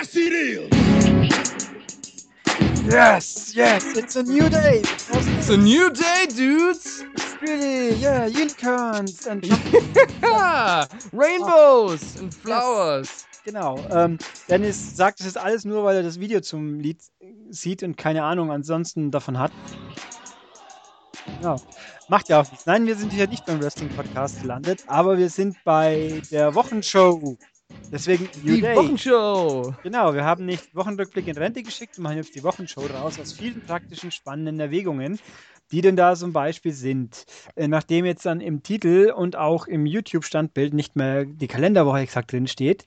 Yes, it is. Yes, yes, it's a new day. It's a new day, dudes! it's really, yeah, unicorns and Ja, Rainbows and flowers. genau. Ähm, Dennis sagt es jetzt alles nur, weil er das Video zum Lied sieht und keine Ahnung ansonsten davon hat. Genau. Macht ja auch nichts. Nein, wir sind hier nicht beim Wrestling-Podcast gelandet, aber wir sind bei der Wochenshow. Deswegen New Die Day. Wochenshow. Genau, wir haben nicht Wochenrückblick in Rente geschickt und machen jetzt die Wochenshow raus aus vielen praktischen, spannenden Erwägungen, die denn da zum Beispiel sind. Äh, nachdem jetzt dann im Titel und auch im YouTube-Standbild nicht mehr die Kalenderwoche exakt drin steht,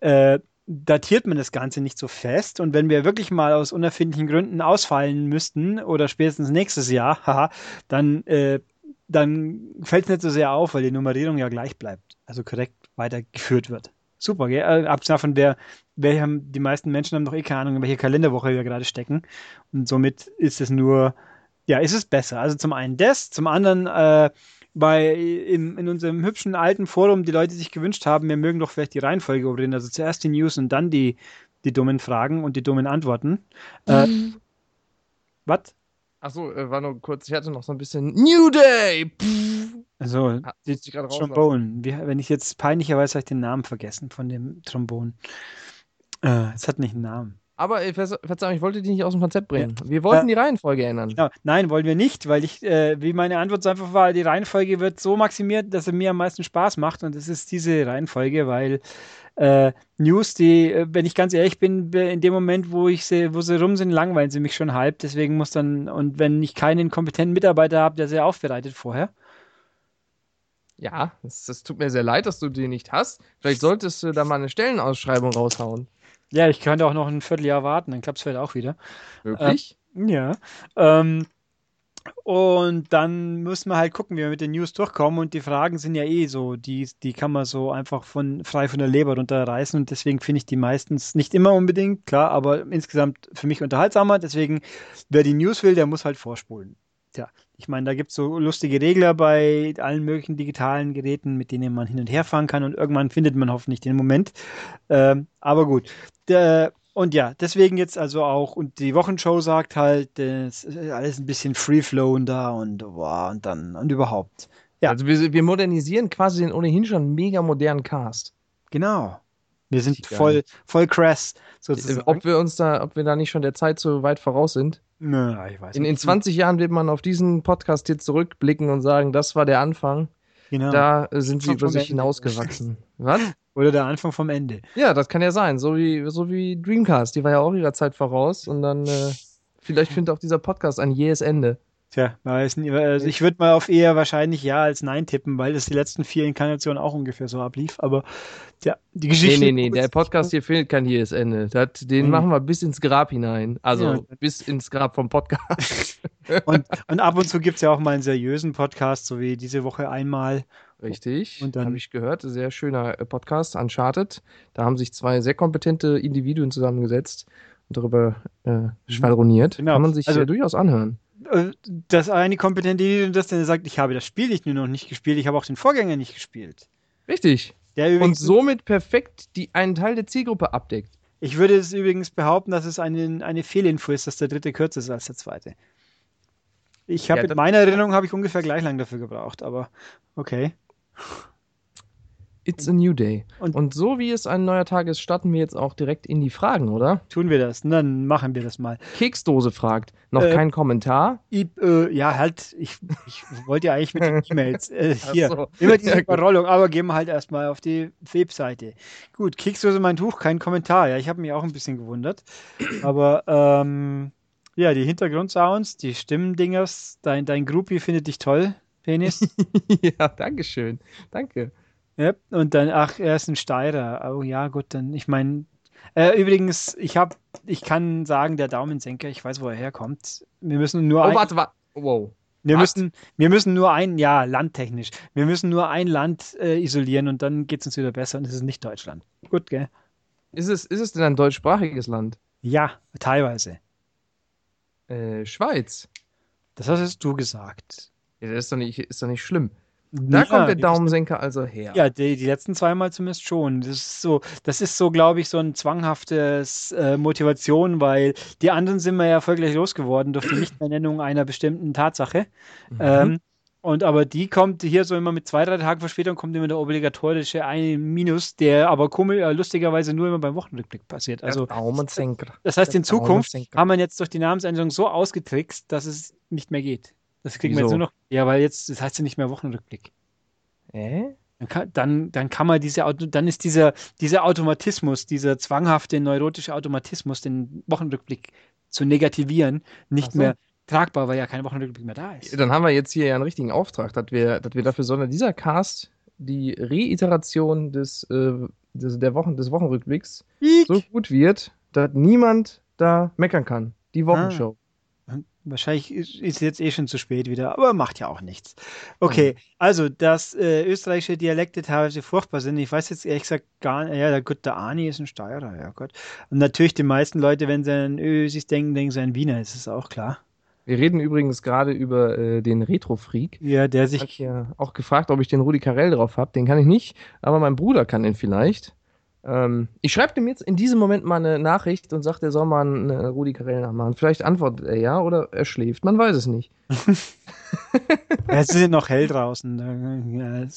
äh, datiert man das Ganze nicht so fest. Und wenn wir wirklich mal aus unerfindlichen Gründen ausfallen müssten oder spätestens nächstes Jahr, haha, dann, äh, dann fällt es nicht so sehr auf, weil die Nummerierung ja gleich bleibt, also korrekt weitergeführt wird. Super, gell? Äh, Abgesehen davon, wer, wer haben, die meisten Menschen haben doch eh keine Ahnung, in welche Kalenderwoche wir gerade stecken. Und somit ist es nur, ja, ist es besser. Also zum einen das, zum anderen äh, bei im, in unserem hübschen alten Forum die Leute sich gewünscht haben, wir mögen doch vielleicht die Reihenfolge überreden. Also zuerst die News und dann die, die dummen Fragen und die dummen Antworten. Äh, was? Achso, äh, war nur kurz, ich hatte noch so ein bisschen New Day! Pff. Also, Ah, die. Trombone. Wie, wenn ich jetzt peinlicherweise habe ich den Namen vergessen von dem Trombon. Äh, es hat nicht einen Namen. Aber Verze- Verzeihung, ich wollte die nicht aus dem Konzept bringen. Wir wollten Äh, die Reihenfolge ändern. Genau. Nein, wollen wir nicht, weil ich, äh, wie meine Antwort so einfach war, die Reihenfolge wird so maximiert, dass er mir am meisten Spaß macht und es ist diese Reihenfolge, weil äh, News, die, äh, wenn ich ganz ehrlich bin, in dem Moment, wo ich sie, wo sie rum sind, langweilen sie mich schon halb. Deswegen muss dann, und wenn ich keinen kompetenten Mitarbeiter habe, der sie aufbereitet vorher. Ja, es, tut mir sehr leid, dass du die nicht hast. Vielleicht solltest du da mal eine Stellenausschreibung raushauen. Ja, ich könnte auch noch ein Vierteljahr warten, dann klappt es vielleicht auch wieder. Wirklich? Ja. Ähm, und dann müssen wir halt gucken, wie wir mit den News durchkommen. Und die Fragen sind ja eh so, die, die kann man so einfach von, frei von der Leber runterreißen. Und deswegen finde ich die meistens nicht immer unbedingt, klar, aber insgesamt für mich unterhaltsamer. Deswegen, wer die News will, der muss halt vorspulen. Tja, ich meine, da gibt es so lustige Regler bei allen möglichen digitalen Geräten, mit denen man hin und her fahren kann. Und irgendwann findet man hoffentlich den Moment. Ähm, aber gut. Der, und ja, deswegen jetzt also auch, und die Wochenshow sagt halt, das ist alles ein bisschen free-flowender und, wow, und dann, und überhaupt. ja. Also wir, wir modernisieren quasi den ohnehin schon mega modernen Cast. Genau. Wir sind voll, voll crass, sozusagen. Ob wir uns da, ob wir da nicht schon der Zeit so weit voraus sind. Nö, ich weiß In, in nicht. 20 Jahren wird man auf diesen Podcast hier zurückblicken und sagen, das war der Anfang. Genau. Da äh, sind sie über sich hinausgewachsen. Was? Oder der Anfang vom Ende. Ja, das kann ja sein. So wie, so wie Dreamcast. Die war ja auch ihrer Zeit voraus. Und dann, äh, vielleicht findet auch dieser Podcast ein jähes Ende. Tja, weiß nicht. Also ich würde mal auf eher wahrscheinlich ja als nein tippen, weil das die letzten vier Inkarnationen auch ungefähr so ablief. Aber ja, die Nee, Geschichte. nee, nee, der Podcast hier findet kein jähes Ende. Das, den Mhm. machen wir bis ins Grab hinein. Also Ja. bis ins Grab vom Podcast. Und, und ab und zu gibt es ja auch mal einen seriösen Podcast, so wie diese Woche einmal. Richtig. Und dann- habe ich gehört. Sehr schöner äh, Podcast, Uncharted. Da haben sich zwei sehr kompetente Individuen zusammengesetzt und darüber äh, schwadroniert. Genau. Kann man sich Also- äh, durchaus anhören. Äh, Das eine kompetente Individuum, das dann sagt, ich habe das Spiel nicht nur noch nicht gespielt, ich habe auch den Vorgänger nicht gespielt. Richtig. Der Und somit perfekt die einen Teil der Zielgruppe abdeckt. ich würde es übrigens behaupten, dass es eine, eine Fehlinfo ist, dass der dritte kürzer ist als der zweite. Ich habe Ja, in meiner Erinnerung habe ich ungefähr gleich lang dafür gebraucht, aber okay. It's a new day. Und- Und, so wie es ein neuer Tag ist, starten wir jetzt auch direkt in die Fragen, oder? Tun wir das, dann machen wir das mal. Keksdose fragt. Noch Äh, kein Kommentar? I, äh, ja, halt, ich, ich wollte ja eigentlich mit den E-Mails. Äh, hier, so. immer diese Ja. Überrollung, aber gehen wir halt erstmal auf die Webseite. Gut, Keksdose mein Tuch, kein Kommentar. Ja, ich habe mich auch ein bisschen gewundert. Aber ähm, ja, die Hintergrundsounds, die Stimmendingers, dein, dein Groupie findet dich toll, Penis. ja, Dankeschön. Danke. Ja, und dann, ach, er ist ein Steirer. Oh ja, gut, dann, ich meine, äh, übrigens, ich habe, ich kann sagen, der Daumensenker, ich weiß, wo er herkommt. Wir müssen nur Oh, ein- warte, warte. Wow. Wir Was? müssen, wir müssen nur ein, ja, landtechnisch, wir müssen nur ein Land äh, isolieren und dann geht es uns wieder besser und es ist nicht Deutschland. Gut, gell? Ist es, ist es denn ein deutschsprachiges Land? Ja, teilweise. Äh, Schweiz. Das hast du gesagt. Ja, das ist doch nicht, ist doch nicht schlimm. Da Ja, kommt der Daumensenker also her. Ja, die, die letzten zweimal zumindest schon. Das ist so, das ist so, glaube ich, so ein zwanghaftes äh, Motivation, weil die anderen sind wir ja erfolgreich losgeworden durch die Nichternennung einer bestimmten Tatsache. Mhm. Ähm, und aber die kommt hier so immer mit zwei, drei Tagen Verspätung kommt immer der obligatorische eine Minus, der aber komisch, äh, lustigerweise nur immer beim Wochenrückblick passiert. Also das heißt, in Zukunft haben wir jetzt durch die Namensänderung so ausgetrickst, dass es nicht mehr geht. Das kriegen wir jetzt Wieso? nur noch. Ja, weil jetzt, das heißt ja nicht mehr Wochenrückblick. Äh? Dann kann, dann, dann kann man diese, dann ist dieser, dieser Automatismus, dieser zwanghafte neurotische Automatismus, den Wochenrückblick zu negativieren, nicht so. mehr tragbar, weil ja kein Wochenrückblick mehr da ist. Dann haben wir jetzt hier ja einen richtigen Auftrag, dass wir, dass wir dafür sorgen, dass dieser Cast die Reiteration des, äh, des, der Wochen, des Wochenrückblicks so gut wird, dass niemand da meckern kann. Die Wochenshow. Wahrscheinlich ist ist jetzt eh schon zu spät wieder, aber macht ja auch nichts. Okay, also, dass äh, österreichische Dialekte teilweise furchtbar sind, ich weiß jetzt ehrlich gesagt gar nicht, ja, der, gut, der Ani ist ein Steirer, ja Gott. Und natürlich die meisten Leute, wenn sie an Ösis denken, denken sie an Wiener, ist es auch klar. Wir reden übrigens gerade über äh, den Retro-Freak. Ja, der Ich sich, ja auch gefragt, ob ich den Rudi Carell drauf habe. Den kann ich nicht, aber mein Bruder kann den vielleicht. Ähm, ich schreibe dem jetzt in diesem Moment mal eine Nachricht und sage, er soll mal einen äh, Rudi Carell nachmachen. Vielleicht antwortet er ja oder er schläft. Man weiß es nicht. es ist ja noch hell draußen,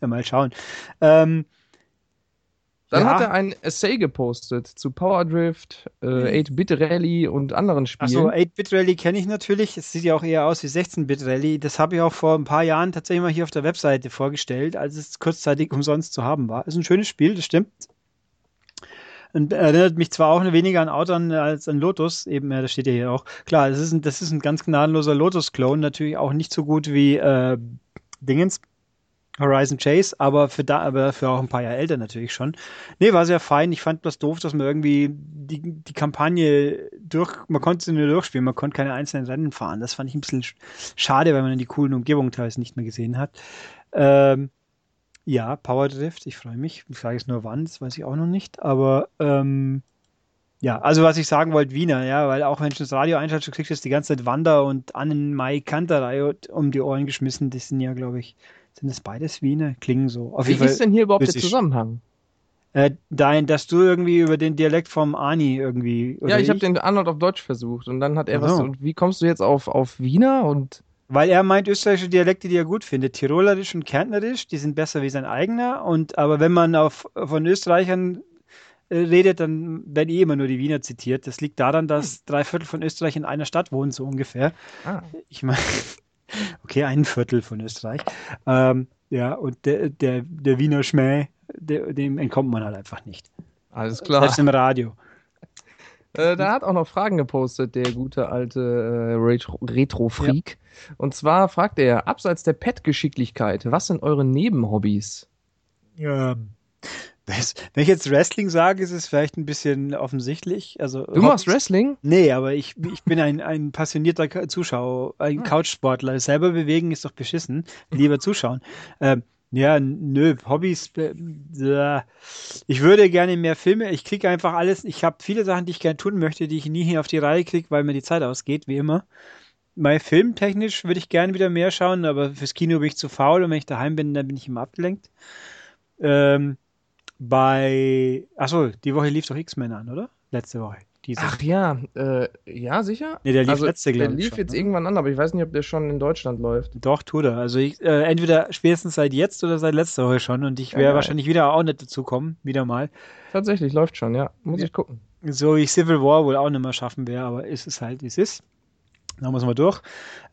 ja, mal schauen. Ähm, Dann Ja. hat er ein Essay gepostet zu Powerdrift, äh, 8-Bit Rally und anderen Spielen. Achso, 8-Bit Rally kenne ich natürlich. Es sieht ja auch eher aus wie 16-Bit Rally. Das habe ich auch vor ein paar Jahren tatsächlich mal hier auf der Webseite vorgestellt, als es kurzzeitig umsonst zu haben war. Ist ein schönes Spiel, das stimmt. Erinnert mich zwar auch weniger an Outrun als an Lotus, eben, ja, das steht ja hier auch. Klar, das ist ein, das ist ein ganz gnadenloser Lotus-Clone, natürlich auch nicht so gut wie äh, Dingens, Horizon Chase, aber für da, aber für auch ein paar Jahre älter natürlich schon. Nee, war sehr fein. Ich fand bloß doof, dass man irgendwie die, die Kampagne durch, man konnte sie nur durchspielen, man konnte keine einzelnen Rennen fahren. Das fand ich ein bisschen sch- schade, weil man die coolen Umgebungen teilweise nicht mehr gesehen hat. Ähm, ja, Power Drift, ich freue mich. Ich sage jetzt nur wann, das weiß ich auch noch nicht, aber ähm, ja, also was ich sagen wollte, Wiener, ja, weil auch wenn du das Radio einschaltest, du kriegst jetzt die ganze Zeit Wander und Annen Mai Kanterei um die Ohren geschmissen. Das sind ja, glaube ich, sind das beides Wiener? Klingen so. Auf Wie jeden Fall. ist denn hier überhaupt der. Zusammenhang? Äh, dein, dass du irgendwie über den Dialekt vom Ani irgendwie. Ja, oder ich habe den Arnold auf Deutsch versucht und dann hat er Ach was. Und wie kommst du jetzt auf, auf Wiener? Und Weil er meint österreichische Dialekte, die er gut findet. Tirolerisch und Kärntnerisch, die sind besser wie sein eigener. Und aber wenn man auf, von Österreichern äh, redet, dann werden eh immer nur die Wiener zitiert. Das liegt daran, dass drei Viertel von Österreich in einer Stadt wohnen, so ungefähr. ah, Ich meine, okay, ein Viertel von Österreich. Ähm, ja, und der, der, der Wiener Schmäh, der, dem entkommt man halt einfach nicht. alles klar. Selbst im Radio. Äh, da hat auch noch Fragen gepostet, der gute alte äh, Retro- Retro-Freak. Und zwar fragt er, abseits der Pet-Geschicklichkeit, was sind eure Nebenhobbys? Ja. Das, wenn ich jetzt Wrestling sage, ist es vielleicht ein bisschen offensichtlich. Also, Du machst Wrestling? Nee, aber ich, ich bin ein, ein passionierter Zuschauer, ein Ah. Couchsportler. Selber bewegen ist doch beschissen. Lieber zuschauen. Ähm, ja, nö, Hobbys. äh, Ich würde gerne mehr Filme. Ich kriege einfach alles. Ich habe viele Sachen, die ich gerne tun möchte, die ich nie hier auf die Reihe kriege, weil mir die Zeit ausgeht, wie immer. Mal filmtechnisch würde ich gerne wieder mehr schauen, aber fürs Kino bin ich zu faul und wenn ich daheim bin, dann bin ich immer abgelenkt. Ähm, bei, achso, die Woche lief doch X-Men an, oder? Letzte Woche. Diese. Ach ja, äh, ja, sicher? Nee, der lief also, letzte, der glaub ich, lief schon, jetzt ne? irgendwann an, aber ich weiß nicht, ob der schon in Deutschland läuft. Doch, tut er. Also ich, äh, entweder spätestens seit jetzt oder seit letzter Woche schon. Und ich Ja, werde geil. wahrscheinlich wieder auch nicht dazu kommen, wieder mal. Tatsächlich, läuft schon, ja. Muss Ja. ich gucken. So wie ich Civil War wohl auch nicht mehr schaffen werde, aber es ist halt, wie es ist. Da muss man durch.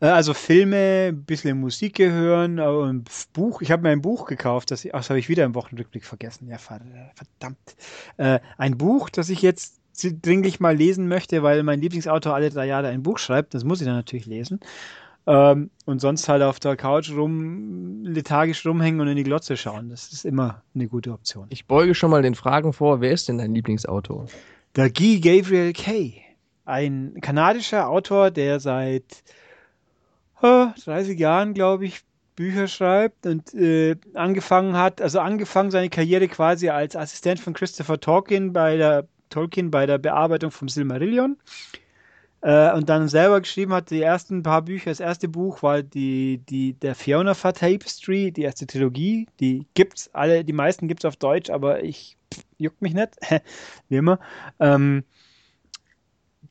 Äh, also Filme, ein bisschen Musik hören, aber ein Buch. Ich habe mir ein Buch gekauft, das, ich- ach, das habe ich wieder im Wochenrückblick vergessen. Ja, ver- verdammt. Äh, ein Buch, das ich jetzt dringlich mal lesen möchte, weil mein Lieblingsautor alle drei Jahre ein Buch schreibt. Das muss ich dann natürlich lesen. Ähm, und sonst halt auf der Couch rum, lethargisch rumhängen und in die Glotze schauen. Das ist immer eine gute Option. Ich beuge schon mal den Fragen vor, wer ist denn dein Lieblingsautor? Der Guy Gabriel Kay, ein kanadischer Autor, der seit äh, 30 Jahren, glaube ich, Bücher schreibt und äh, angefangen hat, also angefangen seine Karriere quasi als Assistent von Christopher Tolkien bei der Tolkien bei der Bearbeitung vom Silmarillion. Äh, und dann selber geschrieben hat, die ersten paar Bücher, das erste Buch war die, die, der Fiona Far Tapestry, die erste Trilogie. Die gibt's alle, die meisten gibt's auf Deutsch, aber ich pff, juckt mich nicht, wie immer. Ähm,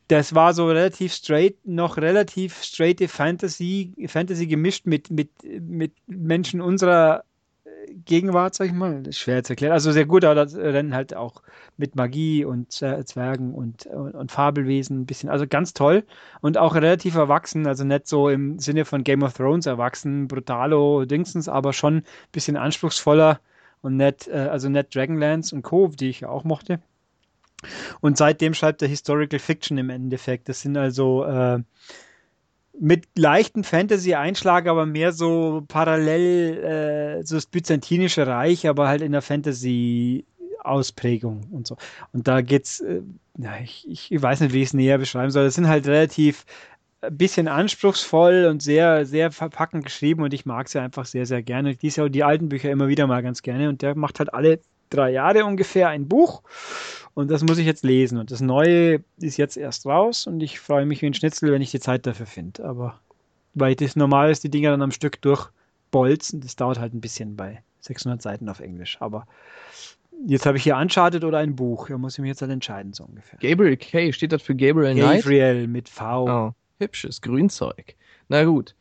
das war so relativ straight, noch relativ straighte Fantasy, Fantasy gemischt mit, mit, mit Menschen unserer Gegenwart, sag ich mal. Das ist schwer zu erklären. Also sehr gut, aber Rennen halt auch mit Magie und Zwergen und, und, und, Fabelwesen ein bisschen. Also ganz toll und auch relativ erwachsen. Also nicht so im Sinne von Game of Thrones erwachsen, brutalo Dingsens, aber schon ein bisschen anspruchsvoller und nicht, äh, also nicht Dragonlance und Co., die ich ja auch mochte. Und seitdem schreibt er Historical Fiction im Endeffekt. Das sind also äh, mit leichten Fantasy-Einschlag, aber mehr so parallel äh, so das Byzantinische Reich, aber halt in der Fantasy-Ausprägung und so. Und da geht's, äh, ja, ich, ich weiß nicht, wie ich es näher beschreiben soll. Das sind halt relativ ein äh, bisschen anspruchsvoll und sehr, sehr verpackend geschrieben und ich mag sie einfach sehr, sehr gerne. Ich lese ja die alten Bücher immer wieder mal ganz gerne und der macht halt alle drei Jahre ungefähr ein Buch und das muss ich jetzt lesen. Und das Neue ist jetzt erst raus und ich freue mich wie ein Schnitzel, wenn ich die Zeit dafür finde. Aber weil das normal ist, die Dinger dann am Stück durchbolzen, das dauert halt ein bisschen bei 600 Seiten auf Englisch. Aber jetzt habe ich hier Uncharted oder ein Buch. Da muss ich mich jetzt halt entscheiden, so ungefähr. Gabriel K. Steht das für Gabriel Knight? Gabriel mit V. Oh, hübsches Grünzeug. Na gut.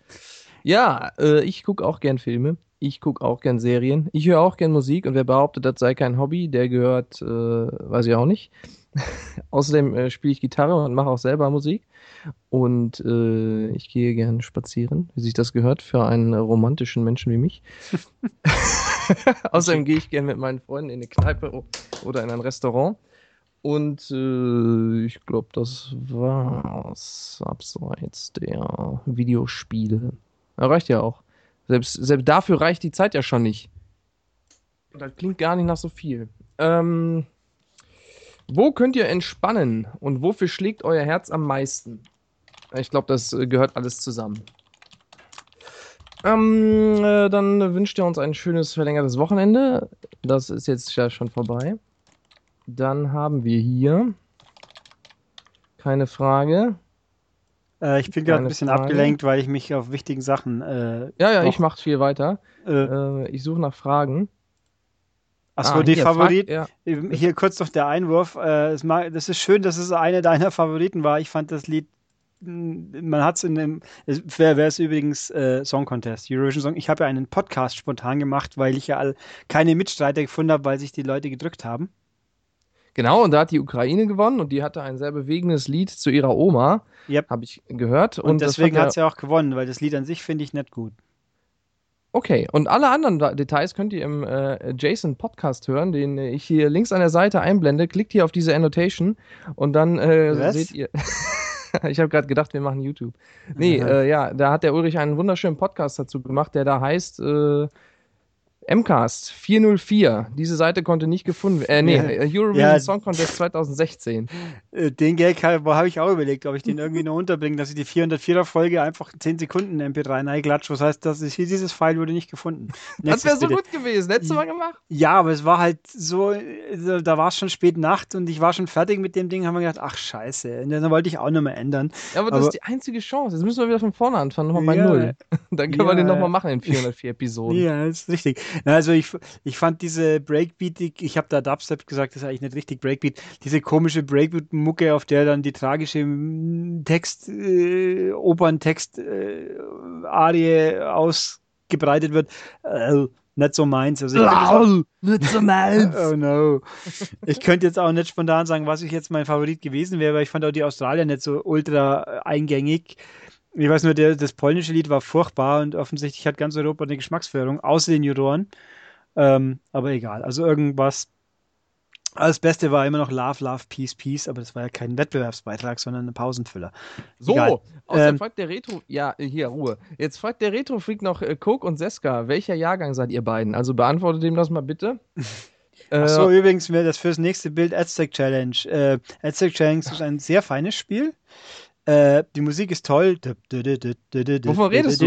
Ja, äh, ich gucke auch gern Filme. Ich gucke auch gern Serien. Ich höre auch gern Musik und wer behauptet, das sei kein Hobby, der gehört, äh, weiß ich auch nicht. Außerdem äh, spiele ich Gitarre und mache auch selber Musik. Und äh, ich gehe gern spazieren, wie sich das gehört für einen romantischen Menschen wie mich. Außerdem gehe ich gern mit meinen Freunden in eine Kneipe oder in ein Restaurant. Und äh, ich glaube, das war's abseits der Videospiele. Ja, reicht ja auch. Selbst, selbst dafür reicht die Zeit ja schon nicht. Das klingt gar nicht nach so viel. Ähm, wo könnt ihr entspannen und wofür schlägt euer Herz am meisten? Ich glaube, das äh, gehört alles zusammen. Ähm, äh, dann wünscht ihr uns ein schönes verlängertes Wochenende. Das ist jetzt ja schon vorbei. Dann haben wir hier keine Frage. Äh, ich bin gerade ein bisschen Frage. abgelenkt, weil ich mich auf wichtigen Sachen. Äh, ja, ja, ich mache viel weiter. Äh, äh, ich suche nach Fragen. Achso, ah, die Favorit. Ja. Hier kurz noch der Einwurf. Äh, das ist schön, dass es eine deiner Favoriten war. Ich fand das Lied man hat es in dem, wer wäre es übrigens äh, Song Contest, Eurovision Song. Ich habe ja einen Podcast spontan gemacht, weil ich ja all, keine Mitstreiter gefunden habe, weil sich die Leute gedrückt haben. Genau, und da hat die Ukraine gewonnen und die hatte ein sehr bewegendes Lied zu ihrer Oma, yep. habe ich gehört. Und, und deswegen hat sie ja auch gewonnen, weil das Lied an sich finde ich nicht gut. Okay, und alle anderen Details könnt ihr im äh, Jason Podcast hören, den ich hier links an der Seite einblende. Klickt hier auf diese Annotation und dann äh, seht ihr. ich habe gerade gedacht, wir machen YouTube. Nee, äh, ja, da hat der Ulrich einen wunderschönen Podcast dazu gemacht, der da heißt äh, MCAST 404. Diese Seite konnte nicht gefunden werden. Äh, nee, ja, Eurovision ja, Song Contest 2016. Äh, den Gag habe ich auch überlegt, ob ich den irgendwie noch unterbringe, dass ich die 404er Folge einfach 10 Sekunden MP3 reinklatsche. Was heißt, dass hier dieses File wurde nicht gefunden. das wäre so gut gewesen. Hättest du mal gemacht? Ja, aber es war halt so, da war es schon spät Nacht und ich war schon fertig mit dem Ding, haben wir gedacht, ach scheiße. Und dann wollte ich auch nochmal ändern. Ja, aber das aber, ist die einzige Chance. Jetzt müssen wir wieder von vorne anfangen, nochmal bei ja, Null. Dann können ja, wir den nochmal machen in 404 Episoden. Ja, ist richtig. Also ich, ich fand diese Breakbeat, ich habe da Dubstep gesagt, das ist eigentlich nicht richtig Breakbeat, diese komische Breakbeat-Mucke, auf der dann die tragische mm, Text, äh, Operntext-Arie äh, ausgebreitet wird, äh, nicht so meins. Also Lol, nicht so meins. oh no. Ich könnte jetzt auch nicht spontan sagen, was ich jetzt mein Favorit gewesen wäre, weil ich fand auch die Australier nicht so ultra eingängig. Ich weiß nur, der, das polnische Lied war furchtbar und offensichtlich hat ganz Europa eine Geschmacksförderung, außer den Juroren. Ähm, aber egal. Also irgendwas. Das Beste war immer noch Love, Love, Peace, Peace, aber das war ja kein Wettbewerbsbeitrag, sondern ein Pausenfüller. So, Egal. außerdem ähm, fragt der Retro, ja, hier, Ruhe. Jetzt fragt der Retro-Freak noch äh, Coke und Seska, welcher Jahrgang seid ihr beiden? Also beantwortet ihm das mal bitte. Achso, äh, übrigens, das fürs nächste Bild Aztec Challenge. Äh, Aztec Challenge ist ein sehr feines Spiel. Äh, die Musik ist toll. Wovon redest du?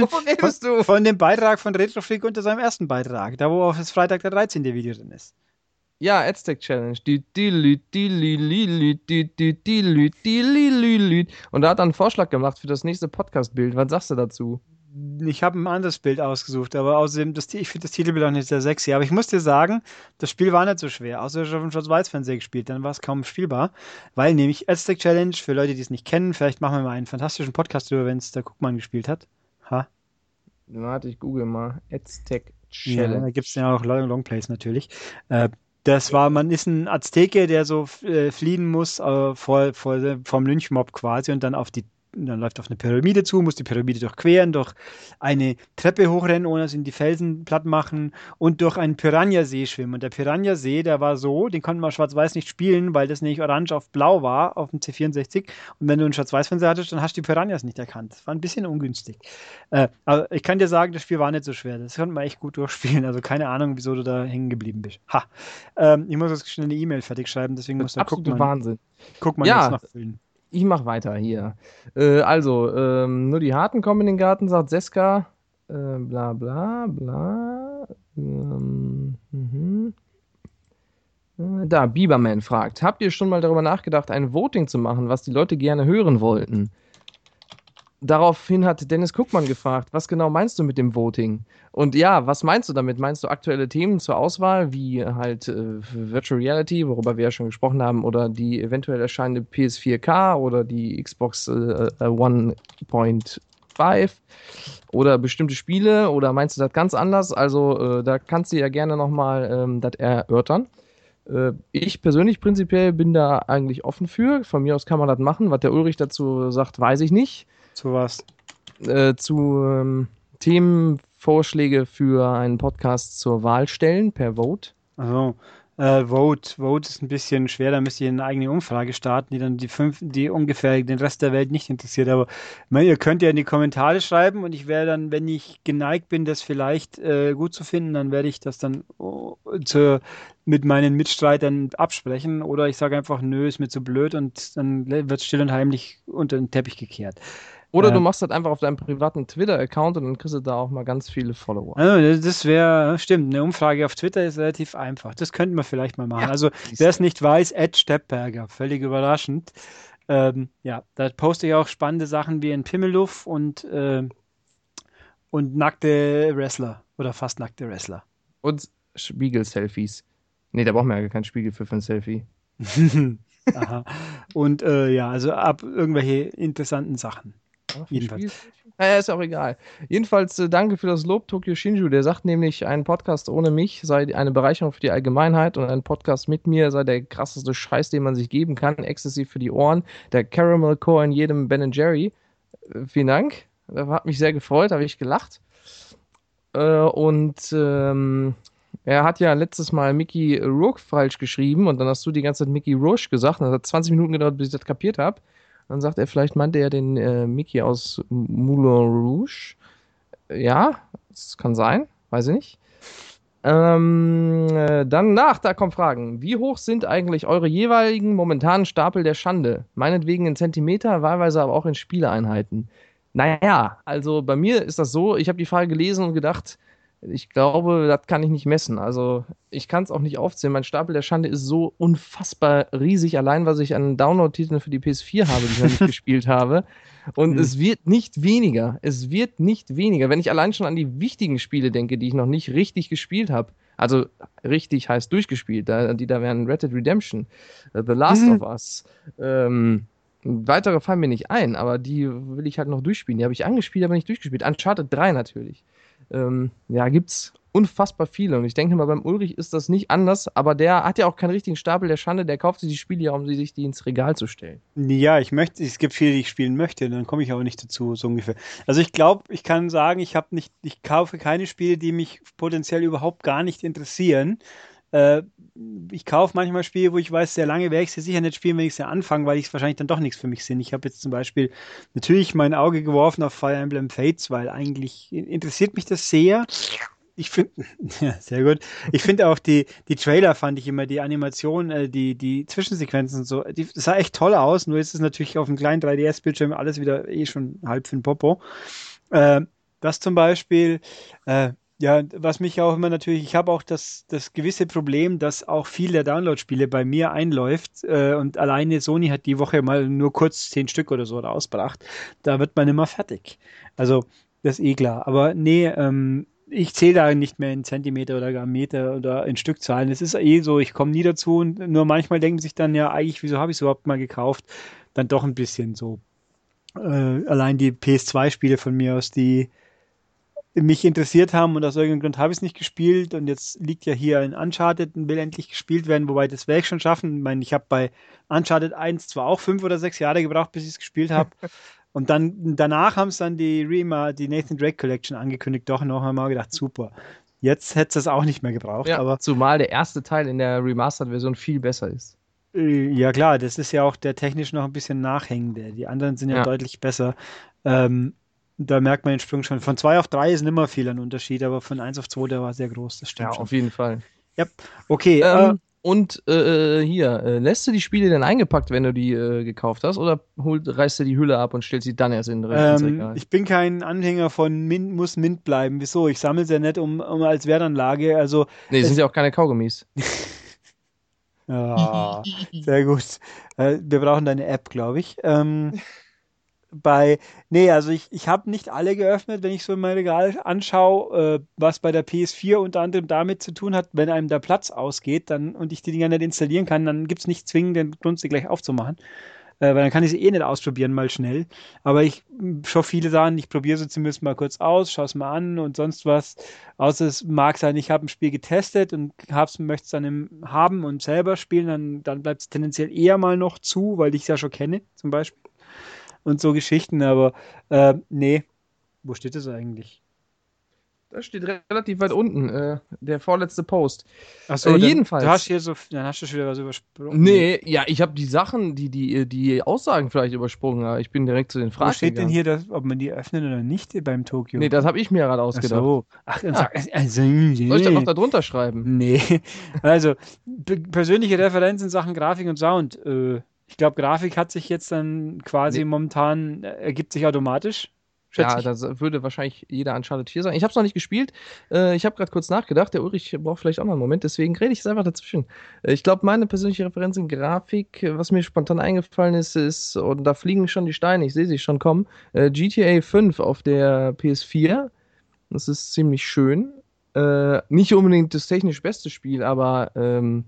Wovon redest du? Von dem Beitrag von Retrofreak unter seinem ersten Beitrag, da wo auf das Freitag der 13. Video drin ist. Ja, Aztec Challenge. Und da hat er einen Vorschlag gemacht für das nächste Podcast-Bild. Was sagst du dazu? Ich habe ein anderes Bild ausgesucht, aber außerdem, das, ich finde das Titelbild auch nicht sehr sexy. Aber ich muss dir sagen, das Spiel war nicht so schwer. Außer ich habe dem Schwarz-Weiß-Fernseher gespielt, dann war es kaum spielbar. Weil nämlich Aztec Challenge, für Leute, die es nicht kennen, vielleicht machen wir mal einen fantastischen Podcast darüber, wenn es der Guckmann gespielt hat. Ha? Warte, ich google mal. Aztec Ja, Challenge. da gibt es ja auch Long, Longplays natürlich. Äh, das war, man ist ein Azteke, der so äh, fliehen muss äh, vor, vor, vom Lynchmob quasi und dann auf die dann läuft auf eine Pyramide zu, muss die Pyramide durchqueren, durch eine Treppe hochrennen, ohne dass ihn die Felsen platt machen und durch einen Piranha-See schwimmen. Und der Piranha-See, der war so, den konnte man schwarz-weiß nicht spielen, weil das nämlich orange auf blau war auf dem C64. Und wenn du einen Schwarz-Weiß-Fernseher hattest, dann hast du die Piranhas nicht erkannt. Das war ein bisschen ungünstig. Äh, aber ich kann dir sagen, das Spiel war nicht so schwer. Das konnte man echt gut durchspielen. Also keine Ahnung, wieso du da hängen geblieben bist. Ha. Ähm, ich muss jetzt schnell eine E-Mail fertig schreiben, deswegen muss der Absolute Guckmann, Wahnsinn. Guckmann Ja. jetzt noch füllen. Ich mach weiter hier. Äh, also, ähm, nur die Harten kommen in den Garten, sagt Seska. Äh, bla bla bla. Ähm, mhm. Äh, Da, Bieberman fragt, habt ihr schon mal darüber nachgedacht, ein Voting zu machen, was die Leute gerne hören wollten? Daraufhin hat Dennis Kuckmann gefragt, was genau meinst du mit dem Voting? Und ja, was meinst du damit? Meinst du aktuelle Themen zur Auswahl, wie halt äh, Virtual Reality, worüber wir ja schon gesprochen haben, oder die eventuell erscheinende PS4K oder die Xbox äh, äh, 1.5 oder bestimmte Spiele? Oder meinst du das ganz anders? Also äh, da kannst du ja gerne nochmal ähm, das erörtern. Äh, Ich persönlich prinzipiell bin da eigentlich offen für. Von mir aus kann man das machen. Was der Ulrich dazu sagt, weiß ich nicht So was. äh, zu ähm, Themenvorschläge für einen Podcast zur Wahl stellen per Vote. Also, äh, Vote. Vote ist ein bisschen schwer, da müsst ihr eine eigene Umfrage starten, die dann die fünf, die ungefähr den Rest der Welt nicht interessiert. Aber meine, ihr könnt ja in die Kommentare schreiben und ich werde dann, wenn ich geneigt bin, das vielleicht äh, gut zu finden, dann werde ich das dann oh, zu, mit meinen Mitstreitern absprechen. Oder ich sage einfach, nö, ist mir zu blöd und dann wird still und heimlich unter den Teppich gekehrt. Oder Ja. du machst das einfach auf deinem privaten Twitter-Account und dann kriegst du da auch mal ganz viele Follower. Also, das- wäre, stimmt, eine Umfrage auf Twitter ist relativ einfach. Das könnten wir vielleicht mal machen. Ja, also, wer es nicht weiß, Ed Steppberger, völlig überraschend. Ähm, ja, da poste ich auch spannende Sachen wie ein Pimmeluff und, äh, und nackte Wrestler oder fast nackte Wrestler. Und Spiegel-Selfies. Nee, da brauchen wir ja gar keinen Spiegel für, für ein Selfie. Aha. Und äh, ja, also ab irgendwelche interessanten Sachen. Jedenfalls. Spiegel- Naja, ist auch egal. Jedenfalls äh, danke für das Lob, Tokyo Shinju. Der sagt nämlich, ein Podcast ohne mich sei eine Bereicherung für die Allgemeinheit und ein Podcast mit mir sei der krasseste Scheiß, den man sich geben kann. Exzessiv für die Ohren. Der Caramel Core in jedem Ben Jerry. Äh, vielen Dank. Das hat mich sehr gefreut, habe ich gelacht. Äh, und ähm, er hat ja letztes Mal Mickey Rourke falsch geschrieben und dann hast du die ganze Zeit Mickey Rourke gesagt. Und das hat 20 Minuten gedauert, bis ich das kapiert habe. Dann sagt er, vielleicht meinte er den äh, Mickey aus Moulin Rouge. Ja, das kann sein, weiß ich nicht. Ähm, äh, dann nach, da kommen Fragen. Wie hoch sind eigentlich eure jeweiligen momentanen Stapel der Schande? Meinetwegen in Zentimeter, wahlweise aber auch in Spieleeinheiten. Naja, also bei mir ist das so, ich habe die Frage gelesen und gedacht, ich glaube, das kann ich nicht messen. Also ich kann es auch nicht aufzählen. Mein Stapel der Schande ist so unfassbar riesig, allein was ich an Download-Titeln für die PS4 habe, die ich noch nicht gespielt habe. Und Mhm. es wird nicht weniger. Es wird nicht weniger. Wenn ich allein schon an die wichtigen Spiele denke, die ich noch nicht richtig gespielt habe, also richtig heißt durchgespielt, da, die da wären Red Dead Redemption, äh, The Last Mhm. of Us, ähm, weitere fallen mir nicht ein, aber die will ich halt noch durchspielen. Die habe ich angespielt, aber nicht durchgespielt. Uncharted 3 natürlich. Ähm, ja, gibt's unfassbar viele. Und ich denke mal, beim Ulrich ist das nicht anders, aber der hat ja auch keinen richtigen Stapel der Schande, der kauft sich die Spiele ja, um sie sich die ins Regal zu stellen. Ja, ich möchte, es gibt viele, die ich spielen möchte, dann komme ich aber nicht dazu, so ungefähr. Also ich glaube, ich kann sagen, ich habe nicht, ich kaufe keine Spiele, die mich potenziell überhaupt gar nicht interessieren. Äh, ich kaufe manchmal Spiele, wo ich weiß, sehr lange werde ich sie sicher nicht spielen, wenn ich sie anfange, weil ich es wahrscheinlich dann doch nichts für mich sind. Ich habe jetzt zum Beispiel natürlich mein Auge geworfen auf Fire Emblem Fates, weil eigentlich interessiert mich das sehr. Ich finde, ja, sehr gut. Ich finde auch die, die Trailer fand ich immer, die Animation, äh, die, die Zwischensequenzen und so, die, sah echt toll aus, nur ist es natürlich auf dem kleinen 3DS-Bildschirm alles wieder eh schon halb für den Popo. Äh, das zum Beispiel, äh, Ja, was mich auch immer natürlich, ich habe auch das, das gewisse Problem, dass auch viel der Download-Spiele bei mir einläuft äh, und alleine Sony hat die Woche mal nur kurz zehn Stück oder so rausgebracht. Da wird man immer fertig. Also, das ist eh klar. Aber nee, ähm, ich zähle da nicht mehr in Zentimeter oder gar Meter oder in Stückzahlen. Es ist eh so, ich komme nie dazu und nur manchmal denken sich dann ja eigentlich, wieso habe ich es überhaupt mal gekauft? Dann doch ein bisschen so. Äh, allein die PS2-Spiele von mir aus, die mich interessiert haben und aus irgendeinem Grund habe ich es nicht gespielt und jetzt liegt ja hier ein Uncharted und will endlich gespielt werden, wobei das werde ich schon schaffen. Ich meine, ich habe bei Uncharted 1 zwar auch fünf oder sechs Jahre gebraucht, bis ich es gespielt habe. und dann danach haben es dann die Rema, die Nathan Drake Collection angekündigt, doch noch einmal gedacht, super. Jetzt hätte es auch nicht mehr gebraucht, Ja, aber zumal der erste Teil in der Remastered-Version viel besser ist. äh, ja klar, das ist ja auch der technisch noch ein bisschen nachhängende. Die anderen sind ja, Ja. deutlich besser. Ähm, da merkt man den Sprung schon. Von 2 auf 3 ist nicht mehr viel ein Unterschied, aber von 1 auf 2, der war sehr groß, das stimmt Ja, schon. auf jeden Fall. Okay, äh, Ähm, und äh, hier, äh, lässt du die Spiele denn eingepackt, wenn du die äh, gekauft hast, oder holt, reißt du die Hülle ab und stellst sie dann erst in den ähm, Regal? ich bin kein Anhänger von Mint, muss Mint bleiben. Wieso? Ich sammle sie ja nicht um, um als Wertanlage. Also, Nee, es- sind ja auch keine Kaugummis. ja, sehr gut. Äh, wir brauchen deine App, glaube ich. Ähm, bei, nee, also ich, ich habe nicht alle geöffnet, wenn ich so in mein Regal anschaue, äh, was bei der PS4 unter anderem damit zu tun hat, wenn einem der Platz ausgeht dann, und ich die Dinger nicht installieren kann, dann gibt es nicht zwingend den Grund, sie gleich aufzumachen. Äh, weil dann kann ich sie eh nicht ausprobieren, mal schnell. Aber ich schaue viele Sachen, ich probiere sie zumindest mal kurz aus, schaue es mal an und sonst was. Außer es mag sein, ich habe ein Spiel getestet und möchte es dann im, haben und selber spielen, dann, dann bleibt es tendenziell eher mal noch zu, weil ich es ja schon kenne, zum Beispiel. Und so Geschichten, aber äh, nee. Wo steht das eigentlich? Das steht re- relativ weit unten, äh, der vorletzte Post. Achso, Äh, jedenfalls. Du hast hier so, dann hast du schon wieder was übersprungen. Nee, ja, ich habe die Sachen, die, die, die Aussagen vielleicht übersprungen, aber ich bin direkt zu den Fragen Wo steht denn gegangen. hier, dass, ob man die öffnet oder nicht beim Tokio? Nee, das habe ich mir gerade Ach ausgedacht. so. Ach, dann Ja. sag, also, Soll ich das noch da drunter schreiben? Nee, also persönliche Referenz in Sachen Grafik und Sound. Äh, ich glaube, Grafik hat sich jetzt dann quasi Nee. momentan, äh, ergibt sich automatisch. Ja, das würde wahrscheinlich jeder Uncharted 4 sagen. Ich habe es noch nicht gespielt. Äh, ich habe gerade kurz nachgedacht. Der Ulrich braucht vielleicht auch mal einen Moment, deswegen rede ich jetzt einfach dazwischen. Äh, ich glaube, meine persönliche Referenz in Grafik, äh, was mir spontan eingefallen ist, ist, und da fliegen schon die Steine, ich sehe sie schon kommen, äh, GTA 5 auf der PS4. Das ist ziemlich schön. Äh, nicht unbedingt das technisch beste Spiel, aber ähm,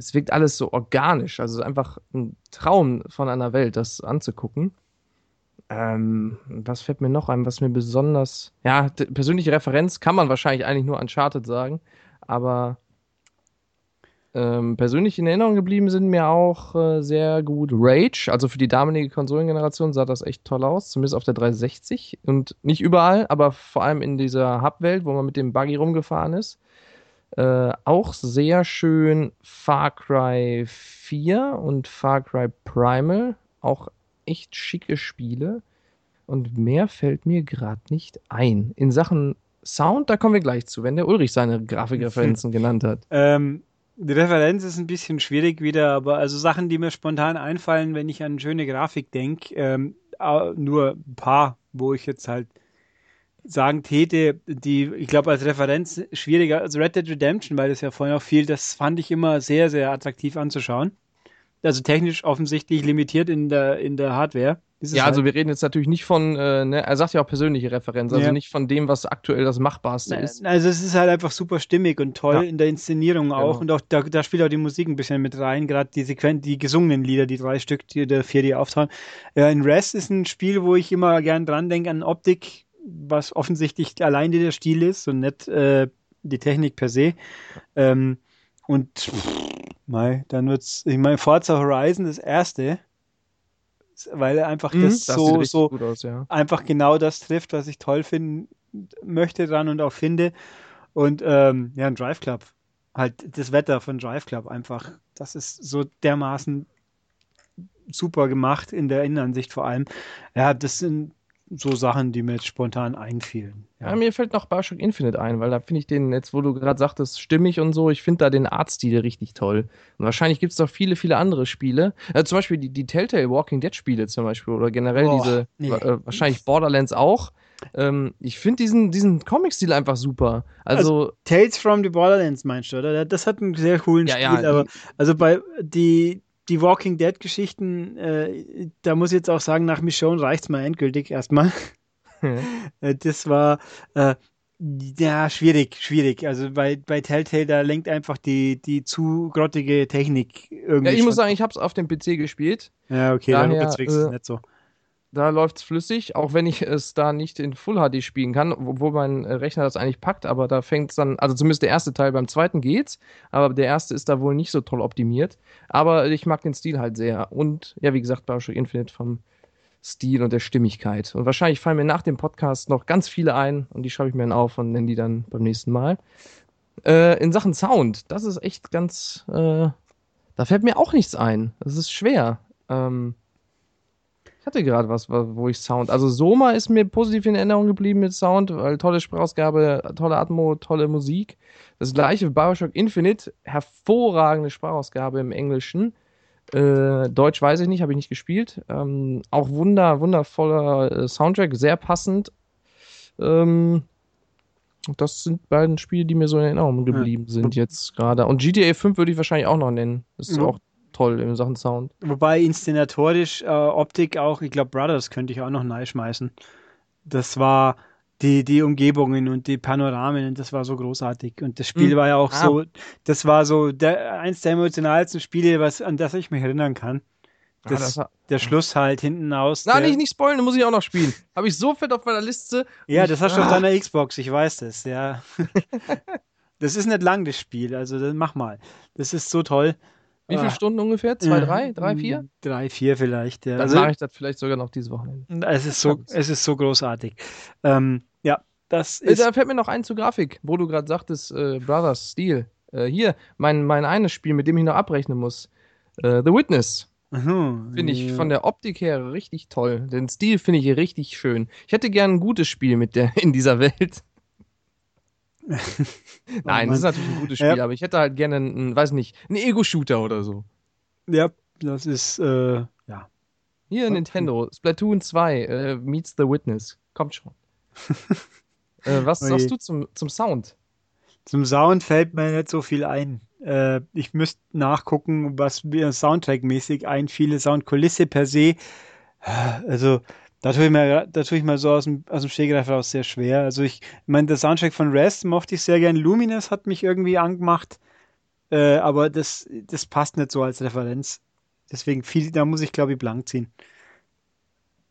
es wirkt alles so organisch. Also einfach ein Traum von einer Welt, das anzugucken. Ähm, was fällt mir noch ein, was mir besonders. Ja, persönliche Referenz kann man wahrscheinlich eigentlich nur Uncharted sagen, aber ähm, persönlich in Erinnerung geblieben sind mir auch äh, sehr gut Rage. Also für die damalige Konsolengeneration sah das echt toll aus, zumindest auf der 360 und nicht überall, aber vor allem in dieser Hub-Welt, wo man mit dem Buggy rumgefahren ist. Äh, auch sehr schön Far Cry 4 und Far Cry Primal. Auch echt schicke Spiele. Und mehr fällt mir gerade nicht ein. In Sachen Sound, da kommen wir gleich zu, wenn der Ulrich seine Grafikreferenzen genannt hat. Ähm, die Referenz ist ein bisschen schwierig wieder, aber also Sachen, die mir spontan einfallen, wenn ich an schöne Grafik denke, ähm, nur ein paar, wo ich jetzt halt sagen täte, die, ich glaube, als Referenz schwieriger, also Red Dead Redemption, weil das ja vorhin auch viel, das fand ich immer sehr, sehr attraktiv anzuschauen. Also technisch offensichtlich limitiert in der, in der Hardware. Ja, also halt. wir reden jetzt natürlich nicht von, äh, ne, er sagt ja auch persönliche Referenz, also Ja. nicht von dem, was aktuell das Machbarste Na- ist. Also es ist halt einfach super stimmig und toll Ja. in der Inszenierung auch. Genau. Und auch da, da spielt auch die Musik ein bisschen mit rein, gerade die Sequen die gesungenen Lieder, die drei Stück, die der vier, die auftauchen. Äh, in Rest ist ein Spiel, wo ich immer gern dran denke an Optik, was offensichtlich allein der Stil ist und nicht äh, die Technik per se. Ähm, und pff, mei, dann wird's, ich meine, Forza Horizon das erste, weil einfach Mhm, das sieht so, so gut aus, ja. einfach genau das trifft, was ich toll finden möchte dran und auch finde. Und ähm, ja, ein Drive Club. Halt das Wetter von Drive Club einfach, das ist so dermaßen super gemacht in der Innenansicht vor allem. Ja, das sind so Sachen, die mir jetzt spontan einfielen. Ja, mir fällt noch Bioshock Infinite ein, weil da finde ich den, jetzt wo du gerade sagtest, stimmig und so, ich finde da den Artstil richtig toll. Und wahrscheinlich gibt es noch viele, viele andere Spiele. Äh, zum Beispiel die, die Telltale Walking Dead Spiele zum Beispiel oder generell Boah, diese, nee. äh, wahrscheinlich Borderlands auch. Ähm, ich finde diesen, diesen Comic-Stil einfach super. Also, Tales from the Borderlands meinst du, oder? Das hat einen sehr coolen Ja, ja, Stil, aber die- also bei die, die Walking Dead-Geschichten, äh, da muss ich jetzt auch sagen, nach Michonne reicht es mal endgültig erstmal. Äh, Das war äh, ja schwierig, schwierig. Also bei, bei Telltale, da lenkt einfach die, die zu grottige Technik irgendwie. ja, ich muss schon- sagen, ich habe es auf dem PC gespielt. Ja, okay, daher, dann wird's äh, nicht so. Da läuft es flüssig, auch wenn ich es da nicht in Full HD spielen kann, obwohl mein äh, Rechner das eigentlich packt, aber da fängt es dann, also zumindest der erste Teil, beim zweiten geht's, aber der erste ist da wohl nicht so toll optimiert. Aber ich mag den Stil halt sehr. Und ja, wie gesagt, Bioshock Infinite vom Stil und der Stimmigkeit. Und wahrscheinlich fallen mir nach dem Podcast noch ganz viele ein und die schreibe ich mir dann auf und nenne die dann beim nächsten Mal. Äh, in Sachen Sound, das ist echt ganz, äh, da fällt mir auch nichts ein. Das ist schwer. Ähm, ich hatte gerade was, wo ich Sound. Also Soma ist mir positiv in Erinnerung geblieben mit Sound, weil tolle Sprachausgabe, tolle Atmo, tolle Musik. Das gleiche Bioshock Infinite, hervorragende Sprachausgabe im Englischen. Äh, Deutsch weiß ich nicht, habe ich nicht gespielt. Ähm, auch wunder, wundervoller äh, Soundtrack, sehr passend. Ähm, das sind beiden Spiele, die mir so in Erinnerung geblieben sind jetzt gerade. Und GTA 5 würde ich wahrscheinlich auch noch nennen. Das ist Ja. auch toll in Sachen Sound. Wobei inszenatorisch, äh, Optik auch, ich glaube, Brothers könnte ich auch noch neu schmeißen. Das war die, die Umgebungen und die Panoramen und das war so großartig. Und das Spiel Hm. war ja auch Ah. so, das war so der, eins der emotionalsten Spiele, was, an das ich mich erinnern kann. Ah, Das, das war- der Schluss halt hinten aus. Na, der, nicht, nicht spoilen, muss ich auch noch spielen. Habe ich so fett auf meiner Liste. Ja, das hast du auf Ah. deiner Xbox, ich weiß das, ja. das ist nicht lang, das Spiel, also mach mal. Das ist so toll. Wie viele Ah. Stunden ungefähr? Zwei, Ja. drei? Drei, vier? Drei, vier vielleicht, ja. Dann Also, mache ich das vielleicht sogar noch dieses Wochenende. es ist so, es ist so großartig. Ähm, ja, das Äh, ist. Da fällt mir noch ein zu Grafik, wo du gerade sagtest, äh, Brothers, Stil. Äh, hier, mein, mein eines Spiel, mit dem ich noch abrechnen muss. Äh, The Witness. Mhm, Finde ich von der Optik her richtig toll. Den Stil finde ich richtig schön. Ich hätte gern ein gutes Spiel mit der in dieser Welt. Nein, das ist natürlich ein gutes Spiel, Ja. aber ich hätte halt gerne einen, weiß nicht, einen Ego-Shooter oder so. Ja, das ist, äh, ja. Hier Okay. Nintendo, Splatoon 2 äh, meets The Witness. Kommt schon. äh, was sagst du zum, zum Sound? Zum Sound fällt mir nicht so viel ein. Äh, ich müsste nachgucken, was mir Soundtrack-mäßig einfiel. Soundkulisse per se. Also, da tue ich mir, da tue ich mir so aus dem, aus dem Stegreif raus sehr schwer. Also, ich, ich meine, der Soundtrack von Rest mochte ich sehr gern. Luminous hat mich irgendwie angemacht. Äh, aber das, das passt nicht so als Referenz. Deswegen viel, da muss ich, glaube ich, blank ziehen.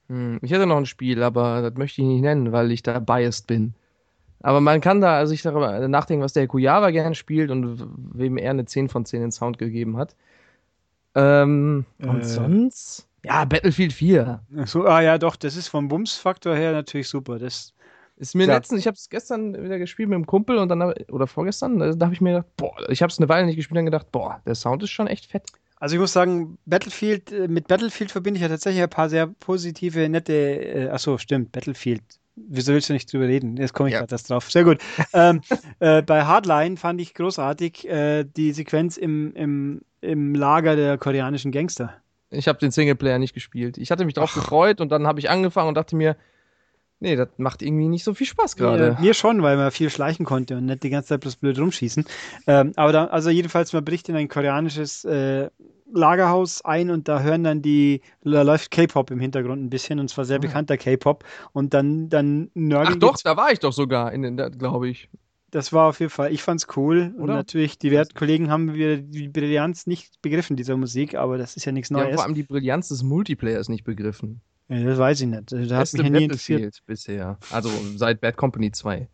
Hm, ich hätte noch ein Spiel, aber das möchte ich nicht nennen, weil ich da biased bin. Aber man kann da sich darüber nachdenken, was der Kujava gern spielt und wem er eine 10 von 10 in Sound gegeben hat. Ähm, und Äh. sonst? Ja, Battlefield 4. So, ah ja, doch, das ist vom Bums-Faktor her natürlich super. Das, Ist mir Klar. letztens, ich habe es gestern wieder gespielt mit dem Kumpel und dann, oder vorgestern, da habe ich mir gedacht, boah, ich habe es eine Weile nicht gespielt und gedacht, boah, der Sound ist schon echt fett. Also ich muss sagen, Battlefield, äh, mit Battlefield verbinde ich ja tatsächlich ein paar sehr positive, nette, äh, achso, stimmt, Battlefield. Wieso willst du nicht drüber reden? Jetzt komme ich Ja. gerade erst drauf. Sehr gut. ähm, äh, bei Hardline fand ich großartig äh, die Sequenz im, im, im Lager der koreanischen Gangster. Ich habe den Singleplayer nicht gespielt. Ich hatte mich drauf gefreut und dann habe ich angefangen und dachte mir, nee, das macht irgendwie nicht so viel Spaß gerade. Mir, mir schon, weil man viel schleichen konnte und nicht die ganze Zeit bloß blöd rumschießen. Ähm, aber da, also jedenfalls, man bricht in ein koreanisches äh, Lagerhaus ein und da hören dann die, da läuft K-Pop im Hintergrund ein bisschen und zwar sehr Ah. bekannter K-Pop und dann, dann Ach doch, da war ich doch sogar, in, den- da- glaube ich. Das war auf jeden Fall, ich fand's cool und Oder? natürlich, die werten Kollegen haben wieder die Brillanz nicht begriffen dieser Musik, aber das ist ja nichts Neues. vor allem die Brillanz des Multiplayers nicht begriffen. Ja, das weiß ich nicht. Da hat mich ja nie interessiert. Bisher. Also seit Bad Company 2.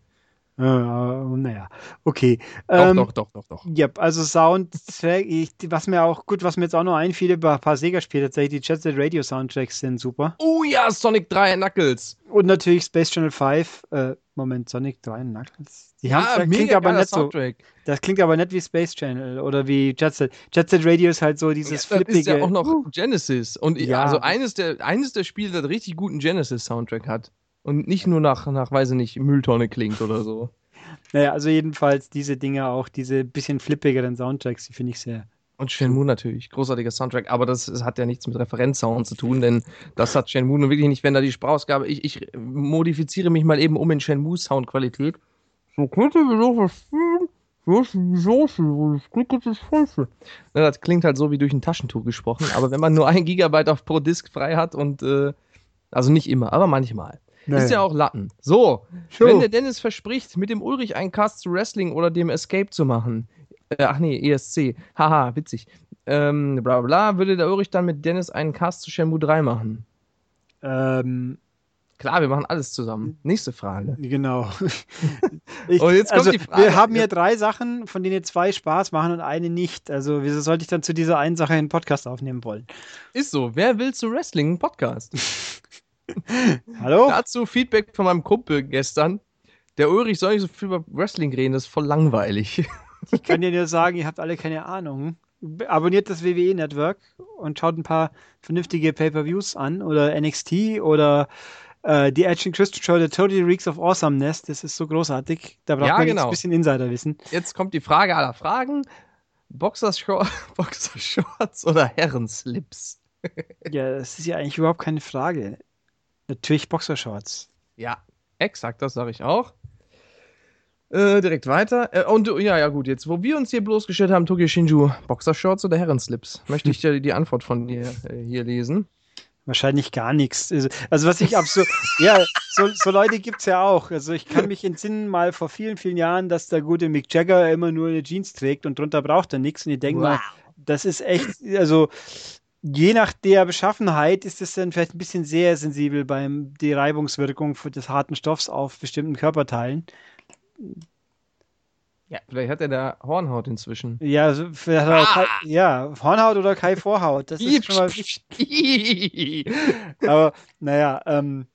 Ja, naja, okay. Doch, Ähm, doch, doch, doch, doch. Ja, also Soundtrack, ich, was mir auch, gut, was mir jetzt auch noch einfiel, bei ein paar Sega-Spiele tatsächlich, die Jet Set Radio Soundtracks sind super. Oh ja, Sonic 3 Knuckles. Und natürlich Space Channel 5, äh, Moment, Sonic 3 Knuckles. Die haben, ja, das mega klingt aber nicht so, Soundtrack. das klingt aber nicht wie Space Channel oder wie Jet Set. Jet Set Radio ist halt so dieses Ja, das flippige. ist ja auch noch Uh, Genesis. Und Ja. also eines der, eines der Spiele, das richtig guten Genesis-Soundtrack hat. Und nicht nur nach, nach, weiß ich nicht, Mülltonne klingt oder so. naja, also jedenfalls diese Dinge auch, diese bisschen flippigeren Soundtracks, die finde ich sehr, Und Shenmue natürlich, großartiger Soundtrack, aber das, das hat ja nichts mit Referenzsound zu tun, denn das hat Shenmue nun wirklich nicht, wenn da die Sprachausgabe, ich, ich modifiziere mich mal eben um in Shenmue-Soundqualität. So könnte mir doch was spielen. Das klingt halt so wie durch ein Taschentuch gesprochen, aber wenn man nur ein Gigabyte auf pro Disk frei hat und äh, also nicht immer, aber manchmal. Nee. Ist ja auch Latten. So, Show. wenn der Dennis verspricht, mit dem Ulrich einen Cast zu Wrestling oder dem Escape zu machen, äh, ach nee, ESC, haha, witzig, ähm, bla bla, würde der Ulrich dann mit Dennis einen Cast zu Shenmue 3 machen? Ähm, Klar, wir machen alles zusammen. Nächste Frage. Genau. Ich, und jetzt kommt also, die Frage. Wir haben hier drei Sachen, von denen zwei Spaß machen und eine nicht. Also, wieso sollte ich dann zu dieser einen Sache einen Podcast aufnehmen wollen? Ist so. Wer will zu Wrestling einen Podcast? Hallo? Dazu Feedback von meinem Kumpel gestern. Der Ulrich soll nicht so viel über Wrestling reden, das ist voll langweilig. Ich kann dir nur sagen, ihr habt alle keine Ahnung. Abonniert das WWE Network und schaut ein paar vernünftige Pay-Per-Views an oder NXT oder äh, die Edge and Christian Show, The Totally Reeks of Awesomeness. Das ist so großartig. Da braucht ja, man genau. jetzt ein bisschen Insiderwissen. Jetzt kommt die Frage aller Fragen. Boxershorts Boxer oder Herrenslips? ja, das ist ja eigentlich überhaupt keine Frage. Natürlich Boxershorts. Ja, exakt, das sage ich auch. Äh, direkt weiter. Äh, und ja, ja, gut, jetzt, wo wir uns hier bloßgestellt haben, Tokyo Shinju, Boxershorts oder Herrenslips, möchte ich dir die Antwort von dir äh, hier lesen. Wahrscheinlich gar nichts. Also, also was ich absolut, ja, so, so Leute gibt es ja auch. Also ich kann mich entsinnen mal vor vielen, vielen Jahren, dass der gute Mick Jagger immer nur eine Jeans trägt und drunter braucht er nichts. Und ich denke wow. mal, das ist echt, also je nach der Beschaffenheit ist es dann vielleicht ein bisschen sehr sensibel beim die Reibungswirkung des harten Stoffs auf bestimmten Körperteilen. Ja, vielleicht hat er da Hornhaut inzwischen. Ja, er ah! Kai, ja, Hornhaut oder Kai Vorhaut. Das ist schon mal Aber naja, ähm,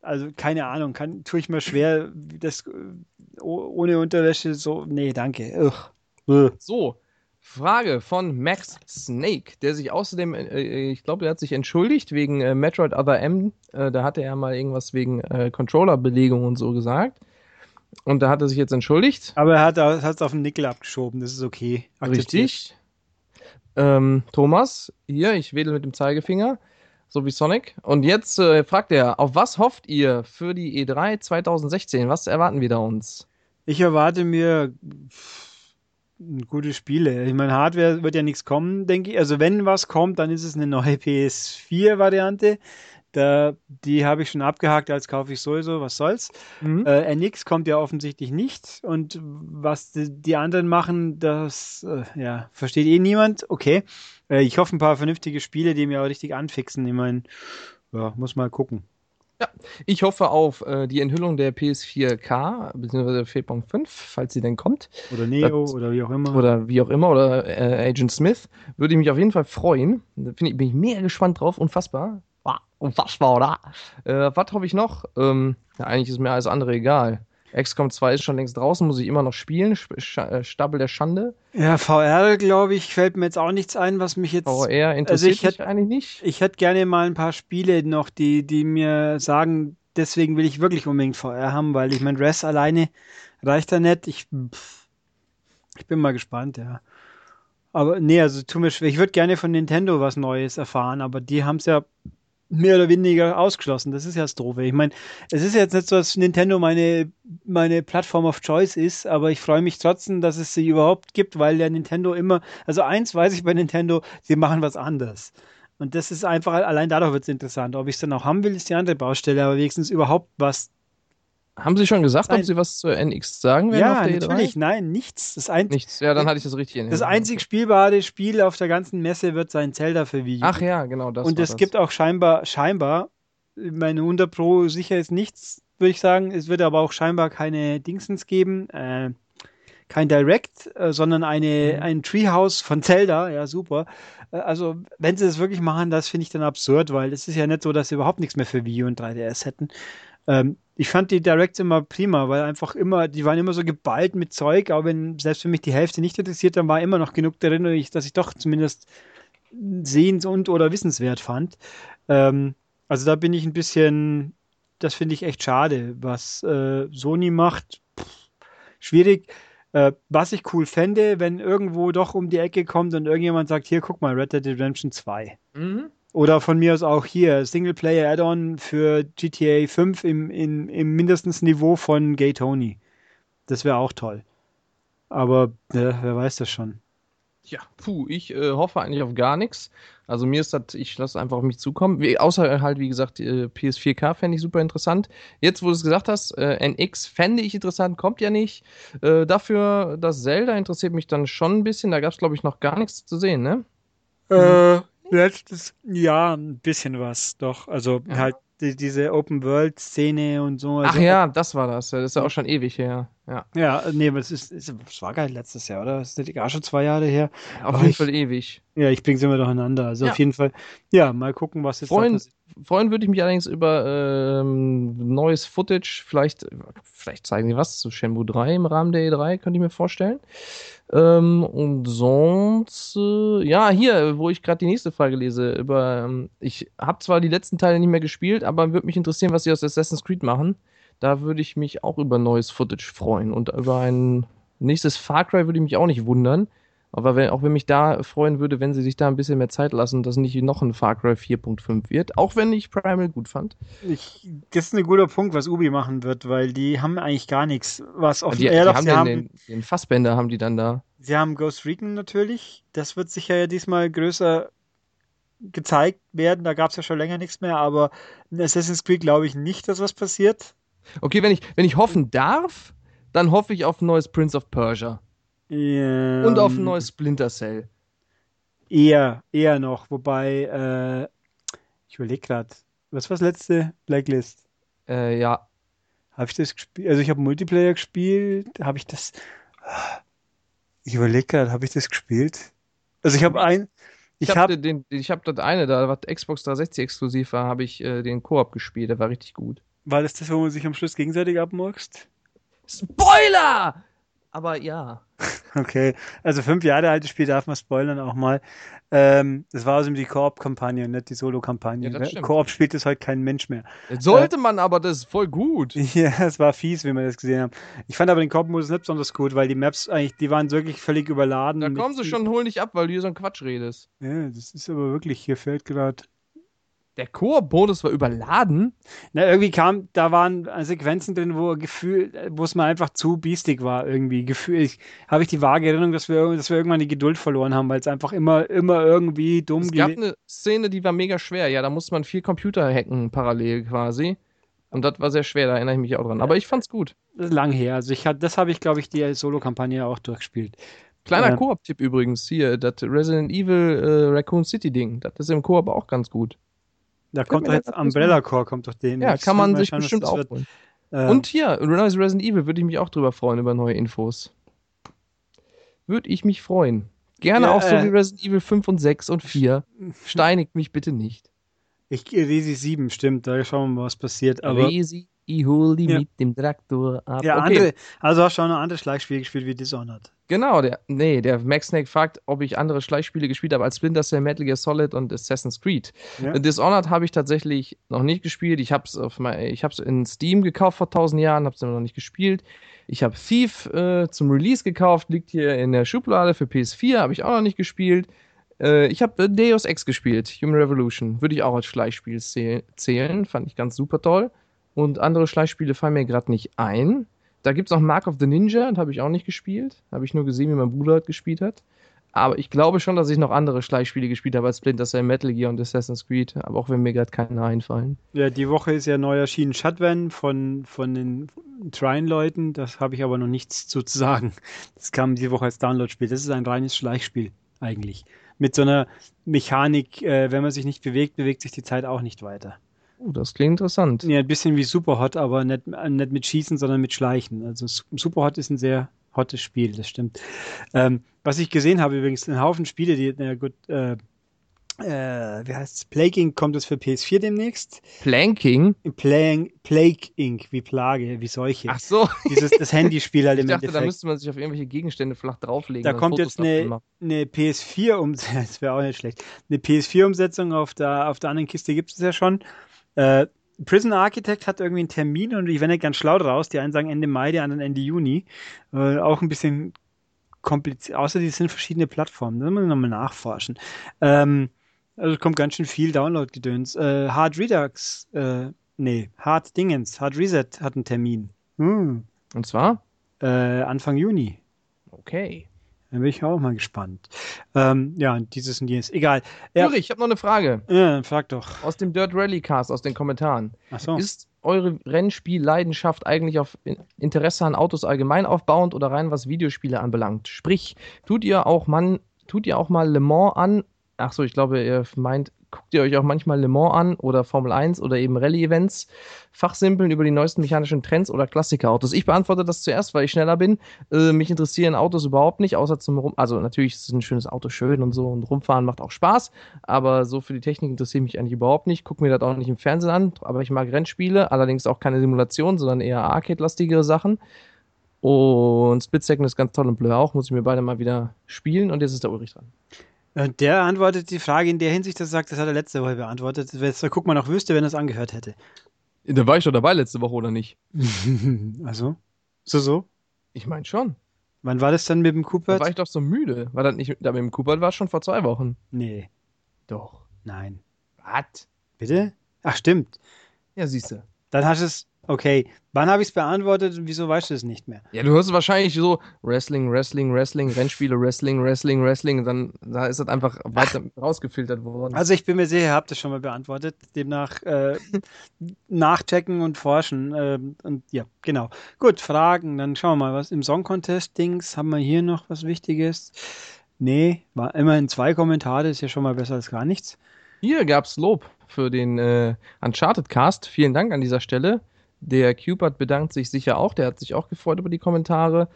also keine Ahnung, kann, tue ich mir schwer, das ohne Unterwäsche so. Nee, danke. Ugh. So, Frage von Max Snake, der sich außerdem, äh, äh, ich glaube, er hat sich entschuldigt wegen äh, Metroid Other M. Äh, da hatte er mal irgendwas wegen äh, Controller-Belegung und so gesagt. Und da hat er sich jetzt entschuldigt. Aber er hat es auf den Nickel abgeschoben, das ist okay. Akzeptiert. Richtig. Ähm, Thomas, hier, ich wedel mit dem Zeigefinger, so wie Sonic. Und jetzt äh, fragt er, auf was hofft ihr für die E3 2016? Was erwarten wir da uns? Ich erwarte mir gute Spiele. Ich meine, Hardware wird ja nichts kommen, denke ich. Also wenn was kommt, dann ist es eine neue PS4-Variante. Da, die habe ich schon abgehakt, als kaufe ich sowieso, was soll's. Mhm. Äh, NX kommt ja offensichtlich nicht. Und was die, die anderen machen, das äh, ja, versteht eh niemand. Okay. Äh, ich hoffe ein paar vernünftige Spiele, die mir auch richtig anfixen. Ich meine, ja, muss mal gucken. Ja, ich hoffe auf äh, die Enthüllung der PS4K bzw. 4.5, falls sie denn kommt. Oder Neo das, oder wie auch immer. Oder wie auch immer, oder äh, Agent Smith. Würde ich mich auf jeden Fall freuen. Da ich, bin ich mega gespannt drauf, unfassbar. Unfassbar, oder? Äh, was hoffe ich noch? Ähm, ja, eigentlich ist mir alles andere egal. XCOM 2 ist schon längst draußen, muss ich immer noch spielen. Äh, Stapel der Schande. Ja, VR, glaube ich, fällt mir jetzt auch nichts ein, was mich jetzt. VR interessiert also ich hätte, eigentlich nicht. Ich hätte gerne mal ein paar Spiele noch, die, die mir sagen, deswegen will ich wirklich unbedingt VR haben, weil ich mein Res alleine reicht da nicht. Ich, ich bin mal gespannt, ja. Aber nee, also tu mir schwer. Ich würde gerne von Nintendo was Neues erfahren, aber die haben es ja mehr oder weniger ausgeschlossen. Das ist ja das Doofe. Ich meine, es ist jetzt nicht so, dass Nintendo meine, meine Plattform of Choice ist, aber ich freue mich trotzdem, dass es sie überhaupt gibt, weil der Nintendo immer, also eins weiß ich bei Nintendo, sie machen was anders. Und das ist einfach, allein dadurch wird es interessant. Ob ich es dann auch haben will, ist die andere Baustelle, aber wenigstens überhaupt was haben Sie schon gesagt, Nein. ob Sie was zur NX sagen werden? Ja, e natürlich. Nein, nichts. Das ein nichts. Ja, dann hatte ich das richtig Das einzig spielbare Spiel auf der ganzen Messe wird sein Zelda für Wii U. Ach ja, genau. Das Und es das. gibt auch scheinbar, scheinbar, meine 100 Pro sicher ist nichts, würde ich sagen. Es wird aber auch scheinbar keine Dingsens geben. Äh, kein Direct, äh, sondern eine, mhm. ein Treehouse von Zelda. Ja, super. Äh, also, wenn sie das wirklich machen, das finde ich dann absurd, weil es ist ja nicht so, dass sie überhaupt nichts mehr für Wii U und 3DS hätten. Ähm, ich fand die Directs immer prima, weil einfach immer, die waren immer so geballt mit Zeug, aber wenn selbst wenn mich die Hälfte nicht interessiert, dann war immer noch genug darin, dass ich doch zumindest sehens- und oder wissenswert fand. Ähm, also da bin ich ein bisschen, das finde ich echt schade, was äh, Sony macht. Pff, schwierig. Äh, was ich cool fände, wenn irgendwo doch um die Ecke kommt und irgendjemand sagt, hier, guck mal, Red Dead Redemption 2. Mhm. Oder von mir aus auch hier, Singleplayer-Add-on für GTA 5 im, im, im mindestens Niveau von Gay Tony. Das wäre auch toll. Aber äh, wer weiß das schon. Ja, puh, ich äh, hoffe eigentlich auf gar nichts. Also mir ist das, ich lasse einfach auf mich zukommen. Wie, außer halt, wie gesagt, äh, PS4K fände ich super interessant. Jetzt, wo du es gesagt hast, äh, NX fände ich interessant, kommt ja nicht. Äh, dafür, das Zelda interessiert mich dann schon ein bisschen. Da gab es, glaube ich, noch gar nichts zu sehen, ne? Äh, letztes Jahr ein bisschen was, doch. Also Ja. halt die, diese Open-World-Szene und so. Ach Also, ja, das war das. Das ist ja auch schon ewig her. Ja, Ja, nee, aber es ist, es war gar nicht letztes Jahr, oder? Es ist gar schon zwei Jahre her. auf Aber jeden ich- Fall ewig. Ja, ich bring's immer durcheinander. Also Ja. auf jeden Fall, ja, mal gucken, was jetzt Freuen, freuen würde ich mich allerdings über ähm, neues Footage. Vielleicht, vielleicht zeigen sie was zu Shenmue 3 im Rahmen der E3, könnte ich mir vorstellen. Ähm, und sonst, äh, ja, hier, wo ich gerade die nächste Frage lese, über, ähm, ich habe zwar die letzten Teile nicht mehr gespielt, aber würde mich interessieren, was sie aus Assassin's Creed machen. Da würde ich mich auch über neues Footage freuen und über ein nächstes Far Cry würde ich mich auch nicht wundern. Aber wenn, auch wenn mich da freuen würde, wenn sie sich da ein bisschen mehr Zeit lassen, dass nicht noch ein Far Cry 4.5 wird. Auch wenn ich Primal gut fand. Ich, das ist ein guter Punkt, was Ubi machen wird, weil die haben eigentlich gar nichts, was auf die, die ja, doch, haben haben, den, den Fassbänder haben die dann da. sie haben Ghost Recon natürlich. Das wird sicher ja diesmal größer gezeigt werden. Da gab es ja schon länger nichts mehr, aber in Assassin's Creed glaube ich nicht, dass was passiert. Okay, wenn ich, wenn ich hoffen darf, dann hoffe ich auf ein neues Prince of Persia. Ähm, Und auf ein neues Splinter Cell. Eher, eher noch, wobei, äh, ich überlege gerade, was war das letzte? Blacklist. Äh, ja. Habe ich das gespielt? Also ich habe Multiplayer gespielt. Habe ich das? Ich überlege gerade, habe ich das gespielt? Also ich habe ein, Ich ich habe habe, den, ich habe das eine da, was Xbox 360 exklusiv war, habe ich äh, den Koop gespielt. Der war richtig gut. War das das, wo man sich am Schluss gegenseitig abmurkst? Spoiler! Aber ja. Okay, also fünf Jahre altes Spiel darf man spoilern auch mal. Ähm, das war also die Koop-Kampagne, nicht die Solo-Kampagne. Ja, stimmt. Koop spielt das heute kein Mensch mehr. Sollte man aber, das ist voll gut. Ja, es war fies, wie wir das gesehen haben. Ich fand aber den Koop-Modus nicht besonders gut, weil die Maps eigentlich, die waren wirklich völlig überladen. Da kommen sie schon und holen dich ab, weil du hier so ein Quatsch redest. Ja, das ist aber wirklich, hier fällt gerade. Der Koop-Modus war überladen. Na, irgendwie kam, da waren Sequenzen drin, wo Gefühl, wo es mal einfach zu biestig war, irgendwie. Gefühl, ich, habe ich die vage Erinnerung, dass wir, dass wir irgendwann die Geduld verloren haben, weil es einfach immer, immer irgendwie dumm Es gab eine Szene, die war mega schwer. Ja, da musste man vier Computer hacken parallel quasi. Und das war sehr schwer, da erinnere ich mich auch dran. Aber ich fand's gut. Das ist lang her. Also ich hatte, das habe ich, glaube ich, die Solo-Kampagne auch durchgespielt. Kleiner. Koop-Tipp übrigens hier, das Resident Evil äh, Raccoon City Ding. Das ist im Koop auch ganz gut. Da kommt doch jetzt Umbrella Core, kommt doch den. Ja, kann man Mal sich bestimmt aufholen. Ähm, Und hier, neues Resident Evil, würde ich mich auch drüber freuen, über neue Infos. Würde ich mich freuen. Gerne Ja, auch so äh, wie Resident Evil 5 und 6 und 4. Steinigt mich bitte nicht. ich, Resi 7, stimmt, da schauen wir mal, was passiert. Aber Resi, ich hol die Ja. mit dem Traktor ab. ja, okay. andere, also hast du auch noch andere Schleichspiele gespielt wie Dishonored. Genau, der, nee, der Max Snake fragt, ob ich andere Schleichspiele gespielt habe als Splinter Cell, Metal Gear Solid und Assassin's Creed. Ja. Dishonored habe ich tatsächlich noch nicht gespielt. Ich habe es auf mein, ich habe es in Steam gekauft vor tausend Jahren, habe es immer noch nicht gespielt. Ich habe Thief äh, zum Release gekauft, liegt hier in der Schublade für PS4, habe ich auch noch nicht gespielt. Äh, ich habe Deus Ex gespielt, Human Revolution, würde ich auch als Schleichspiel zäh- zählen, fand ich ganz super toll. Und andere Schleichspiele fallen mir gerade nicht ein. Da gibt es noch Mark of the Ninja, das habe ich auch nicht gespielt. Habe ich nur gesehen, wie mein Bruder das gespielt hat. Aber ich glaube schon, dass ich noch andere Schleichspiele gespielt habe als Splinter Cell, Metal Gear und Assassin's Creed. Aber auch wenn mir gerade keine einfallen. Ja, die Woche ist ja neu erschienen Shadwan von, von den Trine-Leuten. Das habe ich aber noch nichts zu sagen. Das kam die Woche als Download-Spiel. Das ist ein reines Schleichspiel eigentlich. Mit so einer Mechanik, äh, wenn man sich nicht bewegt, bewegt sich die Zeit auch nicht weiter. Uh, das klingt interessant. Ja, ein bisschen wie Superhot, aber nicht, nicht mit Schießen, sondern mit Schleichen. Also Su- Superhot ist ein sehr hottes Spiel, das stimmt. Ähm, was ich gesehen habe übrigens, ein Haufen Spiele, die, na gut, äh, äh, wie heißt's? Plague Inc. kommt es für PS4 demnächst. Planking? Plague, Plague Inc. wie Plage, wie Seuche. Ach so. Dieses, das Handyspiel halt Ich im dachte, da Endeffekt. müsste man sich auf irgendwelche Gegenstände flach drauflegen. Da kommt Fotos jetzt eine, eine PS4-Umsetzung, das wäre auch nicht schlecht. Eine PS4-Umsetzung auf der, auf der anderen Kiste gibt es ja schon. Äh, Prison Architect hat irgendwie einen Termin und ich werde nicht ganz schlau draus. Die einen sagen Ende Mai, die anderen Ende Juni. Äh, auch ein bisschen kompliziert. Außer die sind verschiedene Plattformen. Da muss man nochmal nachforschen. Ähm, also kommt ganz schön viel Download-Gedöns. Äh, Hard Redux, äh, nee, Hard Dingens, Hard Reset hat einen Termin. Hm. Und zwar? Äh, Anfang Juni. Okay. Da bin ich auch mal gespannt. Ähm, ja, dieses und jenes. Egal. Ja, Ulrich, ich habe noch eine Frage. ja, frag doch. Aus dem Dirt Rally Cast, aus den Kommentaren. Ach so. Ist eure Rennspielleidenschaft eigentlich auf In- Interesse an Autos allgemein aufbauend oder rein was Videospiele anbelangt? Sprich, tut ihr auch man, tut ihr auch mal Le Mans an? Ach so, ich glaube, ihr meint, guckt ihr euch auch manchmal Le Mans an oder Formel 1 oder eben Rallye-Events? Fachsimpeln über die neuesten mechanischen Trends oder Klassikerautos? Ich beantworte das zuerst, weil ich schneller bin. Äh, mich interessieren Autos überhaupt nicht, außer zum Rum. Also natürlich ist ein schönes Auto schön und so und rumfahren macht auch Spaß, aber so für die Technik interessiert mich eigentlich überhaupt nicht. Guck mir das auch nicht im Fernsehen an, aber ich mag Rennspiele, allerdings auch keine Simulation, sondern eher Arcade-lastigere Sachen. Und Split Second ist ganz toll und Blur auch, muss ich mir beide mal wieder spielen und jetzt ist der Ulrich dran. Äh, Der antwortet die Frage in der Hinsicht, dass er sagt, das hat er letzte Woche beantwortet. Jetzt guck mal noch wüsste, wenn er es angehört hätte. Da war ich doch dabei letzte Woche, oder nicht? also? So, so? Ich meine schon. Wann war das dann mit dem Da Cooper? war ich doch so müde. War das nicht, da mit dem Cooper war schon vor zwei Wochen. Nee, Doch. nein. Was? Bitte? Ach, stimmt. Ja, siehst du. Dann hast du es. Okay. Wann habe ich es beantwortet und wieso weißt du es nicht mehr? Ja, du hörst wahrscheinlich so Wrestling, Wrestling, Wrestling, Rennspiele, Wrestling, Wrestling, Wrestling. Und dann da ist das einfach weiter rausgefiltert worden. Also ich bin mir sicher, ihr habt es schon mal beantwortet. Demnach äh, nachchecken und forschen. ähm, und ja, genau. Gut, Fragen. Dann schauen wir mal, was im Song Contest Dings haben wir hier noch was Wichtiges? Nee, war immerhin zwei Kommentare, ist ja schon mal besser als gar nichts. Hier gab's Lob für den äh, Uncharted Cast. Vielen Dank an dieser Stelle. Der Cupid bedankt sich sicher auch. Der hat sich auch gefreut über die Kommentare.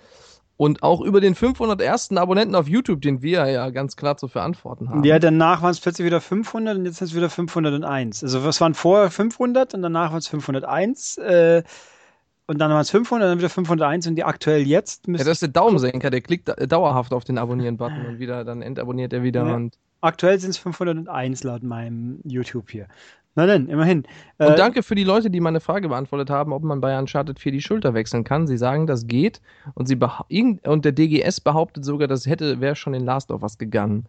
Und auch über den 501. Abonnenten auf YouTube, den wir ja ganz klar zu verantworten haben. Ja, danach waren es plötzlich wieder 500 und jetzt sind es wieder 501. Also was waren vorher 500 und danach waren es 501 äh, und dann waren es 500 und dann wieder 501 und die aktuell jetzt Ja, müsste das ist der Daumensenker, der klickt da- dauerhaft auf den Abonnieren-Button und wieder, dann entabonniert er wieder. Ja. Und, aktuell sind es 501 laut meinem YouTube hier. Na dann, immerhin. und Äh, danke für die Leute, die meine Frage beantwortet haben, ob man bei Uncharted 4 die Schulter wechseln kann. Sie sagen, das geht. Und, sie und der DGS behauptet sogar, das hätte, wäre schon in Last of Us gegangen.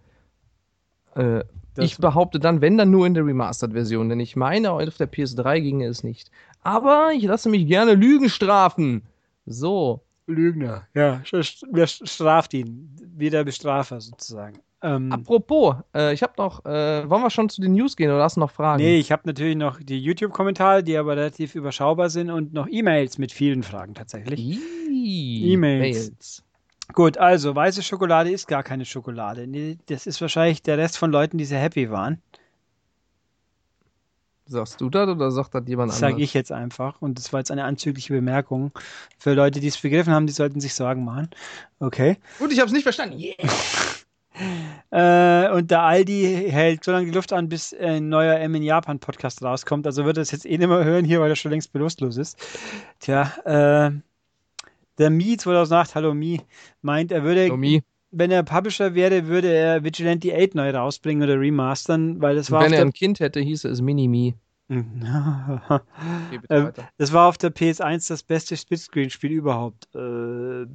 Äh, ich behaupte dann, wenn dann nur in der Remastered-Version, denn ich meine, auf der PS3 ginge es nicht. Aber ich lasse mich gerne Lügen strafen. So. Lügner. Ja, wer straft ihn? Wie der Bestrafer sozusagen. Ähm, Apropos, äh, ich habe noch, äh, wollen wir schon zu den News gehen oder hast du noch Fragen? nee, ich habe natürlich noch die YouTube-Kommentare, die aber relativ überschaubar sind und noch E-Mails mit vielen Fragen tatsächlich. E- E-Mails. Gut, also weiße Schokolade ist gar keine Schokolade. Nee, das ist wahrscheinlich der Rest von Leuten, die sehr happy waren. Sagst du das oder sagt das jemand Das anderes? sage ich jetzt einfach. Und das war jetzt eine anzügliche Bemerkung. Für Leute, die es begriffen haben, die sollten sich Sorgen machen. Okay. Gut, ich habe es nicht verstanden. Yeah. Äh, und der Aldi hält so lange die Luft an, bis ein neuer M in Japan Podcast rauskommt. Also wird er es jetzt eh nicht mehr hören hier, weil er schon längst bewusstlos ist. Tja, äh, der Mi 2008, hallo Mi, meint, er würde, Nomi. wenn er Publisher wäre, würde er Vigilante 8 neu rausbringen oder remastern, weil das war Wenn er ein Kind hätte, hieße es Mini-Me. Okay, Ähm, weiter. Das war auf der PS1 das beste Splitscreen-Spiel überhaupt. Äh,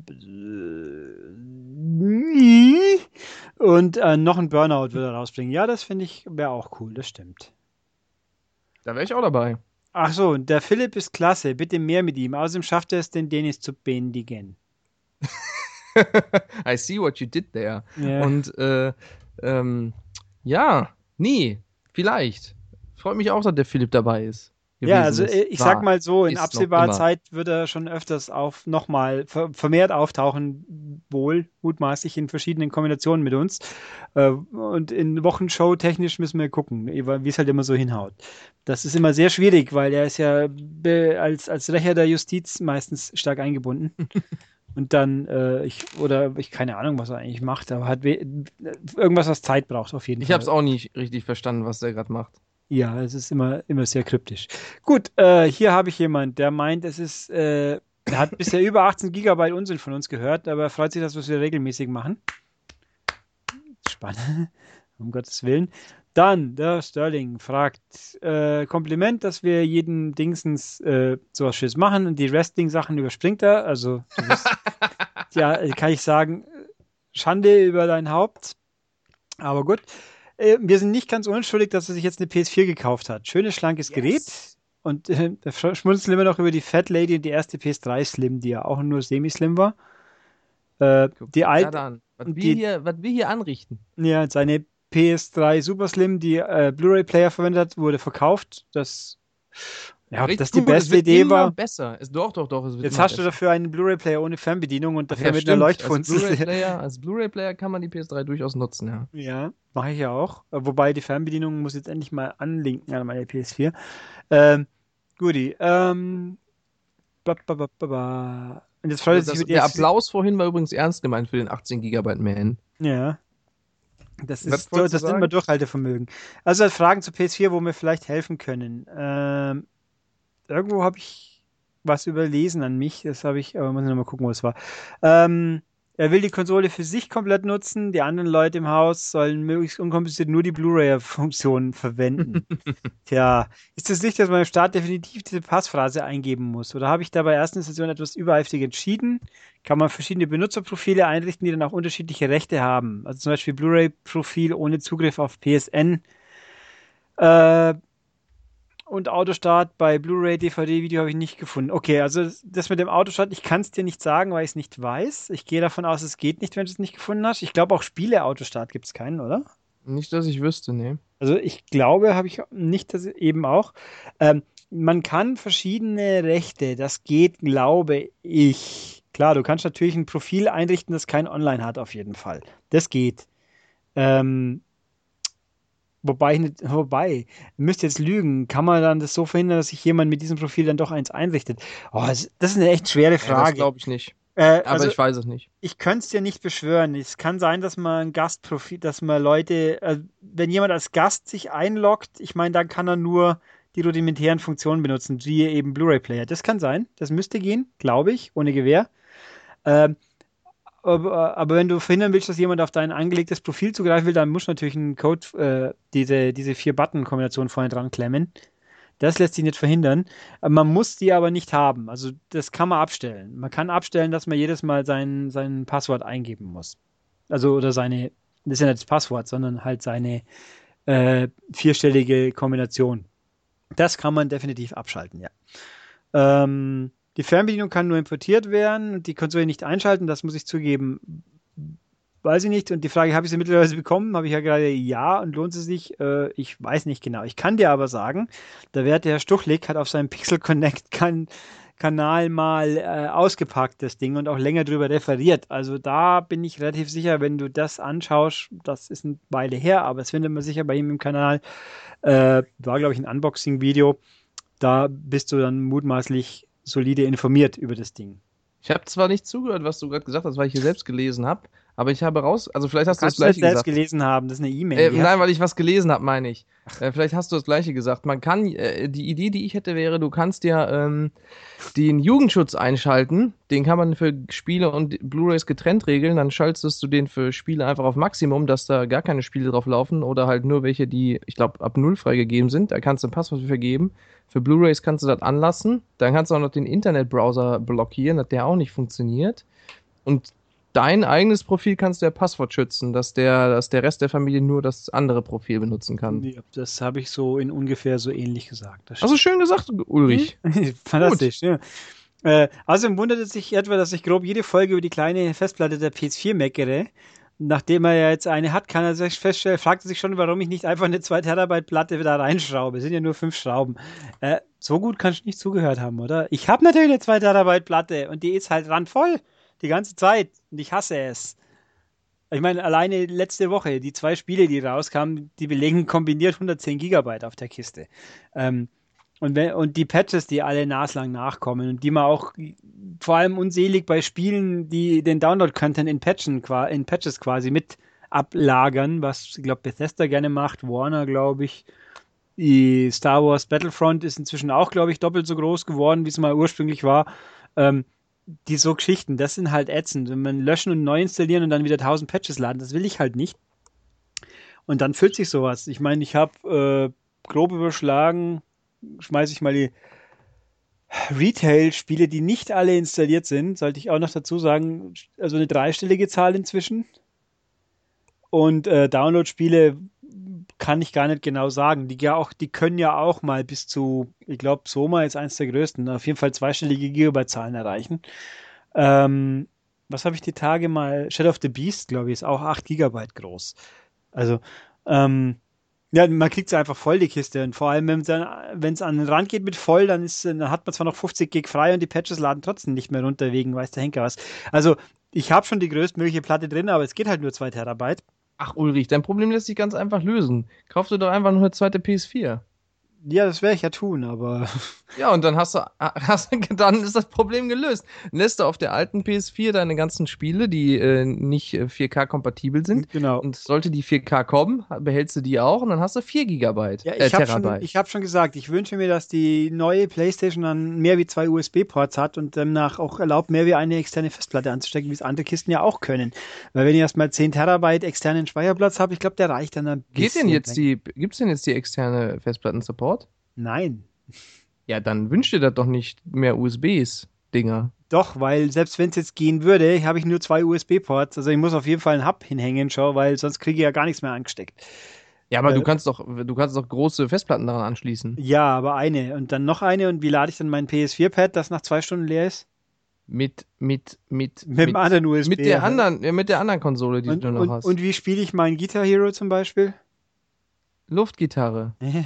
und äh, noch ein Burnout will er rausbringen. Ja, das finde ich wäre auch cool, das stimmt. Da wäre ich auch dabei. Ach so, der Philipp ist klasse, bitte mehr mit ihm. Außerdem schafft er es, den Dennis zu bändigen. I see what you did there. Ja. Und äh, ähm, ja, nie, vielleicht. Freut mich auch, dass der Philipp dabei ist. Ja, also ist. ich War. sag mal so, in absehbarer. Zeit wird er schon öfters auf nochmal ver vermehrt auftauchen, wohl mutmaßlich in verschiedenen Kombinationen mit uns. Äh, und in Wochenshow technisch müssen wir gucken, wie es halt immer so hinhaut. Das ist immer sehr schwierig, weil er ist ja als, als Rächer der Justiz meistens stark eingebunden. Und dann, äh, ich, oder ich keine Ahnung, was er eigentlich macht, aber hat irgendwas, was Zeit braucht, auf jeden Ich Fall. habe es auch nicht richtig verstanden, was der gerade macht. Ja, es ist immer, immer sehr kryptisch. Gut, äh, hier habe ich jemand, der meint, es ist, äh, er hat bisher über 18 Gigabyte Unsinn von uns gehört, aber er freut sich, dass wir es wieder regelmäßig machen. Spannend, um Gottes Willen. Dann, der Sterling fragt, äh, Kompliment, dass wir jeden Dingsens äh, sowas Schönes machen und die Wrestling-Sachen überspringt er. Also, bist, ja, kann ich sagen, Schande über dein Haupt. Aber gut. Äh, wir sind nicht ganz unschuldig, dass er sich jetzt eine PS4 gekauft hat. Schönes, schlankes yes. Gerät. Und äh, da schmunzeln immer noch über die Fat Lady und die erste PS3 Slim, die ja auch nur semi-slim war. Äh, die alte. Was, wir hier, was wir hier anrichten. Ja, seine PS3 Super Slim, die äh, Blu-ray-Player verwendet hat, wurde verkauft. Das, ja, ob das die beste Idee war. besser. Es, doch, doch, doch. Jetzt hast besser. du dafür einen Blu-ray-Player ohne Fernbedienung und dafür ja, mit einer Leuchtfunzel. Als Blu-ray-Player Blu kann man die PS3 durchaus nutzen, ja. Ja, mache ich ja auch. Wobei die Fernbedienung muss jetzt endlich mal anlinken an meine PS4. Ähm, Guti. Ähm, ba. Und jetzt freut also sich Der Applaus vorhin war übrigens ernst gemeint für den 18 GB Man. Ja. Das ist so, das nennt man Durchhaltevermögen. Also Fragen zu PS4, wo wir vielleicht helfen können. Ähm, irgendwo habe ich was überlesen an mich. Das habe ich, aber muss ich nochmal gucken, wo es war. Ähm, er will die Konsole für sich komplett nutzen. Die anderen Leute im Haus sollen möglichst unkompliziert nur die Blu-ray-Funktion verwenden. Tja, ist es nicht, dass man im Start definitiv diese Passphrase eingeben muss? Oder habe ich da bei der ersten Session etwas übereifrig entschieden? Kann man verschiedene Benutzerprofile einrichten, die dann auch unterschiedliche Rechte haben? Also zum Beispiel Blu-ray-Profil ohne Zugriff auf PSN. Äh, und Autostart bei Blu-ray, DVD, Video habe ich nicht gefunden. Okay, also das mit dem Autostart, ich kann es dir nicht sagen, weil ich es nicht weiß. Ich gehe davon aus, es geht nicht, wenn du es nicht gefunden hast. Ich glaube auch Spiele-Autostart gibt es keinen, oder? Nicht, dass ich wüsste, nee. Also ich glaube, habe ich nicht, dass eben auch. Ähm, man kann verschiedene Rechte, das geht, glaube ich. Klar, du kannst natürlich ein Profil einrichten, das kein Online hat, auf jeden Fall. Das geht. Ähm, Wobei, wobei, müsst jetzt lügen, kann man dann das so verhindern, dass sich jemand mit diesem Profil dann doch eins einrichtet? Oh, das ist eine echt schwere Frage. Ja, das glaube ich nicht. Äh, Aber also, ich weiß es nicht. Ich könnte es dir nicht beschwören. Es kann sein, dass man ein Gastprofil, dass man Leute, äh, wenn jemand als Gast sich einloggt, ich meine, dann kann er nur die rudimentären Funktionen benutzen, wie eben Blu-ray-Player. Das kann sein. Das müsste gehen, glaube ich, ohne Gewehr. Ähm, aber, wenn du verhindern willst, dass jemand auf dein angelegtes Profil zugreifen will, dann musst du natürlich einen Code, äh, diese, diese vier Button-Kombination vorne dran klemmen. Das lässt sich nicht verhindern. Man muss die aber nicht haben. Also das kann man abstellen. Man kann abstellen, dass man jedes Mal sein, sein Passwort eingeben muss. Also oder seine, das ist ja nicht das Passwort, sondern halt seine äh, vierstellige Kombination. Das kann man definitiv abschalten, ja. Ähm, die Fernbedienung kann nur importiert werden und die Konsole nicht einschalten, das muss ich zugeben. Weiß ich nicht. Und die Frage, habe ich sie mittlerweile bekommen? Habe ich ja gerade ja und lohnt sie sich? Äh, ich weiß nicht genau. Ich kann dir aber sagen, der werte Herr Stuchlik hat auf seinem Pixel Connect kan Kanal mal äh, ausgepackt, das Ding, und auch länger drüber referiert. Also da bin ich relativ sicher, wenn du das anschaust, das ist eine Weile her, aber es findet man sicher bei ihm im Kanal. Äh, war, glaube ich, ein Unboxing-Video. Da bist du dann mutmaßlich solide informiert über das Ding. Ich habe zwar nicht zugehört, was du gerade gesagt hast, weil ich hier selbst gelesen habe, aber ich habe raus, also vielleicht hast du das gleiche selbst gelesen haben, das ist eine E-Mail. Äh, nein, weil ich was gelesen habe, meine ich. Äh, vielleicht hast du das gleiche gesagt. Man kann, äh, die Idee, die ich hätte, wäre, du kannst ja ähm, den Jugendschutz einschalten. Den kann man für Spiele und Blu-rays getrennt regeln. Dann schaltest du den für Spiele einfach auf Maximum, dass da gar keine Spiele drauf laufen oder halt nur welche, die, ich glaube, ab null freigegeben sind. Da kannst du ein Passwort vergeben. Für Blu-rays kannst du das anlassen. Dann kannst du auch noch den Internetbrowser blockieren, dass der auch nicht funktioniert. Und dein eigenes Profil kannst du ja Passwort schützen, dass der, dass der Rest der Familie nur das andere Profil benutzen kann. Ja, das habe ich so in ungefähr so ähnlich gesagt. Also schön gesagt, Ulrich. Hm? Fantastisch, ja. Äh, außerdem wundert es sich etwa, dass ich grob jede Folge über die kleine Festplatte der PS4 meckere. Nachdem er ja jetzt eine hat, kann er sich feststellen, fragt er sich schon, warum ich nicht einfach eine 2 Terabyte Platte da reinschraube. Es sind ja nur fünf Schrauben. Äh, so gut kannst du nicht zugehört haben, oder? Ich habe natürlich eine 2 Terabyte Platte und die ist halt randvoll. Die ganze Zeit. Und ich hasse es. Ich meine, alleine letzte Woche, die zwei Spiele, die rauskamen, die belegen kombiniert 110 Gigabyte auf der Kiste. Ähm, und, wenn, und die Patches, die alle naslang nachkommen und die man auch vor allem unselig bei Spielen, die den Download-Content in, in Patches quasi mit ablagern, was, ich glaube, Bethesda gerne macht, Warner, glaube ich. Die Star Wars Battlefront ist inzwischen auch, glaube ich, doppelt so groß geworden, wie es mal ursprünglich war. Ähm, die so Geschichten, das sind halt ätzend. Wenn man löschen und neu installieren und dann wieder 1000 Patches laden, das will ich halt nicht. Und dann füllt sich sowas. Ich meine, ich habe äh, grob überschlagen, schmeiße ich mal die Retail-Spiele, die nicht alle installiert sind, sollte ich auch noch dazu sagen, also eine dreistellige Zahl inzwischen. Und äh, Download-Spiele kann ich gar nicht genau sagen. Die, ja auch, die können ja auch mal bis zu, ich glaube, Soma ist eins der größten, auf jeden Fall zweistellige Gigabyte-Zahlen erreichen. Ähm, was habe ich die Tage mal? Shadow of the Beast, glaube ich, ist auch 8 Gigabyte groß. Also, ähm, ja, man kriegt es einfach voll, die Kiste. Und vor allem, wenn es an den Rand geht mit voll, dann, ist, dann hat man zwar noch 50 Gig frei und die Patches laden trotzdem nicht mehr runter wegen weiß der Henker was. Also, ich habe schon die größtmögliche Platte drin, aber es geht halt nur 2 Terabyte. Ach, Ulrich, dein Problem lässt sich ganz einfach lösen. Kauf dir doch einfach nur eine zweite PS4. Ja, das werde ich ja tun, aber. Ja, und dann hast du, hast, dann ist das Problem gelöst. Lässt du auf der alten PS4 deine ganzen Spiele, die äh, nicht 4K-kompatibel sind. Genau. Und sollte die 4K kommen, behältst du die auch und dann hast du 4 Gigabyte. Ja, ich äh, habe schon, hab schon gesagt, ich wünsche mir, dass die neue PlayStation dann mehr wie zwei USB-Ports hat und demnach auch erlaubt, mehr wie eine externe Festplatte anzustecken, wie es andere Kisten ja auch können. Weil wenn ich erstmal 10 Terabyte externen Speicherplatz habe, ich glaube, der reicht dann ein Geht denn jetzt die, gibt es denn jetzt die externe Festplatten-Support? Nein. Ja, dann wünscht ihr das doch nicht mehr USBs, Dinger. Doch, weil selbst wenn es jetzt gehen würde, habe ich nur zwei USB-Ports. Also ich muss auf jeden Fall einen Hub hinhängen, schau, weil sonst kriege ich ja gar nichts mehr angesteckt. Ja, aber Äh, du kannst doch, du kannst doch große Festplatten daran anschließen. Ja, aber eine und dann noch eine und wie lade ich dann mein PS4-Pad, das nach zwei Stunden leer ist? Mit, mit, mit, Mit, dem anderen USB. mit der anderen, mit der anderen Konsole, die und, du noch und, hast. und wie spiele ich mein Guitar Hero zum Beispiel? Luftgitarre. Ja,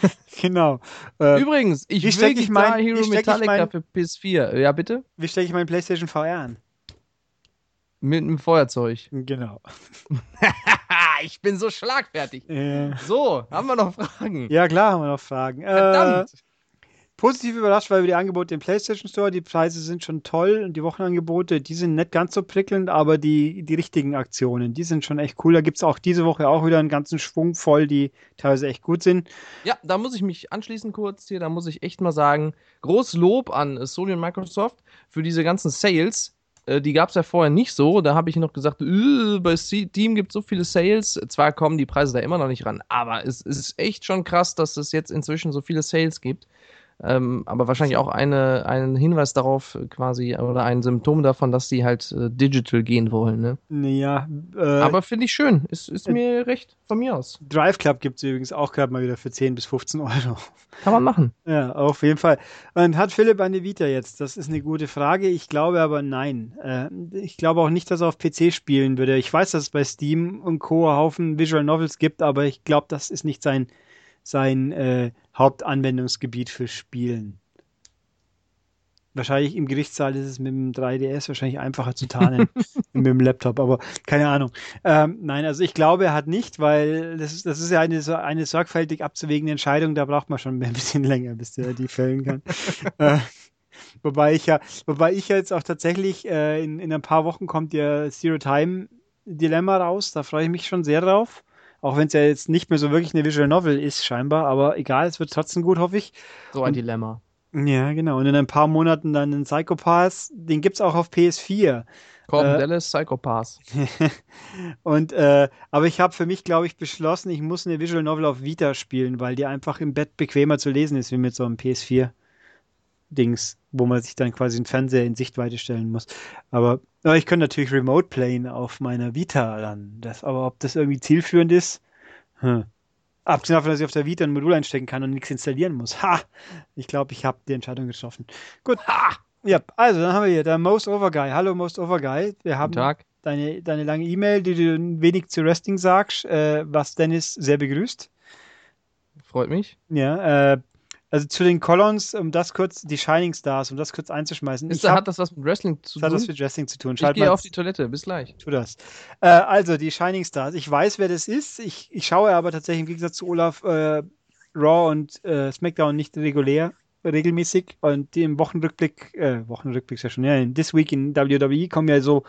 genau. Äh, Übrigens, ich wie will ich mein- wie Hero steck ich Metallica mein- für PS4. Ja, bitte? wie stelle ich mein PlayStation VR an? Mit einem Feuerzeug. Genau. ich bin so schlagfertig. Äh, So, haben wir noch Fragen? ja, klar, haben wir noch Fragen. Verdammt. Äh, positiv überrascht, weil wir die Angebote im PlayStation Store, die Preise sind schon toll und die Wochenangebote, die sind nicht ganz so prickelnd, aber die, die richtigen Aktionen, die sind schon echt cool. Da gibt es auch diese Woche auch wieder einen ganzen Schwung voll, die teilweise echt gut sind. Ja, da muss ich mich anschließen kurz hier. Da muss ich echt mal sagen, groß Lob an Sony und Microsoft für diese ganzen Sales. Äh, Die gab es ja vorher nicht so. Da habe ich noch gesagt, bei Steam gibt es so viele Sales. Zwar kommen die Preise da immer noch nicht ran, aber es ist echt schon krass, dass es jetzt inzwischen so viele Sales gibt. Ähm, aber wahrscheinlich auch eine, ein Hinweis darauf äh, quasi oder ein Symptom davon, dass die halt äh, digital gehen wollen. Ne? Ja, äh, Aber finde ich schön. Ist, ist mir recht von mir aus. Drive Club gibt es übrigens auch gerade mal wieder für 10 bis 15 Euro. Kann man machen. Ja, auf jeden Fall. Und hat Philipp eine Vita jetzt? Das ist eine gute Frage. Ich glaube aber nein. Äh, ich glaube auch nicht, dass er auf PC spielen würde. Ich weiß, dass es bei Steam und Co. einen Haufen Visual Novels gibt, aber ich glaube, das ist nicht sein, sein äh, Hauptanwendungsgebiet für Spielen. Wahrscheinlich im Gerichtssaal ist es mit dem 3DS wahrscheinlich einfacher zu tarnen mit dem Laptop, aber keine Ahnung. Ähm, nein, also ich glaube, er hat nicht, weil das ist, das ist ja eine, so- eine sorgfältig abzuwägende Entscheidung, da braucht man schon ein bisschen länger, bis er die fällen kann. äh, wobei ich ja, wobei ich ja jetzt auch tatsächlich äh, in, in ein paar Wochen kommt ja Zero Time Dilemma raus, da freue ich mich schon sehr drauf. Auch wenn es ja jetzt nicht mehr so wirklich eine Visual Novel ist, scheinbar, aber egal, es wird trotzdem gut, hoffe ich. So ein Und- Dilemma. Ja, genau. Und in ein paar Monaten dann einen Psychopath, den gibt's auch auf PS4. Corbin Äh, Dallas, Psychopath. Und äh, aber ich habe für mich, glaube ich, beschlossen, ich muss eine Visual Novel auf Vita spielen, weil die einfach im Bett bequemer zu lesen ist, wie mit so einem PS4 Dings, wo man sich dann quasi einen Fernseher in Sichtweite stellen muss. Aber, aber ich könnte natürlich Remote playen auf meiner Vita dann. Das, aber ob das irgendwie zielführend ist, hm. abgesehen davon, dass ich auf der Vita ein Modul einstecken kann und nichts installieren muss. Ha! Ich glaube, ich habe die Entscheidung getroffen. Gut. Ha! Ja, also dann haben wir hier der Most Over Guy. Hallo Most Over Guy. Wir haben Guten Tag. deine, deine lange E-Mail, die du ein wenig zu Wrestling sagst, äh, was Dennis sehr begrüßt. Freut mich. Ja, äh, also zu den Colons, um das kurz, die Shining Stars, um das kurz einzuschmeißen. Ist, ich hab, hat das was mit Wrestling zu das hat was tun? mit Wrestling zu tun. Ich Schalt gehe mal, auf die Toilette. Bis gleich. tu das. Äh, also, die Shining Stars. Ich weiß, wer das ist. Ich, ich schaue aber tatsächlich im Gegensatz zu Olaf äh, Raw und äh, SmackDown nicht regulär, regelmäßig. Und im Wochenrückblick, äh, Wochenrückblick ist ja schon, ja, in This Week in WWE kommen ja so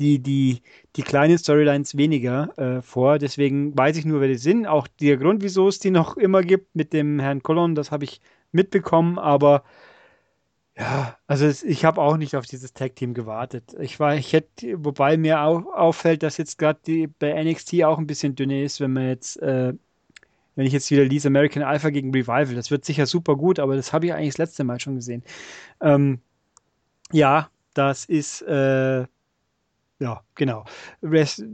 die, die, die kleinen Storylines weniger äh, vor. Deswegen weiß ich nur, wer die sind. Auch der Grund, wieso es die noch immer gibt mit dem Herrn Colon, das habe ich mitbekommen, aber Ja, also es, ich habe auch nicht auf dieses Tag-Team gewartet. Ich war, ich hätte, wobei mir auch auffällt, dass jetzt gerade die bei NXT auch ein bisschen dünne ist, wenn man jetzt, äh, wenn ich jetzt wieder lese American Alpha gegen Revival, das wird sicher super gut, aber das habe ich eigentlich das letzte Mal schon gesehen. Ähm, ja, das ist, äh, ja, genau. Rest,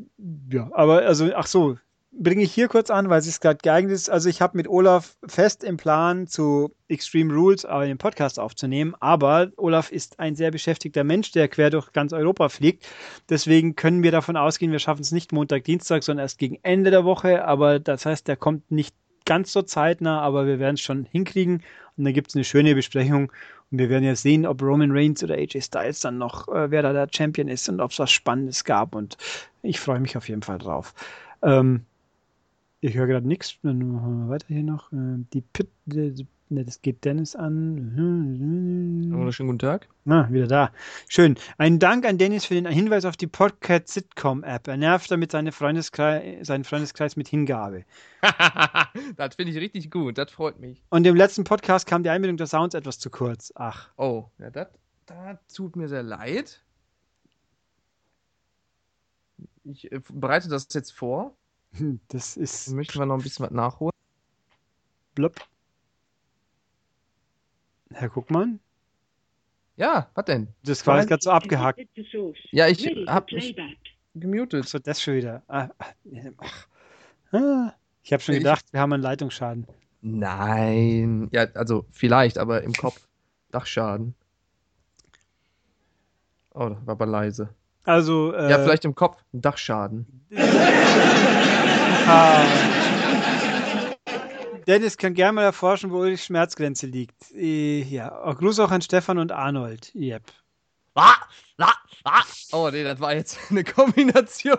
ja, aber also, ach so, bringe ich hier kurz an, weil es gerade geeignet ist. Also ich habe mit Olaf fest im Plan, zu Extreme Rules einen Podcast aufzunehmen, aber Olaf ist ein sehr beschäftigter Mensch, der quer durch ganz Europa fliegt. Deswegen können wir davon ausgehen, wir schaffen es nicht Montag, Dienstag, sondern erst gegen Ende der Woche. Aber das heißt, der kommt nicht ganz so zeitnah, aber wir werden es schon hinkriegen. Und dann gibt es eine schöne Besprechung. Und wir werden ja sehen, ob Roman Reigns oder AJ Styles dann noch, äh, wer da der Champion ist und ob es was Spannendes gab. Und ich freue mich auf jeden Fall drauf. Ähm, ich höre gerade nichts. Dann machen wir weiter hier noch. Äh, die Pit, ne, das geht Dennis an. Wunderschönen guten Tag. Ah, wieder da. Schön. Ein Dank an Dennis für den Hinweis auf die Podcast Sitcom App. Er nervt damit seine Freundeskreis, seinen Freundeskreis mit Hingabe. das finde ich richtig gut. Das freut mich. Und im letzten Podcast kam die Einbindung der Sounds etwas zu kurz. Ach. Oh, ja, das, tut mir sehr leid. Ich äh, bereite das jetzt vor. Das ist. Möchten wir noch ein bisschen was nachholen. Blub. Herr Guckmann? Ja, was denn? Das war jetzt gerade so abgehackt. Ja, ich hab mich gemutet. So, das schon wieder. Ah, ach. Ah, ich habe schon gedacht, wir haben einen Leitungsschaden. Nein. Ja, also vielleicht, aber im Kopf. Dachschaden. Oh, das war aber leise. Also. Äh, ja, vielleicht im Kopf. Ein Dachschaden. ah. Dennis kann gerne mal erforschen, wo die Schmerzgrenze liegt. Ja, Gruß auch an Stefan und Arnold. Yep. Ah, ah, ah. Oh, nee, das war jetzt eine Kombination.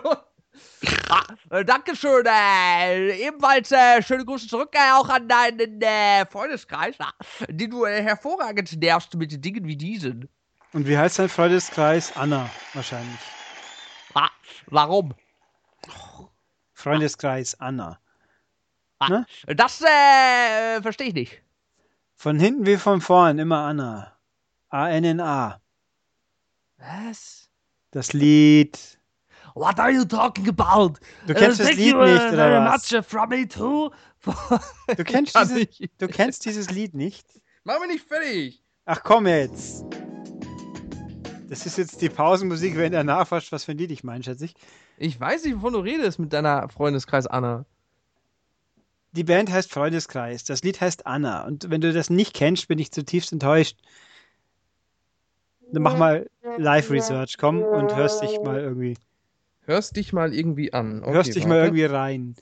Ah, äh, Dankeschön. Äh, ebenfalls äh, schöne Grüße zurück äh, auch an deinen äh, Freundeskreis, den du äh, hervorragend nervst mit Dingen wie diesen. Und wie heißt dein Freundeskreis? Anna, wahrscheinlich. Ah, warum? Freundeskreis Anna. Ah, ne? Das äh, verstehe ich nicht. Von hinten wie von vorn, immer Anna. A-N-N-A. Was? Das Lied. What are you talking about? Du kennst uh, das Lied you, nicht, oder was? Much from me too. du, kennst dieses, du kennst dieses Lied nicht? Mach mich nicht fertig. Ach komm jetzt. Das ist jetzt die Pausenmusik, wenn er nachforscht, was für ein Lied ich meine, schätze ich. Ich weiß nicht, wovon du redest mit deiner Freundeskreis Anna. Die Band heißt Freundeskreis, das Lied heißt Anna. Und wenn du das nicht kennst, bin ich zutiefst enttäuscht. Dann mach mal Live-Research, komm und hörst dich mal irgendwie. Hörst dich mal irgendwie an. Okay, hörst dich warte. mal irgendwie rein.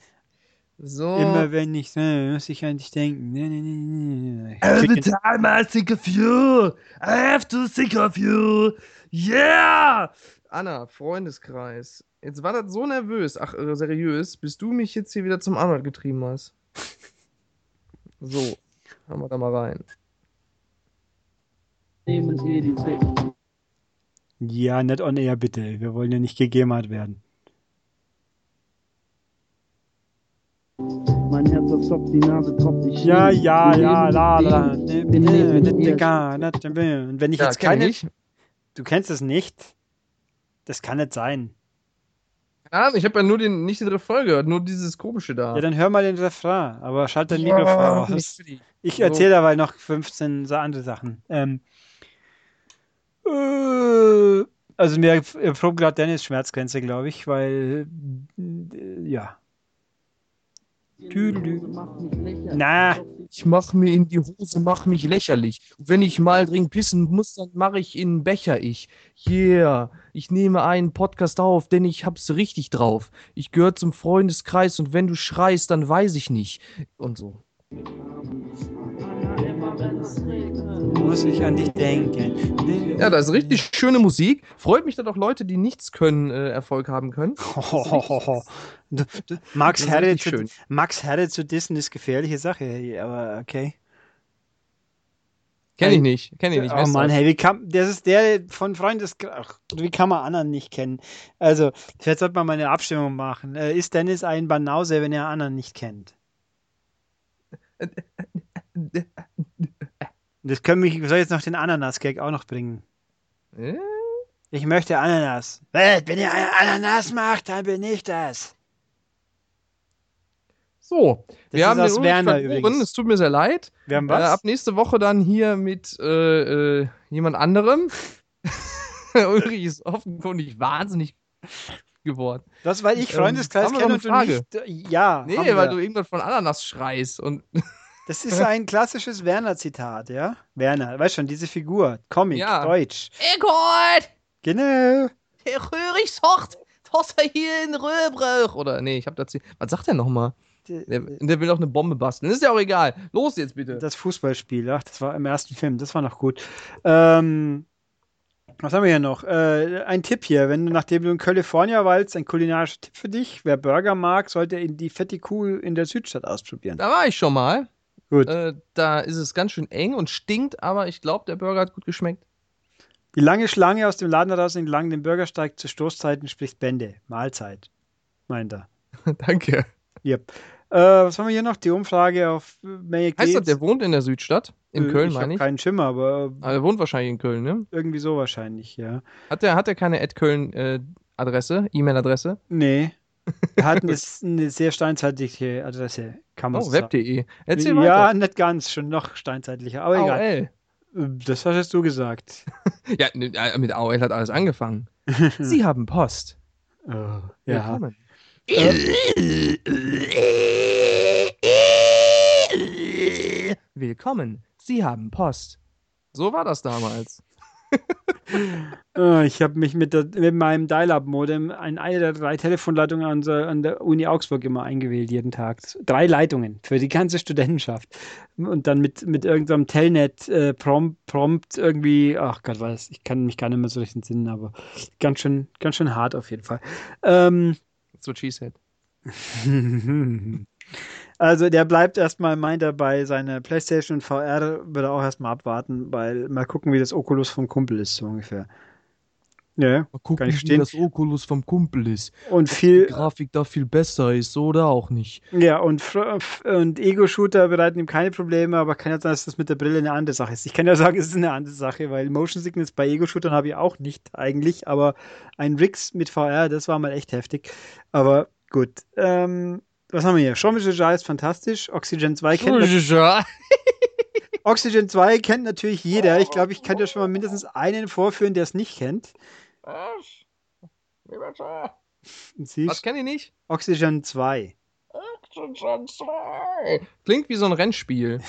So. Immer wenn ich, ne, muss ich an dich denken. Ne, ne, ne, Every time I think of you, I have to think of you. Yeah! Anna, Freundeskreis. Jetzt war das so nervös, ach, äh, seriös, bis du mich jetzt hier wieder zum Anwalt getrieben hast. So, haben wir da mal rein. Ja, nicht on air, bitte. Wir wollen ja nicht gegemert werden. Mein Herz verzopft, die Nase tropft, ich Ja, ja, ja, la, la. Und wenn ich jetzt keine. Du kennst es nicht? Das kann nicht sein. Ahnung, ich habe ja nur den, nicht den Refrain gehört, nur dieses komische da. Ja, dann hör mal den Refrain, aber schalt dein ja, Mikrofon aus. Ich erzähle dabei noch 15 so andere Sachen. Ähm, äh, also mir probt gerade Dennis Schmerzgrenze, glaube ich, weil äh, ja, Tüdelü. Na. Ich mach mir in die Hose, mach mich lächerlich. wenn ich mal dringend pissen muss, dann mache ich in einen Becher ich. Yeah. Ich nehme einen Podcast auf, denn ich hab's richtig drauf. Ich gehöre zum Freundeskreis und wenn du schreist, dann weiß ich nicht. Und so. Muss ich an dich denken. Ja, das ist richtig schöne Musik. Freut mich, dass auch Leute, die nichts können, äh, Erfolg haben können. Max Herre, zu, Max Herre zu dissen ist gefährliche Sache, aber okay. Kenn ich nicht, kenn ich nicht. Oh Mann, hey, wie kann, das ist der von Freundes, wie kann man anderen nicht kennen? Also, vielleicht sollte man mal eine Abstimmung machen. Äh, ist Dennis ein Banause, wenn er anderen nicht kennt? Das können mich, soll ich jetzt noch den Ananas-Gag auch noch bringen? Äh? Ich möchte Ananas. Wenn ihr eine Ananas macht, dann bin ich das. So, wir ist haben den aus Werner übrigens. Es tut mir sehr leid. Wir haben Äh, was? ab nächste Woche dann hier mit äh, äh, jemand anderem. Ulrich ist offenkundig wahnsinnig geworden. das, weil ich ähm, Freundeskreis wir kenne und Frage? nicht. Ja, Nee, weil wir. du irgendwas von Ananas schreist. Und Das ist ein klassisches Werner-Zitat, ja? Werner, weißt schon, diese Figur, Comic, Ja. Deutsch. Eckhold! Genau. Der Ulrich sagt, dass er hier in Röhrbruch. Oder, nee, ich hab dazu. Was sagt er nochmal? Der, der will auch eine Bombe basteln. Ist ja auch egal. Los jetzt bitte. Das Fußballspiel, ach, das war im ersten Film, das war noch gut. Ähm, was haben wir hier noch? Äh, ein Tipp hier, wenn du, nachdem du in California weilst, ein kulinarischer Tipp für dich. Wer Burger mag, sollte in die fette Kuh in der Südstadt ausprobieren. Da war ich schon mal. Gut. Äh, da ist es ganz schön eng und stinkt, aber ich glaube, der Burger hat gut geschmeckt. Die lange Schlange aus dem Laden heraus entlang dem Bürgersteig zu Stoßzeiten spricht Bände. Mahlzeit, meint er. Danke. Yep. Äh, was haben wir hier noch? Die Umfrage auf äh, Menge Heißt das, der wohnt in der Südstadt? In Äh, Köln, ich meine ich. keinen Schimmer, aber Aber er wohnt wahrscheinlich in Köln, ne? irgendwie so wahrscheinlich, ja. Hat er hat der keine Ed Köln äh, Adresse, E-Mail-Adresse? Nee. Wir hatten es eine sehr steinzeitliche Adresse, kann man Oh, web.de. Erzähl ja, weiter. nicht ganz, schon noch steinzeitlicher, aber egal. AOL. Das hast du gesagt. Ja, äh, mit AOL hat alles angefangen. Sie haben Post. Oh, ja. Willkommen. Willkommen. Sie haben Post. So war das damals. Äh, Ich habe mich mit, der, mit meinem Dial-Up-Modem in eine der drei Telefonleitungen an der, an der Uni Augsburg immer eingewählt, jeden Tag. Drei Leitungen für die ganze Studentenschaft. Und dann mit, mit irgendeinem Telnet-Prompt Prompt irgendwie, ach Gott, weiß, ich kann mich gar nicht mehr so richtig entsinnen, aber ganz schön, ganz schön hart auf jeden Fall. Ähm, That's what she said. Also der bleibt erstmal, meint er, bei seiner Playstation und VR wird er auch erstmal abwarten, weil mal gucken, wie das Oculus vom Kumpel ist, so ungefähr. Ja, Mal gucken, Kann ich wie das Oculus vom Kumpel ist. und Die viel, Grafik da viel besser ist oder auch nicht. ja, und, und Ego-Shooter bereiten ihm keine Probleme, aber kann ja sein, dass das mit der Brille eine andere Sache ist. Ich kann ja sagen, es ist eine andere Sache, weil Motion Sickness bei Ego-Shootern habe ich auch nicht eigentlich, aber ein Rix mit VR, das war mal echt heftig. Aber gut, ähm, was haben wir hier? Jean-Michel ist fantastisch. Oxygen 2 kennt Ja. Oxygen 2 kennt natürlich jeder. Ich glaube, ich kann dir schon mal mindestens einen vorführen, der es nicht kennt. Siehst, Was kenne ich nicht? Oxygen 2. Klingt wie so ein Rennspiel.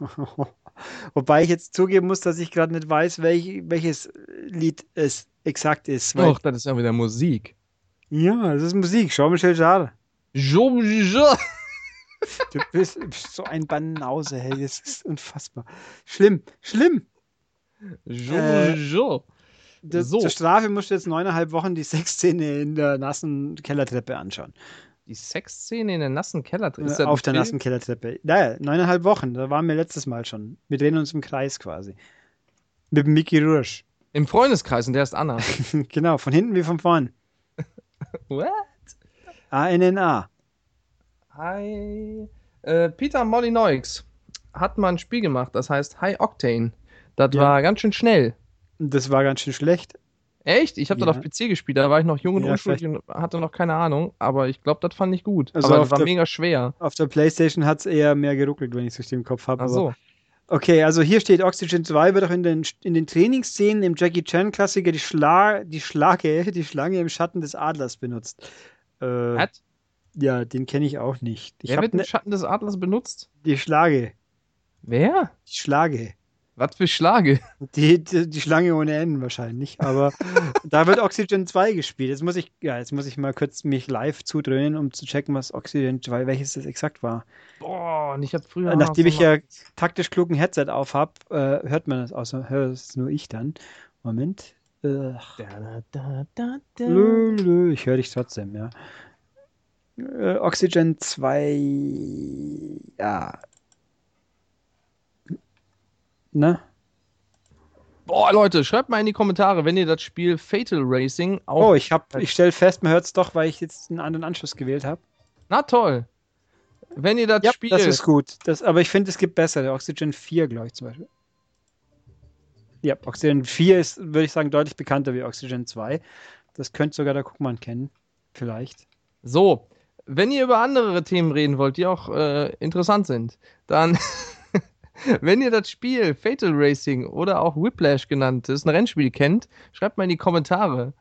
Wobei ich jetzt zugeben muss, dass ich gerade nicht weiß, welch, welches Lied es exakt ist. Doch, das ist ja wieder Musik. Ja, das ist Musik. Jean-Michel Jarre. Du bist, bist so ein Banause, hey. Das ist unfassbar. Schlimm, schlimm. Jo, Äh, jo. Das, So. Zur Strafe musst du jetzt neuneinhalb Wochen die Sexszene in der nassen Kellertreppe anschauen. Die Sexszene in der nassen Keller. Ist Äh, auf der Film? nassen Kellertreppe. Naja, neuneinhalb Wochen, da waren wir letztes Mal schon. Wir drehen uns im Kreis quasi. Mit Mickey Rush. Im Freundeskreis und der ist Anna. genau, von hinten wie von vorn. What? A-N-N-A. Hi. Äh, Peter Molyneux hat mal ein Spiel gemacht, das heißt High Octane. Das Ja. war ganz schön schnell. Das war ganz schön schlecht. Echt? Ich habe Ja. das auf PC gespielt, da war ich noch jung und Ja, unschuldig und hatte noch keine Ahnung, aber ich glaube, das fand ich gut. Also aber das war der- mega schwer. Auf der Playstation hat es eher mehr geruckelt, wenn ich es richtig im Kopf habe. Ach so. Okay, also hier steht Oxygen 2 wird auch in den, in den Trainingsszenen im Jackie Chan Klassiker die, Schla die Schlage, die Schlange im Schatten des Adlers benutzt. Äh, Hat? ja, den kenne ich auch nicht. Ich Wer habe wird im ne, Schatten des Adlers benutzt? die Schlage. Wer? Die Schlage. Was für Schlage? Die, die, die Schlange ohne Enden wahrscheinlich. Aber da wird Oxygen 2 gespielt. Jetzt muss ich, ja, jetzt muss ich mal kurz mich live zudröhnen, um zu checken, was Oxygen 2, welches das exakt war. Boah, und ich habe früher. Nachdem so ich ja taktisch klugen Headset auf habe, äh, hört man das, außer hört es nur ich dann. Moment. Da, da, da, da. lö, lö, ich höre dich trotzdem, ja. Äh, Oxygen 2. Ja. Na? Boah, Leute, schreibt mal in die Kommentare, wenn ihr das Spiel Fatal Racing auch. Oh, ich, hab, ich stelle fest, man hört es doch, weil ich jetzt einen anderen Anschluss gewählt habe. Na toll. Wenn ihr das Ja, Spiel. das ist gut. Das, aber ich finde, es gibt bessere. Oxygen 4, glaube ich zum Beispiel. Ja, Oxygen 4 ist, würde ich sagen, deutlich bekannter wie Oxygen 2. Das könnte sogar der Guckmann kennen. Vielleicht. So, wenn ihr über andere Themen reden wollt, die auch äh, interessant sind, dann, wenn ihr das Spiel Fatal Racing oder auch Whiplash genannt ist, ein Rennspiel kennt, schreibt mal in die Kommentare.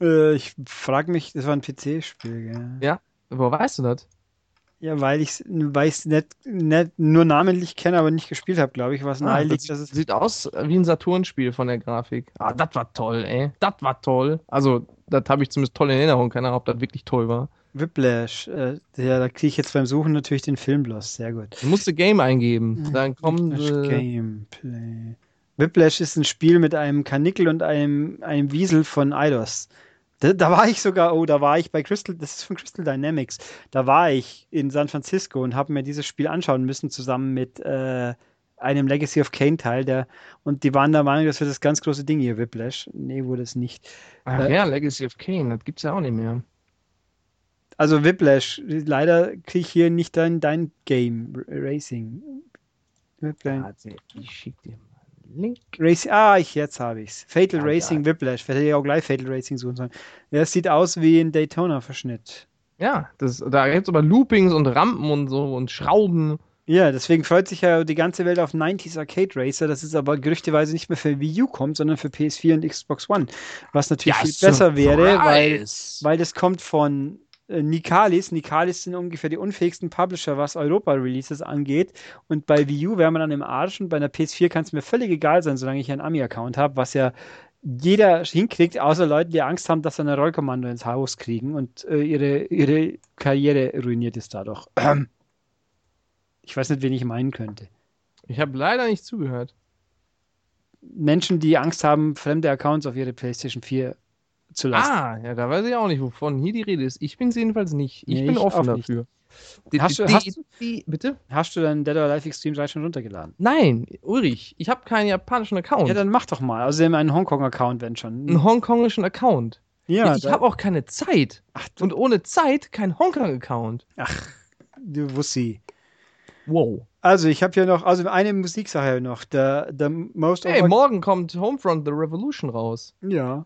Äh, ich frage mich, das war ein PC-Spiel, gell? Ja, woher weißt du das? Ja, weil ich es nicht, nicht nur namentlich kenne, aber nicht gespielt habe, glaube ich, was Ah, das liegt, dass es. sieht aus wie ein Saturn-Spiel von der Grafik. Ah, das war toll, ey. Das war toll. Also, das habe ich zumindest toll in Erinnerung. Keine Ahnung, ob das wirklich toll war. Whiplash, äh, ja, da kriege ich jetzt beim Suchen natürlich den Film bloß. Sehr gut. Du musst Game eingeben. Dann kommt. Whiplash Gameplay. Whiplash ist ein Spiel mit einem Kanickel und einem, einem Wiesel von Eidos. Da, da war ich sogar, oh, da war ich bei Crystal, das ist von Crystal Dynamics. Da war ich in San Francisco und habe mir dieses Spiel anschauen müssen, zusammen mit äh, einem Legacy of Kane Teil. Der, und die waren der Meinung, das wird das ganz große Ding hier, Whiplash. Nee, wurde es nicht. ach äh, ja, Legacy of Kane, das gibt's ja auch nicht mehr. Also Whiplash, leider kriege ich hier nicht dein, dein Game, Racing. Whiplash. Ich schick dir mal Link. Racing, ah, ich, jetzt habe ich's. Fatal Ja, Racing Whiplash. Hätte ich auch gleich Fatal Racing suchen sollen. Ja, es sieht aus wie ein Daytona-Verschnitt. Ja, das, da gibt's aber Loopings und Rampen und so und Schrauben. Ja, deswegen freut sich ja die ganze Welt auf 90s Arcade Racer. Das ist aber gerüchteweise nicht mehr für Wii U kommt, sondern für PS4 und Xbox One. Was natürlich viel besser wäre, weil, weil das kommt von äh, Nicalis. Nicalis sind ungefähr die unfähigsten Publisher, was Europa-Releases angeht. Und bei Wii U wäre man dann im Arsch und bei einer PS4 kann es mir völlig egal sein, solange ich einen Ami-Account habe, was ja jeder hinkriegt, außer Leuten, die Angst haben, dass sie eine Rollkommando ins Haus kriegen und äh, ihre, ihre Karriere ruiniert ist dadurch. Ich weiß nicht, wen ich meinen könnte. Ich habe leider nicht zugehört. Menschen, die Angst haben, fremde Accounts auf ihre PlayStation 4 zu lassen. Ah, ja, da weiß ich auch nicht, wovon hier die Rede ist. Ich bin jedenfalls nicht. Ich Nee, bin ich offen dafür. Hast du- Die- hast die- die- bitte? Hast du deinen Dead or Alive Extreme 3 schon runtergeladen? Nein, Ulrich, ich habe keinen japanischen Account. Ja, dann mach doch mal. Außerdem einen Hongkong-Account, wenn schon. einen hongkongischen Account. Ja, ich da- habe auch keine Zeit. Ach, du, Und ohne Zeit kein Hongkong-Account. du Wussi. Wow. Also, ich habe hier noch, also eine Musiksache noch. Der, der Most Hey, morgen kommt Homefront The Revolution raus. Ja,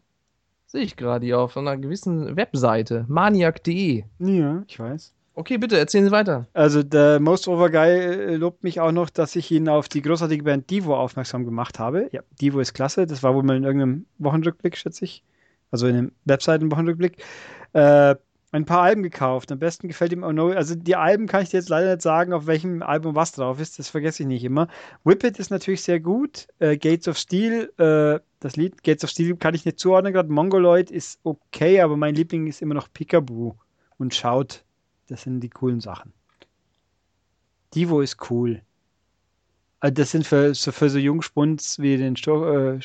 Sehe ich gerade hier auf einer gewissen Webseite. Maniac.de. ja, ich weiß. Okay, bitte, erzählen Sie weiter. Also, der Most Over Guy äh, lobt mich auch noch, dass ich ihn auf die großartige Band Divo aufmerksam gemacht habe. Ja, Divo ist klasse. Das war wohl mal in irgendeinem Wochenrückblick, schätze ich. Also in einem Webseiten-Wochenrückblick. Äh, ein paar Alben gekauft. Am besten gefällt ihm auch No. Also die Alben kann ich dir jetzt leider nicht sagen, auf welchem Album was drauf ist. Das vergesse ich nicht immer. Whippet ist natürlich sehr gut. Äh, Gates of Steel, äh, das Lied Gates of Steel kann ich nicht zuordnen gerade. Mongoloid ist okay, aber mein Liebling ist immer noch Peekaboo und Schaut. Das sind die coolen Sachen. Divo ist cool. Also das sind für so, für so Jungspunds wie den Sto äh,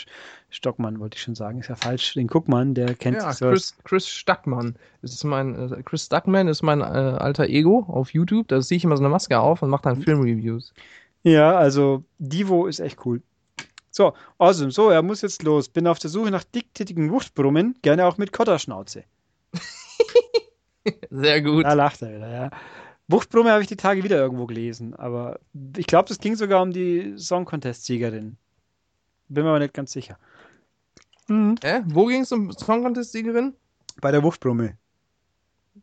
Stockmann, wollte ich schon sagen. Ist ja falsch. Den Guckmann, der kennt Ja, sich so. Chris, Chris Stuckmann. Das ist mein, äh, Chris Stuckman ist mein äh, alter Ego auf YouTube. Da sehe ich immer so eine Maske auf und mache Mhm. dann Filmreviews. Ja, also Divo ist echt cool. So, awesome. So, er muss jetzt los. Bin auf der Suche nach dicktittigen Wuchtbrummen, gerne auch mit Kotterschnauze. Sehr gut. Da lacht er wieder, ja. Wuchtbrumme habe ich die Tage wieder irgendwo gelesen, aber ich glaube, es ging sogar um die Song Contest-Siegerin. Bin mir aber nicht ganz sicher. Mhm. Hä? Wo ging es um Song Contest-Siegerin? Bei der Wuchtbrumme.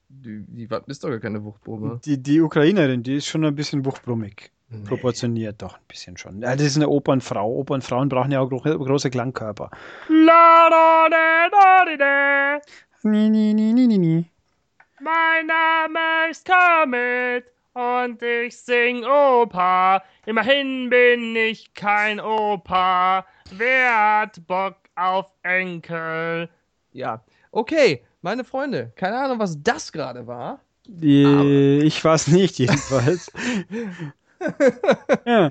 Die, die war- ist doch gar keine Wuchtprobe. Die, die Ukrainerin, die ist schon ein bisschen wuchtbrummig. Proportioniert doch ein bisschen schon. Ja, das ist eine Opernfrau. Opernfrauen brauchen ja auch gro große Klangkörper. La, da, da, da, da, da. Nie, nie, nie, nie, nie, nie. Mein Name ist Kermit und ich sing Opa. Immerhin bin ich kein Opa. Wer hat Bock auf Enkel? Ja, okay, meine Freunde, keine Ahnung, was das gerade war. Die, ich weiß nicht, jedenfalls. ja,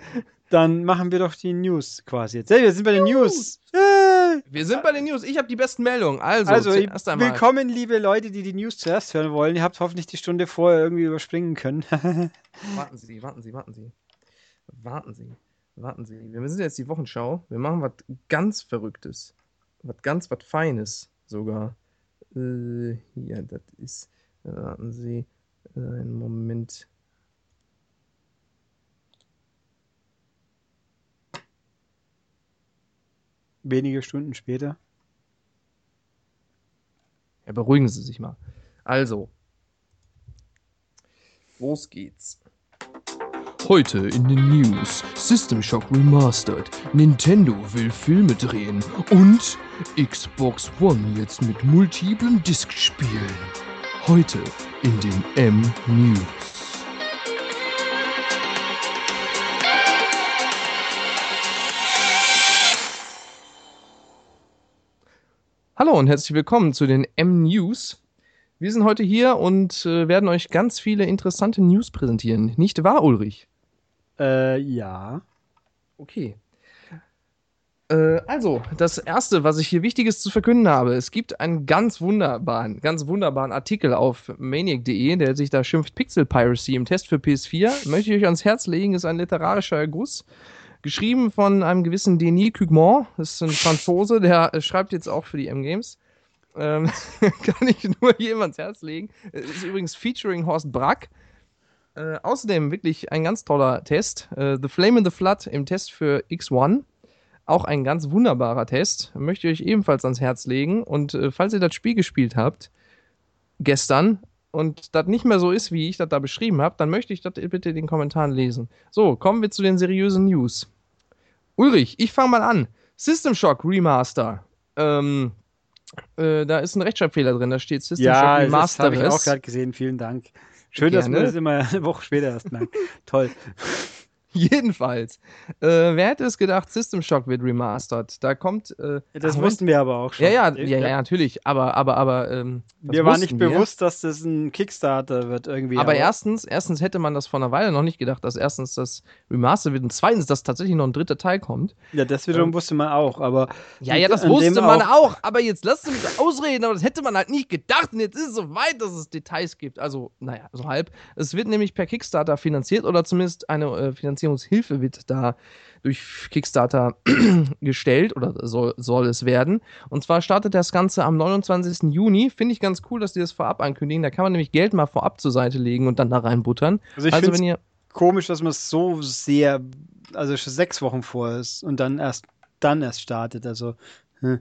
dann machen wir doch die News quasi jetzt. Hey, wir sind bei den News. Hey. Wir sind bei den News. Ich habe die besten Meldungen. Also, Also, willkommen, liebe Leute, die die News zuerst hören wollen. Ihr habt hoffentlich die Stunde vorher irgendwie überspringen können. Warten Sie, warten Sie, warten Sie. Warten Sie, warten Sie. Wir sind jetzt die Wochenschau. Wir machen was ganz Verrücktes. Was ganz, was Feines sogar. Äh, hier, das ist. Warten Sie. Einen Moment. Wenige Stunden später. Ja, beruhigen Sie sich mal. Also, los geht's. Heute in den News: System Shock Remastered. Nintendo will Filme drehen. Und Xbox One jetzt mit multiplen Diskspielen. Heute in den M-News. Hallo und herzlich willkommen zu den M-News. Wir sind heute hier und äh, werden euch ganz viele interessante News präsentieren. Nicht wahr, Ulrich? Äh, ja. Okay. Äh, also, das erste, was ich hier Wichtiges zu verkünden habe, es gibt einen ganz wunderbaren, ganz wunderbaren Artikel auf maniac.de, der sich da schimpft Pixel Piracy im Test für PS4. Möchte ich euch ans Herz legen, ist ein literarischer Erguss. Geschrieben von einem gewissen Denis Cugmont, das ist ein Franzose, der äh, schreibt jetzt auch für die M-Games. Ähm, kann ich nur jedem ans Herz legen. Ist übrigens featuring Horst Brack. Äh, außerdem wirklich ein ganz toller Test. Äh, the Flame in the Flood im Test für X1. Auch ein ganz wunderbarer Test. Möchte ich euch ebenfalls ans Herz legen. Und äh, falls ihr das Spiel gespielt habt, gestern, und das nicht mehr so ist, wie ich das da beschrieben habe, dann möchte ich das bitte in den Kommentaren lesen. So, kommen wir zu den seriösen News. Ulrich, ich fange mal an. System Shock Remaster. Ähm, äh, da ist ein Rechtschreibfehler drin, da steht System Ja, Shock das Remaster. habe ich auch gerade gesehen. Vielen Dank. Schön, dass Gerne. man das immer eine Woche später erst merkt. Toll. Jedenfalls. Äh, wer hätte es gedacht, System Shock wird remastered? Da kommt. Äh, Das ach, Moment. wussten wir aber auch schon. Ja, ja, ja, ja, natürlich. Aber, aber, aber. Ähm, das Mir war nicht wir. bewusst, dass das ein Kickstarter wird irgendwie. Aber erstens, erstens hätte man das vor einer Weile noch nicht gedacht, dass erstens das Remaster wird und zweitens, dass tatsächlich noch ein dritter Teil kommt. Ja, das wiederum wusste man auch, aber. Ja, ja, das wusste man auch. aber jetzt lasst mich ausreden, aber das hätte man halt nicht gedacht und jetzt ist es so weit, dass es Details gibt. Also, naja, so halb. Es wird nämlich per Kickstarter finanziert oder zumindest eine äh, Finanzierungshilfe wird da durch Kickstarter gestellt oder soll, soll es werden. Und zwar startet das Ganze am 29. Juni. Finde ich ganz cool, dass die das vorab ankündigen. Da kann man nämlich Geld mal vorab zur Seite legen und dann da reinbuttern. Also ich also, finde wenn ihr. komisch, dass man es so sehr, also schon sechs Wochen vor ist und dann erst dann erst startet. Also hm.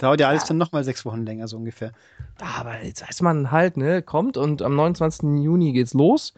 Dauert ja alles Ja. dann nochmal sechs Wochen länger so ungefähr. Aber jetzt weiß man halt, ne, kommt und am 29. Juni geht's los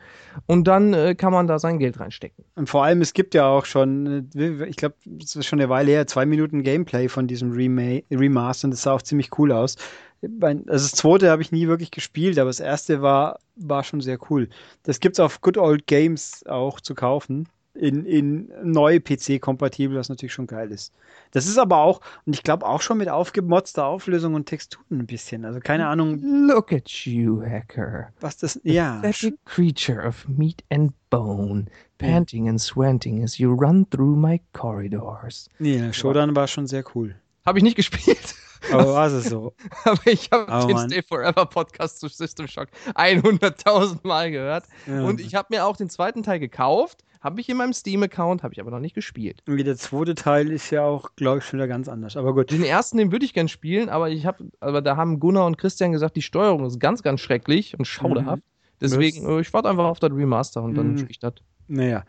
und dann äh, kann man da sein Geld reinstecken. Und vor allem, es gibt ja auch schon, äh, ich glaube, es ist schon eine Weile her, zwei Minuten Gameplay von diesem Rema Remaster und das sah auch ziemlich cool aus. Mein- Also das zweite habe ich nie wirklich gespielt, aber das erste war, war schon sehr cool. Das gibt's auf Good Old Games auch zu kaufen. In, in neu PC-kompatibel, was natürlich schon geil ist. Das ist aber auch, und ich glaube auch schon mit aufgemotzter Auflösung und Texturen ein bisschen. Also keine Ahnung, Look at you, Hacker. was das. Ja, Pathetic creature of meat and bone, panting and swanting as you run through my corridors. nee, Shodan war schon sehr cool. Habe ich nicht gespielt, Aber war es so. aber ich habe Oh, den Mann. Stay Forever Podcast zu System Shock 100.000 Mal gehört. Ja. Und ich habe mir auch den zweiten Teil gekauft, habe ich in meinem Steam-Account, habe ich aber noch nicht gespielt. Irgendwie der zweite Teil ist ja auch, glaube ich, schon wieder ganz anders. Aber gut. Den ersten, den würde ich gern spielen, aber ich habe, aber da haben Gunnar und Christian gesagt, die Steuerung ist ganz, ganz schrecklich und schauderhaft. Deswegen, äh, ich warte einfach auf das Remaster und dann Mhm. spiele ich das. Naja,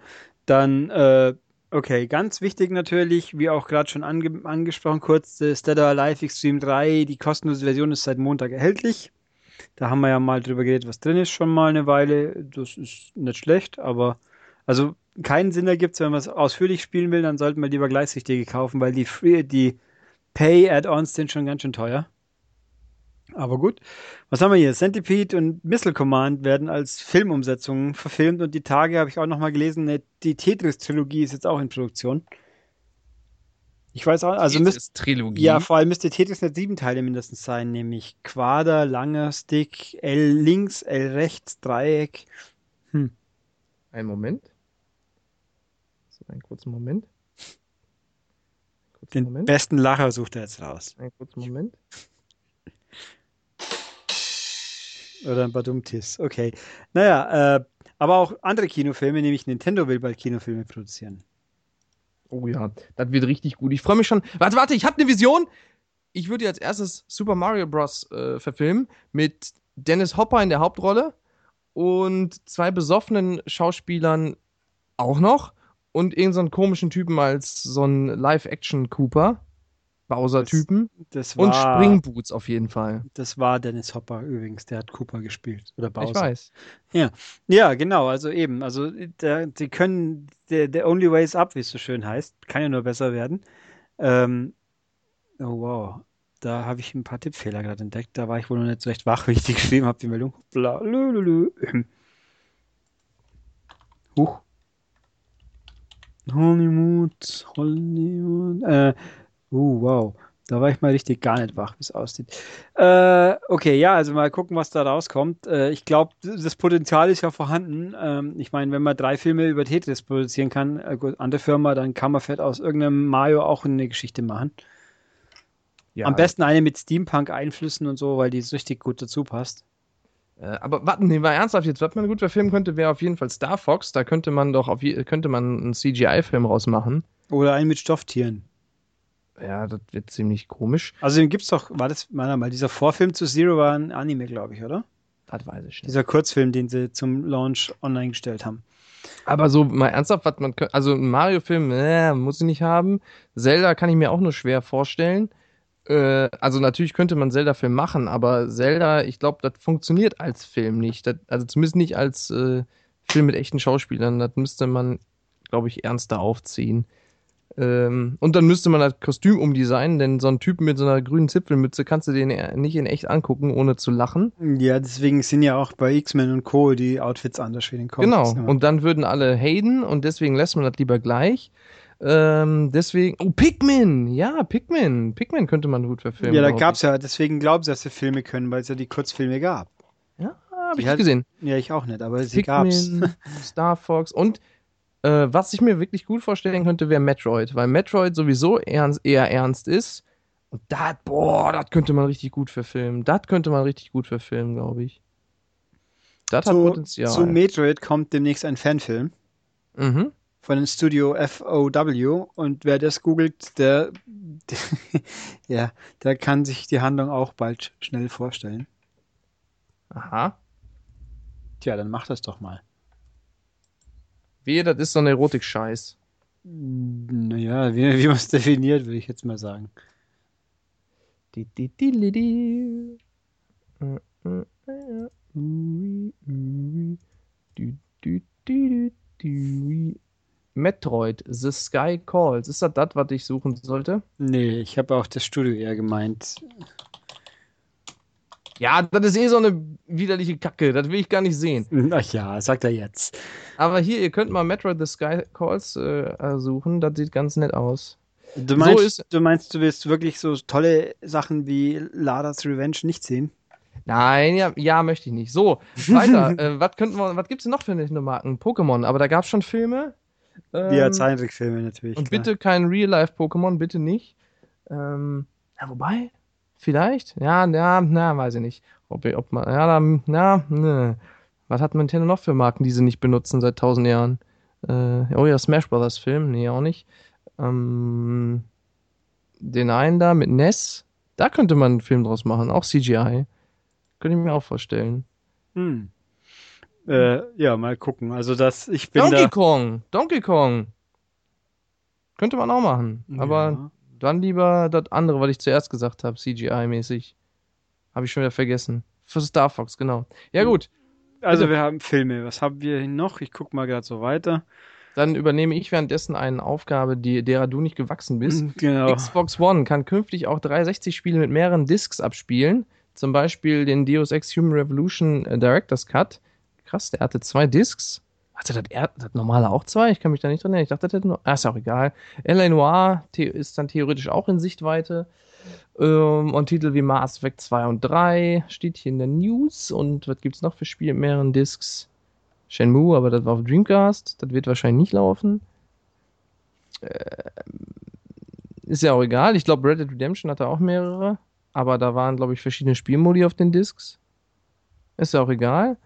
dann, äh, okay, ganz wichtig natürlich, wie auch gerade schon ange angesprochen, kurz, äh, Dead or Alive Extreme 3, die kostenlose Version ist seit Montag erhältlich. Da haben wir ja mal drüber geredet, was drin ist, schon mal eine Weile. Das ist nicht schlecht, aber also keinen Sinn ergibt wenn man es ausführlich spielen will, dann sollten wir lieber gleichsichtige kaufen, weil die, Free- die Pay-Add-ons sind schon ganz schön teuer. Aber gut. Was haben wir hier? Centipede und Missile Command werden als Filmumsetzungen verfilmt und die Tage habe ich auch noch mal gelesen, ne, die Tetris-Trilogie ist jetzt auch in Produktion. Ich weiß auch, also müsst, Trilogie. ja, vor allem müsste Tetris nicht sieben Teile mindestens sein, nämlich Quader, langer Stick, L links, L rechts, Dreieck. Einen Moment. Einen kurzen Moment. Kurzen Den Moment. besten Lacher sucht er jetzt raus. Einen kurzen Moment. Oder ein Badumtis. Okay. Naja, äh, aber auch andere Kinofilme, nämlich Nintendo will bald Kinofilme produzieren. Oh ja, das wird richtig gut. Ich freue mich schon. Warte, warte, ich habe eine Vision. Ich würde als erstes Super Mario Bros. Äh, verfilmen mit Dennis Hopper in der Hauptrolle und zwei besoffenen Schauspielern auch noch und irgendeinen so einen komischen Typen als so ein Live-Action-Cooper. Bowser-Typen. Und Springboots auf jeden Fall. das war Dennis Hopper übrigens, der hat Cooper gespielt. Oder Bowser. Ich weiß. Ja, genau, also eben. Also der, die können, der, der Only Way is Up, wie es so schön heißt, kann ja nur besser werden. Ähm, oh wow, da habe ich ein paar Tippfehler gerade entdeckt. Da war ich wohl noch nicht so recht wach, wie ich die geschrieben habe, die Meldung. Bla, lü, lü, lü. Huch. Hollywood, Hollywood. Äh, uh, wow. Da war ich mal richtig gar nicht wach, wie es aussieht. Äh, okay, ja, also mal gucken, was da rauskommt. Äh, ich glaube, das Potenzial ist ja vorhanden. Ähm, ich meine, wenn man drei Filme über Tetris produzieren kann, äh, gut, andere Firma, dann kann man vielleicht aus irgendeinem Mario auch eine Geschichte machen. Ja, Am besten eine mit Steampunk-Einflüssen und so, weil die so richtig gut dazu passt. Äh, aber warten, nee, mal ernsthaft jetzt, was man gut verfilmen könnte, wäre auf jeden Fall Star Fox. Da könnte man doch auf könnte man einen CGI-Film rausmachen. Oder einen mit Stofftieren. Ja, das wird ziemlich komisch. Also den gibt's doch, war das, warte mal, dieser Vorfilm zu Zero war ein Anime, glaube ich, oder? Das weiß ich nicht. Dieser Kurzfilm, den sie zum Launch online gestellt haben. Aber so mal ernsthaft, was man kö- also ein Mario-Film, äh, muss ich nicht haben. Zelda kann ich mir auch nur schwer vorstellen. Äh, also natürlich könnte man Zelda-Film machen, aber Zelda, ich glaube, das funktioniert als Film nicht. Das, also zumindest nicht als äh, Film mit echten Schauspielern. Das müsste man, glaube ich, ernster aufziehen. Ähm, und dann müsste man das Kostüm umdesignen, denn so einen Typen mit so einer grünen Zipfelmütze kannst du den nicht in echt angucken, ohne zu lachen. Ja, deswegen sind ja auch bei X-Men und Co. die Outfits anders wie den Comics. Genau. Und dann würden alle haten und deswegen lässt man das lieber gleich. Ähm, deswegen. Oh, Pikmin! Ja, Pikmin. Pikmin könnte man gut verfilmen. ja, da glaub gab's ja, deswegen glauben sie, dass sie Filme können, weil es ja die Kurzfilme gab. Ja, hab Die ich hat- nicht gesehen. Ja, ich auch nicht, aber sie gab's. Pikmin, Star Fox und äh, was ich mir wirklich gut vorstellen könnte, wäre Metroid, weil Metroid sowieso ernst, eher ernst ist. Und das, boah, das könnte man richtig gut verfilmen. Das könnte man richtig gut verfilmen, glaube ich. Das hat Potenzial. zu Metroid kommt demnächst ein Fanfilm mhm. Von dem Studio FOW und wer das googelt, der, der ja, der kann sich die Handlung auch bald schnell vorstellen. Aha. Tja, dann mach das doch mal. Wehe, das ist so ein Erotik-Scheiß. Naja, wie, wie man es definiert, würde ich jetzt mal sagen. Di, di, di, li, di. Metroid, The Sky Calls. Ist das das, was ich suchen sollte? Nee, ich habe auch das Studio eher gemeint. Ja, das ist eh so eine widerliche Kacke. Das will ich gar nicht sehen. Ach ja, sagt er jetzt. Aber hier, ihr könnt mal Metroid The Sky Calls äh, suchen. Das sieht ganz nett aus. Du meinst, ist- du meinst, du willst wirklich so tolle Sachen wie Lada's Revenge nicht sehen? Nein, ja, ja möchte ich nicht. So, weiter. äh, was könnten wir, was gibt's denn noch für eine Marken? Pokémon, aber da gab's schon Filme. Ähm, Ja, Zeichentrickfilme natürlich. Und klar. bitte kein Real-Life-Pokémon, bitte nicht. Ähm, ja, wobei, vielleicht? Ja, ja, na, weiß ich nicht. Ob, ob man, ja, ja, ne. Was hat Nintendo noch für Marken, die sie nicht benutzen seit tausend Jahren? Äh, oh ja, Smash Brothers Film, nee, auch nicht. Ähm, den einen da mit Ness, da könnte man einen Film draus machen, auch CGI. Könnte ich mir auch vorstellen. Hm. Äh, ja, mal gucken. Also das, ich bin Donkey da. Kong, Donkey Kong. Könnte man auch machen, aber Ja. Dann lieber das andere, was ich zuerst gesagt habe, CGI-mäßig. Habe ich schon wieder vergessen. Für Star Fox, genau. Ja, gut. Also wir haben Filme. Was haben wir noch? Ich guck mal gerade so weiter. Dann übernehme ich währenddessen eine Aufgabe, die, derer du nicht gewachsen bist. Genau. Xbox One kann künftig auch 360-Spiele mit mehreren Discs abspielen. Zum Beispiel den Deus Ex Human Revolution äh, Director's Cut. Krass, der hatte zwei Discs. Hatte das, er- das normale auch zwei? Ich kann mich da nicht dran erinnern. Ich dachte, das hätte nur. Ah, ist auch egal. L.A. Noir ist dann theoretisch auch in Sichtweite. Ähm, und Titel wie Mass Effect 2 und 3 steht hier in der News. Und was gibt es noch für Spiele mit mehreren Discs? Shenmue, aber das war auf Dreamcast. Das wird wahrscheinlich nicht laufen. Ist ja auch egal. Ich glaube, Red Dead Redemption hatte auch mehrere. Aber da waren, glaube ich, verschiedene Spielmodi auf den Discs. Ist ja auch egal.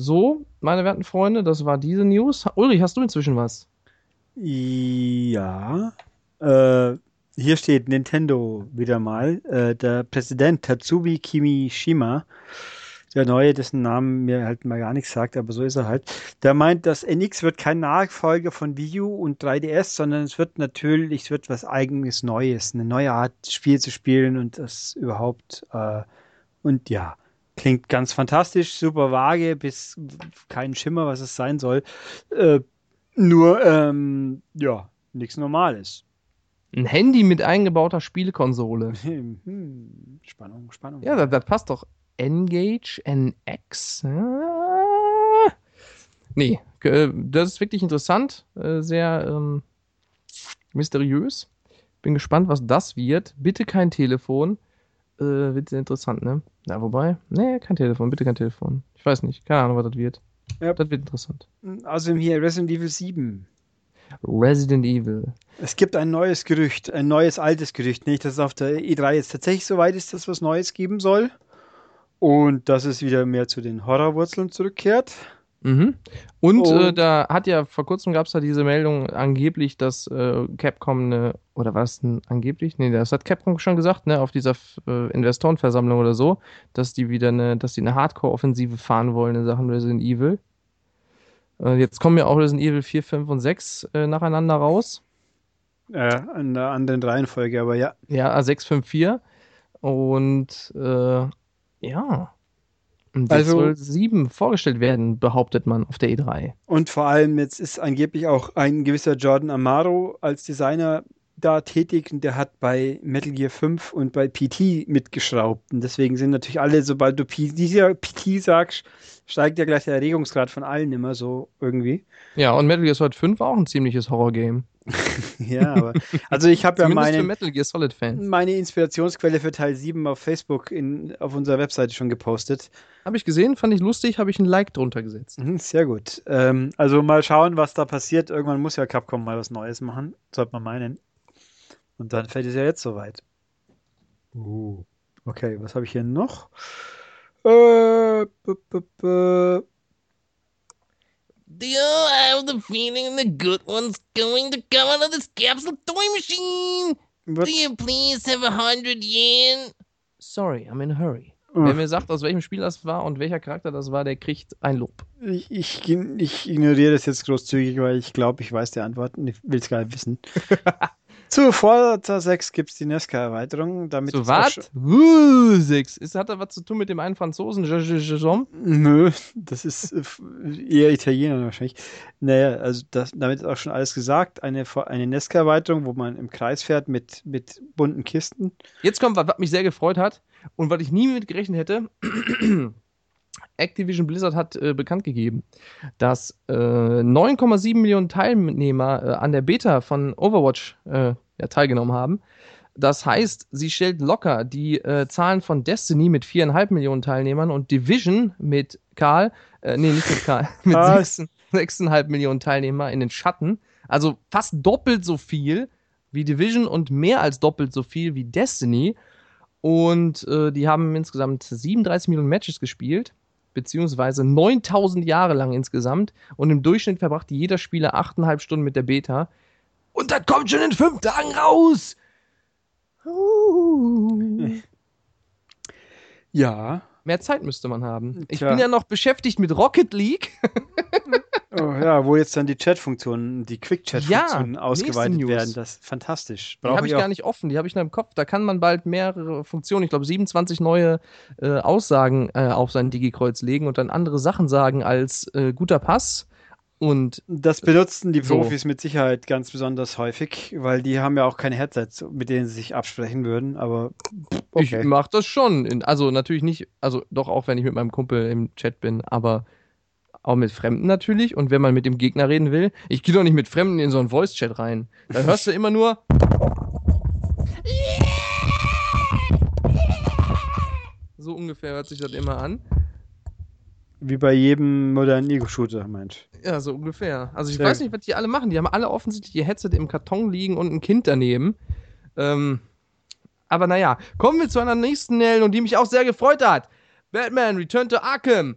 So, meine werten Freunde, das war diese News. Ulrich, hast du inzwischen was? Ja. Äh, hier steht Nintendo wieder mal. Äh, der Präsident Tatsubi Kimishima, der Neue, dessen Namen mir halt mal gar nichts sagt, aber so ist er halt. Der meint, das NX wird kein Nachfolger von Wii U und 3DS, sondern es wird natürlich, es wird was eigenes Neues, eine neue Art Spiel zu spielen und das überhaupt, äh, und ja, klingt ganz fantastisch, super vage, bis kein Schimmer, was es sein soll. Äh, nur, ähm, ja, nichts Normales. Ein Handy mit eingebauter Spielkonsole. Hm, Spannung, Spannung. Ja, das, das passt doch. Engage, NX. Ah. Nee, äh, das ist wirklich interessant. äh, Sehr ähm, mysteriös. Bin gespannt, was das wird. Bitte kein Telefon. Äh, wird sehr interessant, ne? Ja, wobei, nee, kein Telefon, bitte kein Telefon. Ich weiß nicht, keine Ahnung, was das wird. Ja. Das wird interessant. Außerdem hier Resident Evil 7. Resident Evil. Es gibt ein neues Gerücht, ein neues altes Gerücht, nicht, dass es auf der E3 jetzt tatsächlich so weit ist, dass es was Neues geben soll. Und dass es wieder mehr zu den Horrorwurzeln zurückkehrt. Mhm. Und äh, Und- da hat ja vor kurzem gab es da diese Meldung angeblich, dass äh, Capcom eine, oder war es denn angeblich? Nee, das hat Capcom schon gesagt, ne, auf dieser äh, Investorenversammlung oder so, dass die wieder eine, dass die eine Hardcore-Offensive fahren wollen in Sachen Resident Evil. Äh, jetzt kommen ja auch Resident Evil 4, 5 und 6 äh, nacheinander raus. Äh, in der anderen Reihenfolge, aber ja. Ja, A6, 5, 4. Und äh, ja. Und Also- soll 7 vorgestellt werden, behauptet man auf der E E3. Und vor allem jetzt ist angeblich auch ein gewisser Jordan Amaro als Designer da tätig und der hat bei Metal Gear 5 und bei PT mitgeschraubt. Und deswegen sind natürlich alle, sobald du dieser PT sagst, steigt ja gleich der Erregungsgrad von allen immer so irgendwie. Ja, und Metal Gear Solid 5 war auch ein ziemliches Horror-Game. Ja, aber also ich habe ja meine, Metal Gear Solid-Fans. meine Inspirationsquelle für Teil 7 auf Facebook in, auf unserer Webseite schon gepostet. Habe ich gesehen, fand ich lustig, habe ich ein Like drunter gesetzt. Mhm, Sehr gut. Ähm, also mal schauen, was da passiert. Irgendwann muss ja Capcom mal was Neues machen, sollte man meinen. Und dann fällt es ja jetzt soweit. Uh. Okay, was habe ich hier noch? Äh, b -b -b Do you have the feeling the good one's going to come out of this capsule toy machine? what? Do you please have a hundred yen? Sorry, I'm in a hurry. Ugh. Wer mir sagt, aus welchem Spiel das war und welcher Charakter das war, der kriegt ein Lob. Ich, ich, ich ignoriere das jetzt großzügig, weil ich glaube, ich weiß die Antworten. Ich will es gar nicht wissen. Zu Forza 6 gibt es die Nesca-Erweiterung. auch was? Uh, sechs. Ist, hat das was zu tun mit dem einen Franzosen, Je- Je- Jean? Nö, das ist äh, eher Italiener wahrscheinlich. Naja, also das, damit ist auch schon alles gesagt. Eine, eine Nesca-Erweiterung, wo man im Kreis fährt mit, mit bunten Kisten. Jetzt kommt was, was mich sehr gefreut hat und was ich nie mit gerechnet hätte. Activision Blizzard hat äh, bekannt gegeben, dass äh, 9,7 Millionen Teilnehmer äh, an der Beta von Overwatch äh, ja, teilgenommen haben. Das heißt, sie stellt locker die äh, Zahlen von Destiny mit 4,5 Millionen Teilnehmern und Division mit Karl, äh, nee, nicht mit Karl, mit Was? 6 6,5 Millionen Teilnehmer in den Schatten. Also fast doppelt so viel wie Division und mehr als doppelt so viel wie Destiny. Und äh, die haben insgesamt 37 Millionen Matches gespielt, beziehungsweise 9000 Jahre lang insgesamt. Und im Durchschnitt verbrachte jeder Spieler 8,5 Stunden mit der Beta. Und das kommt schon in fünf Tagen raus! Uh. Ja. Mehr Zeit müsste man haben. Ich Tja. bin ja noch beschäftigt mit Rocket League. Oh, ja, wo jetzt dann die Chat-Funktionen, die Quick-Chat-Funktionen Ja, ausgeweitet werden. Das ist fantastisch. Die habe ich ich gar auch. nicht offen, die habe ich nur im Kopf. Da kann man bald mehrere Funktionen, ich glaube 27 neue äh, Aussagen äh, auf sein Digi-Kreuz legen und dann andere Sachen sagen als äh, guter Pass. Und Das benutzen die So. Profis mit Sicherheit ganz besonders häufig, weil die haben ja auch keine Headsets, mit denen sie sich absprechen würden. Aber pff, ich okay. mache das schon. In, also natürlich nicht, also doch auch, wenn ich mit meinem Kumpel im Chat bin, aber auch mit Fremden natürlich. Und wenn man mit dem Gegner reden will, ich gehe doch nicht mit Fremden in so einen Voice-Chat rein. Da hörst du immer nur. So ungefähr hört sich das immer an. Wie bei jedem modernen Ego-Shooter, Mensch. Ja, so ungefähr. Also ich Sehr weiß nicht, was die alle machen. Die haben alle offensichtlich ihr Headset im Karton liegen und ein Kind daneben. Ähm, aber naja, kommen wir zu einer nächsten Meldung, die mich auch sehr gefreut hat. Batman Return to Arkham.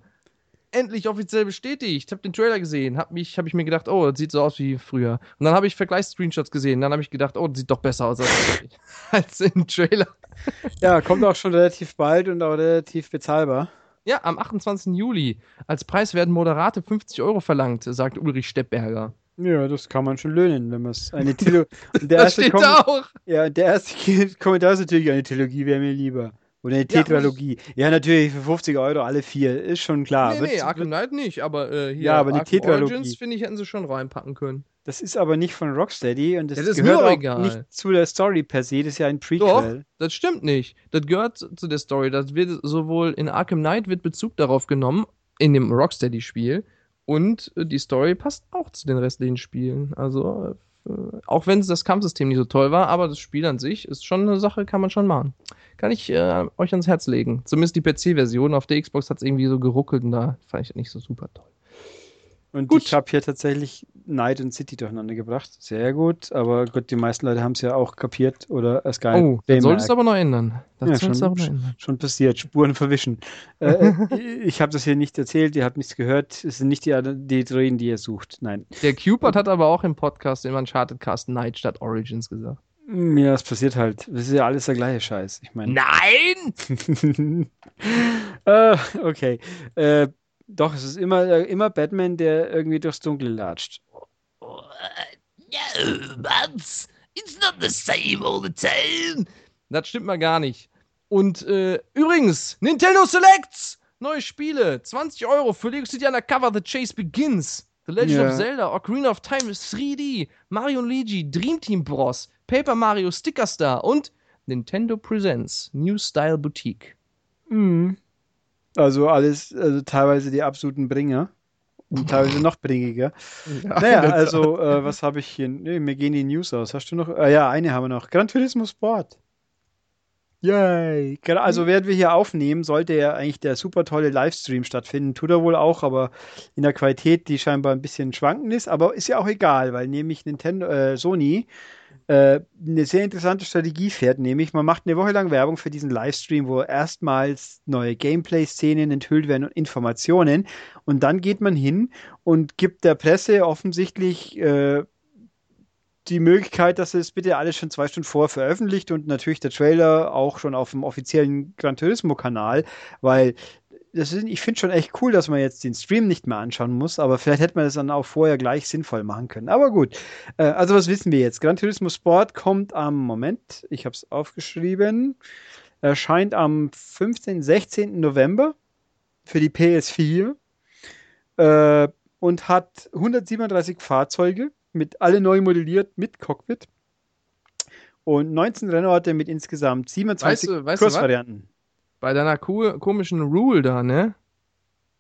Endlich offiziell bestätigt. Ich habe den Trailer gesehen. Hab mich, habe ich mir gedacht, oh, das sieht so aus wie früher. Und dann habe ich Vergleichs-Screenshots gesehen. Dann habe ich gedacht, oh, das sieht doch besser aus als, als im Trailer. Ja, kommt auch schon relativ bald und auch relativ bezahlbar. Ja, am 28. Juli. Als Preis werden moderate 50 Euro verlangt, sagt Ulrich Steppberger. Ja, das kann man schon löhnen, wenn man es eine Trilogie. Das steht da auch. Ja, der erste Kommentar ist natürlich eine Trilogie, wäre mir lieber. Oder eine Ja, Tetralogie. Ja, natürlich für 50 Euro alle vier, ist schon klar. nee, nee, Arkham Knight nicht, aber äh, hier Ja, aber Arkham Tetralogie. Origins, finde ich, hätten sie schon reinpacken können. Das ist aber nicht von Rocksteady und das, Ja, das gehört auch egal. nicht zu der Story per se, das ist ja ein Doch, Prequel. das stimmt nicht. Das gehört zu der Story. Das wird sowohl in Arkham Knight wird Bezug darauf genommen, in dem Rocksteady-Spiel, und die Story passt auch zu den restlichen Spielen. Also, äh, auch wenn das Kampfsystem nicht so toll war, aber das Spiel an sich ist schon eine Sache, kann man schon machen. Kann ich äh, euch ans Herz legen. Zumindest die PC-Version. Auf der Xbox hat es irgendwie so geruckelt und da fand ich das nicht so super toll. Und Gut. ich habe hier tatsächlich Night und City durcheinander gebracht. Sehr gut, aber gut, die meisten Leute haben es ja auch kapiert oder erst gar Oh, das bemerkt. solltest du aber noch ändern. Das Ja, schon, aber noch ändern. schon passiert, Spuren verwischen. äh, ich habe das hier nicht erzählt, ihr habt nichts gehört. Es sind nicht die, die Drehen, die ihr sucht. Nein. Der Cupid hat aber auch im Podcast, im Uncharted Cast, Night statt Origins gesagt. Ja, es passiert halt. Das ist ja alles der gleiche Scheiß. Ich meine. Nein! äh, okay. Äh, doch, es ist immer, äh, immer Batman, der irgendwie durchs Dunkle latscht. No, Mads. It's not the same all the time. Das stimmt mal gar nicht. Und äh, übrigens, Nintendo Selects! Neue Spiele, 20 Euro für Lego City Undercover, The Chase Begins. The Legend Ja. of Zelda, Ocarina of Time 3D, Mario Luigi, Dream Team Bros, Paper Mario Sticker Star und Nintendo Presents New Style Boutique. Mhm. Also alles, also teilweise die absoluten Bringer. Und teilweise noch bringiger. Naja, also, äh, was habe ich hier? Nee, mir gehen die News aus. Hast du noch? Ah, ja, eine haben wir noch. Gran Turismo Sport. Yay. Also, während wir hier aufnehmen, sollte ja eigentlich der super tolle Livestream stattfinden. Tut er wohl auch, aber in der Qualität, die scheinbar ein bisschen schwankend ist. Aber ist ja auch egal, weil nämlich Nintendo, äh, Sony äh, eine sehr interessante Strategie fährt, nämlich man macht eine Woche lang Werbung für diesen Livestream, wo erstmals neue Gameplay-Szenen enthüllt werden und Informationen. Und dann geht man hin und gibt der Presse offensichtlich äh, die Möglichkeit, dass es bitte alles schon zwei Stunden vor veröffentlicht und natürlich der Trailer auch schon auf dem offiziellen Gran Turismo-Kanal, weil das ist, ich finde schon echt cool, dass man jetzt den Stream nicht mehr anschauen muss, aber vielleicht hätte man das dann auch vorher gleich sinnvoll machen können. Aber gut, äh, also was wissen wir jetzt? Gran Turismo Sport kommt am Moment, ich habe es aufgeschrieben, erscheint am 15. 16. November für die PS4 äh, und hat 137 Fahrzeuge mit alle neu modelliert mit Cockpit und 19 Rennorte mit insgesamt 27 Weißt du- weißt? Kursvarianten. Bei deiner ko komischen Rule da, ne?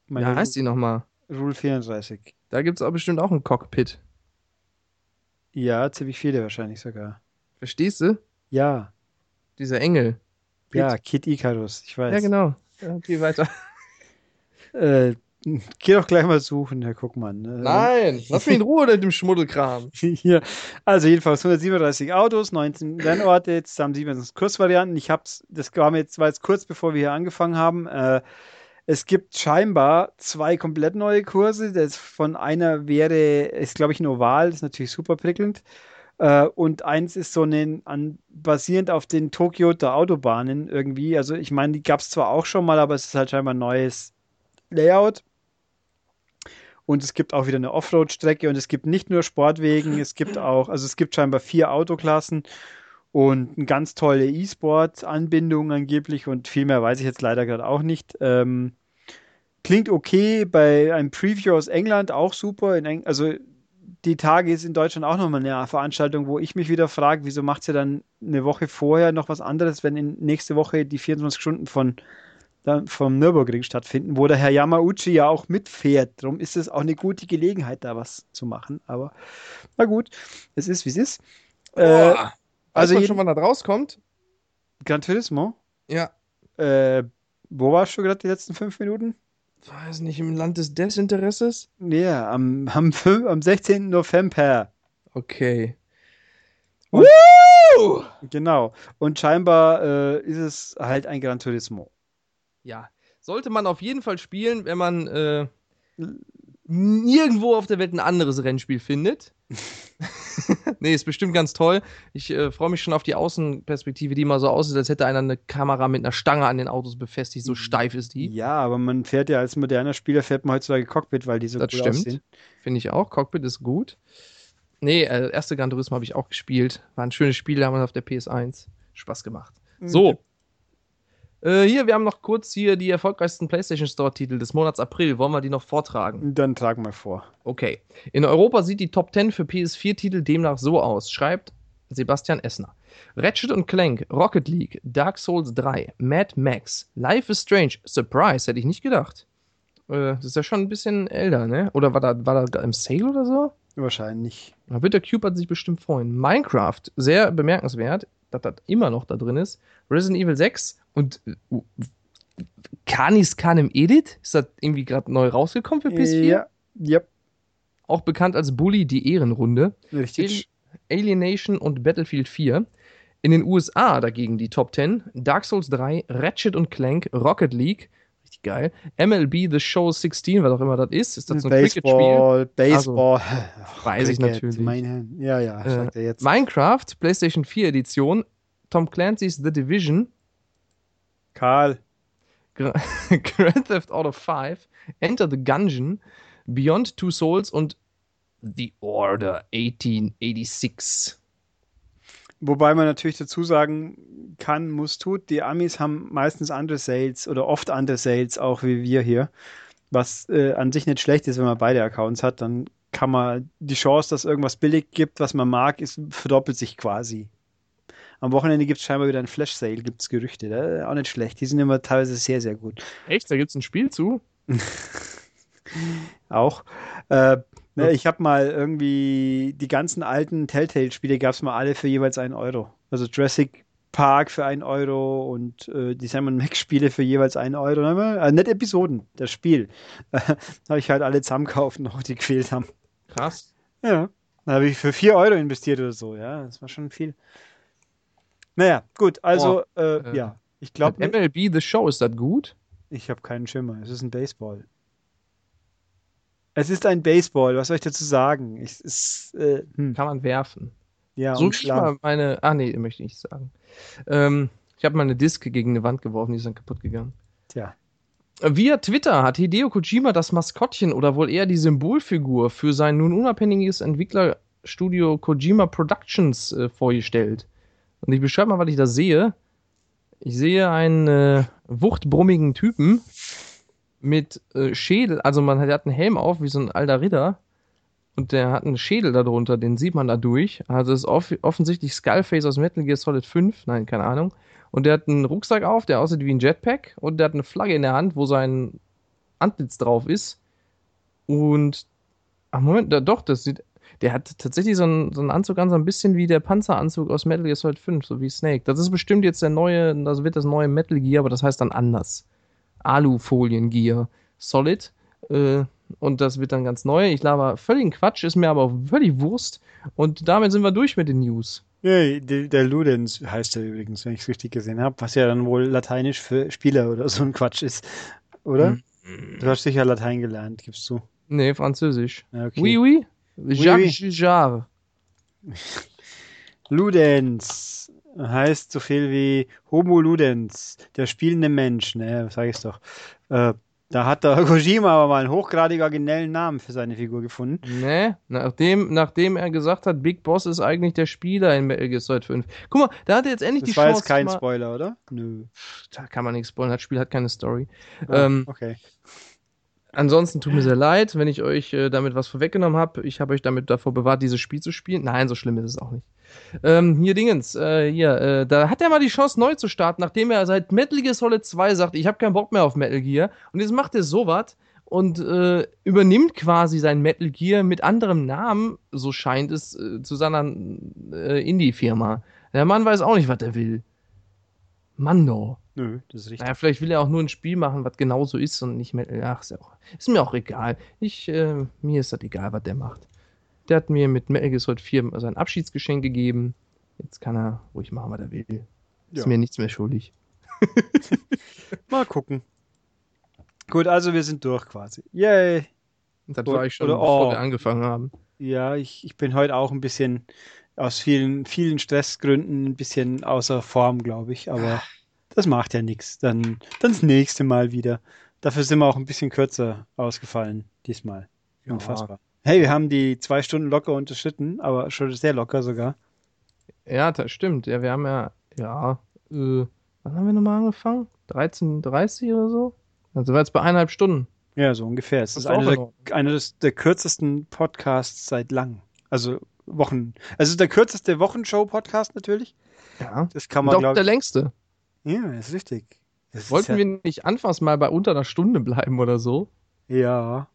Wie Meine heißt die nochmal? Rule 34. Da gibt es auch bestimmt auch ein Cockpit. Ja, ziemlich viele wahrscheinlich sogar. Verstehst du? Ja, Dieser Engel. ja, Kid Icarus, ich weiß. Ja, genau. Geh weiter. Äh, geh doch gleich mal suchen, Herr Guckmann. ne? Nein, lass mich in Ruhe mit dem Schmuddelkram. Hier. Also jedenfalls 137 Autos, 19 Rennorte, zusammen 27 Kursvarianten. Ich hab's, das war jetzt, war jetzt kurz bevor wir hier angefangen haben. Äh, es gibt scheinbar zwei komplett neue Kurse. Das von einer wäre, ist glaube ich ein Oval, das ist natürlich super prickelnd. Äh, und eins ist so ein, an, basierend auf den Tokioter Autobahnen irgendwie. Also ich meine, die gab es zwar auch schon mal, aber es ist halt scheinbar ein neues Layout. Und es gibt auch wieder eine Offroad-Strecke und es gibt nicht nur Sportwegen, es gibt auch, also es gibt scheinbar vier Autoklassen und eine ganz tolle E-Sport-Anbindung angeblich und viel mehr weiß ich jetzt leider gerade auch nicht. Ähm, klingt okay, bei einem Preview aus England auch super. Eng also die Tage ist in Deutschland auch nochmal eine Veranstaltung, wo ich mich wieder frage, wieso macht sie dann eine Woche vorher noch was anderes, wenn in nächste Woche die 24 Stunden von dann vom Nürburgring stattfinden, wo der Herr Yamauchi ja auch mitfährt. Darum ist es auch eine gute Gelegenheit, da was zu machen. Aber na gut, es ist, wie es ist. Äh, Boah. also man schon, wann das rauskommt? Gran Turismo. Ja. Äh, wo warst du gerade die letzten fünf Minuten? Weiß nicht, im Land des Desinteresses? Ja, am, am, fün- am 16. November. Okay. Und- Woo! Genau. Und scheinbar äh, ist es halt ein Gran Turismo. Ja. Sollte man auf jeden Fall spielen, wenn man äh, nirgendwo auf der Welt ein anderes Rennspiel findet. nee, ist bestimmt ganz toll. Ich äh, freue mich schon auf die Außenperspektive, die mal so aussieht, als hätte einer eine Kamera mit einer Stange an den Autos befestigt. So steif ist die. Ja, aber man fährt ja als moderner Spieler, fährt man heutzutage Cockpit, weil die so Das cool stimmt. aussehen. Finde ich auch. Cockpit ist gut. Nee, äh, erste Gran Turismo habe ich auch gespielt. War ein schönes Spiel damals auf der PS1. Spaß gemacht. So. Äh, hier, wir haben noch kurz hier die erfolgreichsten PlayStation Store-Titel des Monats April. Wollen wir die noch vortragen? Dann tragen wir vor. Okay. In Europa sieht die Top 10 für PS4-Titel demnach so aus, schreibt Sebastian Essner. Ratchet und Clank, Rocket League, Dark Souls 3, Mad Max, Life is Strange, Surprise, hätte ich nicht gedacht. Äh, das ist ja schon ein bisschen älter, ne? Oder war da, war da im Sale oder so? Wahrscheinlich. Da wird der Cube hat sich bestimmt freuen. Minecraft, sehr bemerkenswert, dass das immer noch da drin ist. Resident Evil 6 und äh, Kanis Khan im Edit? Ist das irgendwie gerade neu rausgekommen für PS4? Ja, ja, Auch bekannt als Bully die Ehrenrunde. richtig. Alienation und Battlefield 4. In den USA dagegen die Top 10: Dark Souls 3, Ratchet und Clank, Rocket League, geil, MLB The Show 16, was auch immer das ist. Ist das so ein Cricket-Spiel? Baseball, Baseball. Weiß ich natürlich. Meine, ja, ja, Äh, jetzt. Minecraft, PlayStation 4 Edition, Tom Clancy's The Division, Karl. Gra- Grand Theft Auto 5, Enter the Gungeon, Beyond Two Souls und The Order 1886. Wobei man natürlich dazu sagen kann, muss, tut, die Amis haben meistens andere Sales oder oft andere Sales, auch wie wir hier. Was äh, an sich nicht schlecht ist, wenn man beide Accounts hat, dann kann man die Chance, dass irgendwas billig gibt, was man mag, ist, verdoppelt sich quasi. Am Wochenende gibt es scheinbar wieder ein Flash-Sale, gibt es Gerüchte. Da, auch nicht schlecht. Die sind immer teilweise sehr, sehr gut. Echt? Da gibt es ein Spiel zu? Auch. Äh, ne, ich habe mal irgendwie die ganzen alten Telltale-Spiele gab es mal alle für jeweils einen Euro. Also Jurassic Park für einen Euro und äh, die Sam Max-Spiele für jeweils einen Euro. Äh, nicht Episoden, das Spiel. habe ich halt alle zusammengekauft, noch die gefehlt haben. Krass. Ja. Da habe ich für 4 Euro investiert oder so. Ja, das war schon viel. Naja, gut, also, äh, äh, ja. Ich glaube, MLB The Show, ist das gut? ich habe keinen Schimmer. Es ist ein Baseball. Es ist ein Baseball, was soll ich dazu sagen? Es ist, äh, hm, Kann man werfen. ja, so ich mal meine. Ah, nee, möchte ich nicht sagen. Ähm, ich habe meine Disk gegen eine Wand geworfen, die ist dann kaputt gegangen. Tja. Via Twitter hat Hideo Kojima das Maskottchen oder wohl eher die Symbolfigur für sein nun unabhängiges Entwicklerstudio Kojima Productions äh, vorgestellt. Und ich beschreibe mal, was ich da sehe. Ich sehe einen äh, wuchtbrummigen Typen mit äh, Schädel, also man hat, hat einen Helm auf, wie so ein alter Ritter. Und der hat einen Schädel darunter, den sieht man da durch. Also ist off offensichtlich Skullface aus Metal Gear Solid 5, nein, keine Ahnung. Und der hat einen Rucksack auf, der aussieht wie ein Jetpack. Und der hat eine Flagge in der Hand, wo sein Antlitz drauf ist. Und, ach Moment, da, doch, das sieht, der hat tatsächlich so einen, so einen Anzug an, so ein bisschen wie der Panzeranzug aus Metal Gear Solid 5, so wie Snake. Das ist bestimmt jetzt der neue, das wird das neue Metal Gear, aber das heißt dann anders. Alufolien-Gear Solid. Äh, und das wird dann ganz neu. Ich laber völligen Quatsch, ist mir aber völlig Wurst. Und damit sind wir durch mit den News. Nee, der, der Ludens heißt er übrigens, wenn ich es richtig gesehen habe, was ja dann wohl lateinisch für Spieler oder so ein Quatsch ist. Oder? Hm. Du hast sicher Latein gelernt, gibst du. Nee, Französisch. Ja, okay. Oui, oui. Jacques oui. Jarre. Ludens heißt so viel wie Homo Ludens, der spielende Mensch, ne, sag ich's doch. Äh, da hat der Kojima aber mal einen hochgradig originellen Namen für seine Figur gefunden. Ne, nachdem, nachdem er gesagt hat, Big Boss ist eigentlich der Spieler in Metal Gear Solid 5. Guck mal, da hat er jetzt endlich Das die war Chance. jetzt kein mal, Spoiler, oder? Nö. da kann man nichts spoilern, das Spiel hat keine Story. Ah, Ähm, okay. Ansonsten tut mir sehr leid, wenn ich euch äh, damit was vorweggenommen habe. Ich habe euch damit davor bewahrt, dieses Spiel zu spielen. Nein, so schlimm ist es auch nicht. Ähm, hier Dingens, äh, hier, äh, da hat er mal die Chance neu zu starten, nachdem er seit Metal Gear Solid 2 sagt, ich habe keinen Bock mehr auf Metal Gear. Und jetzt macht er sowas und äh, übernimmt quasi sein Metal Gear mit anderem Namen, so scheint es, äh, zu seiner äh, Indie-Firma. Der Mann weiß auch nicht, was er will. Mando. Nö, das ist richtig. Naja, vielleicht will er auch nur ein Spiel machen, was genauso ist und nicht Metal. Ach, ist, ja auch, ist mir auch egal. Ich, äh, mir ist das egal, was der macht. Der hat mir mit Metal Gear Solid 4 sein Abschiedsgeschenk gegeben. Jetzt kann er ruhig machen, was er will. Ist Ja. mir nichts mehr schuldig. Mal gucken. Gut, also wir sind durch quasi. Yay. Das war ich schon, oder- bevor oh. wir angefangen haben. Ja, ich, ich bin heute auch ein bisschen aus vielen, vielen Stressgründen ein bisschen außer Form, glaube ich. Aber das macht ja nichts. Dann, dann das nächste Mal wieder. Dafür sind wir auch ein bisschen kürzer ausgefallen diesmal. Ja. Unfassbar. Hey, wir haben die zwei Stunden locker unterschritten, aber schon sehr locker sogar. Ja, das stimmt. Ja, wir haben ja, ja, äh, wann haben wir nochmal angefangen? 13.30 oder so? Dann sind wir jetzt bei eineinhalb Stunden. Ja, so ungefähr. Es Das ist ist auch einer in der, des, der kürzesten Podcasts seit langem. Also Wochen. Also der kürzeste Wochenshow-Podcast natürlich. Ja. Das kann Und man, auch glaube der längste. Ja, ist richtig. Das ist Wollten ja, wir nicht anfangs mal bei unter einer Stunde bleiben oder so? Ja.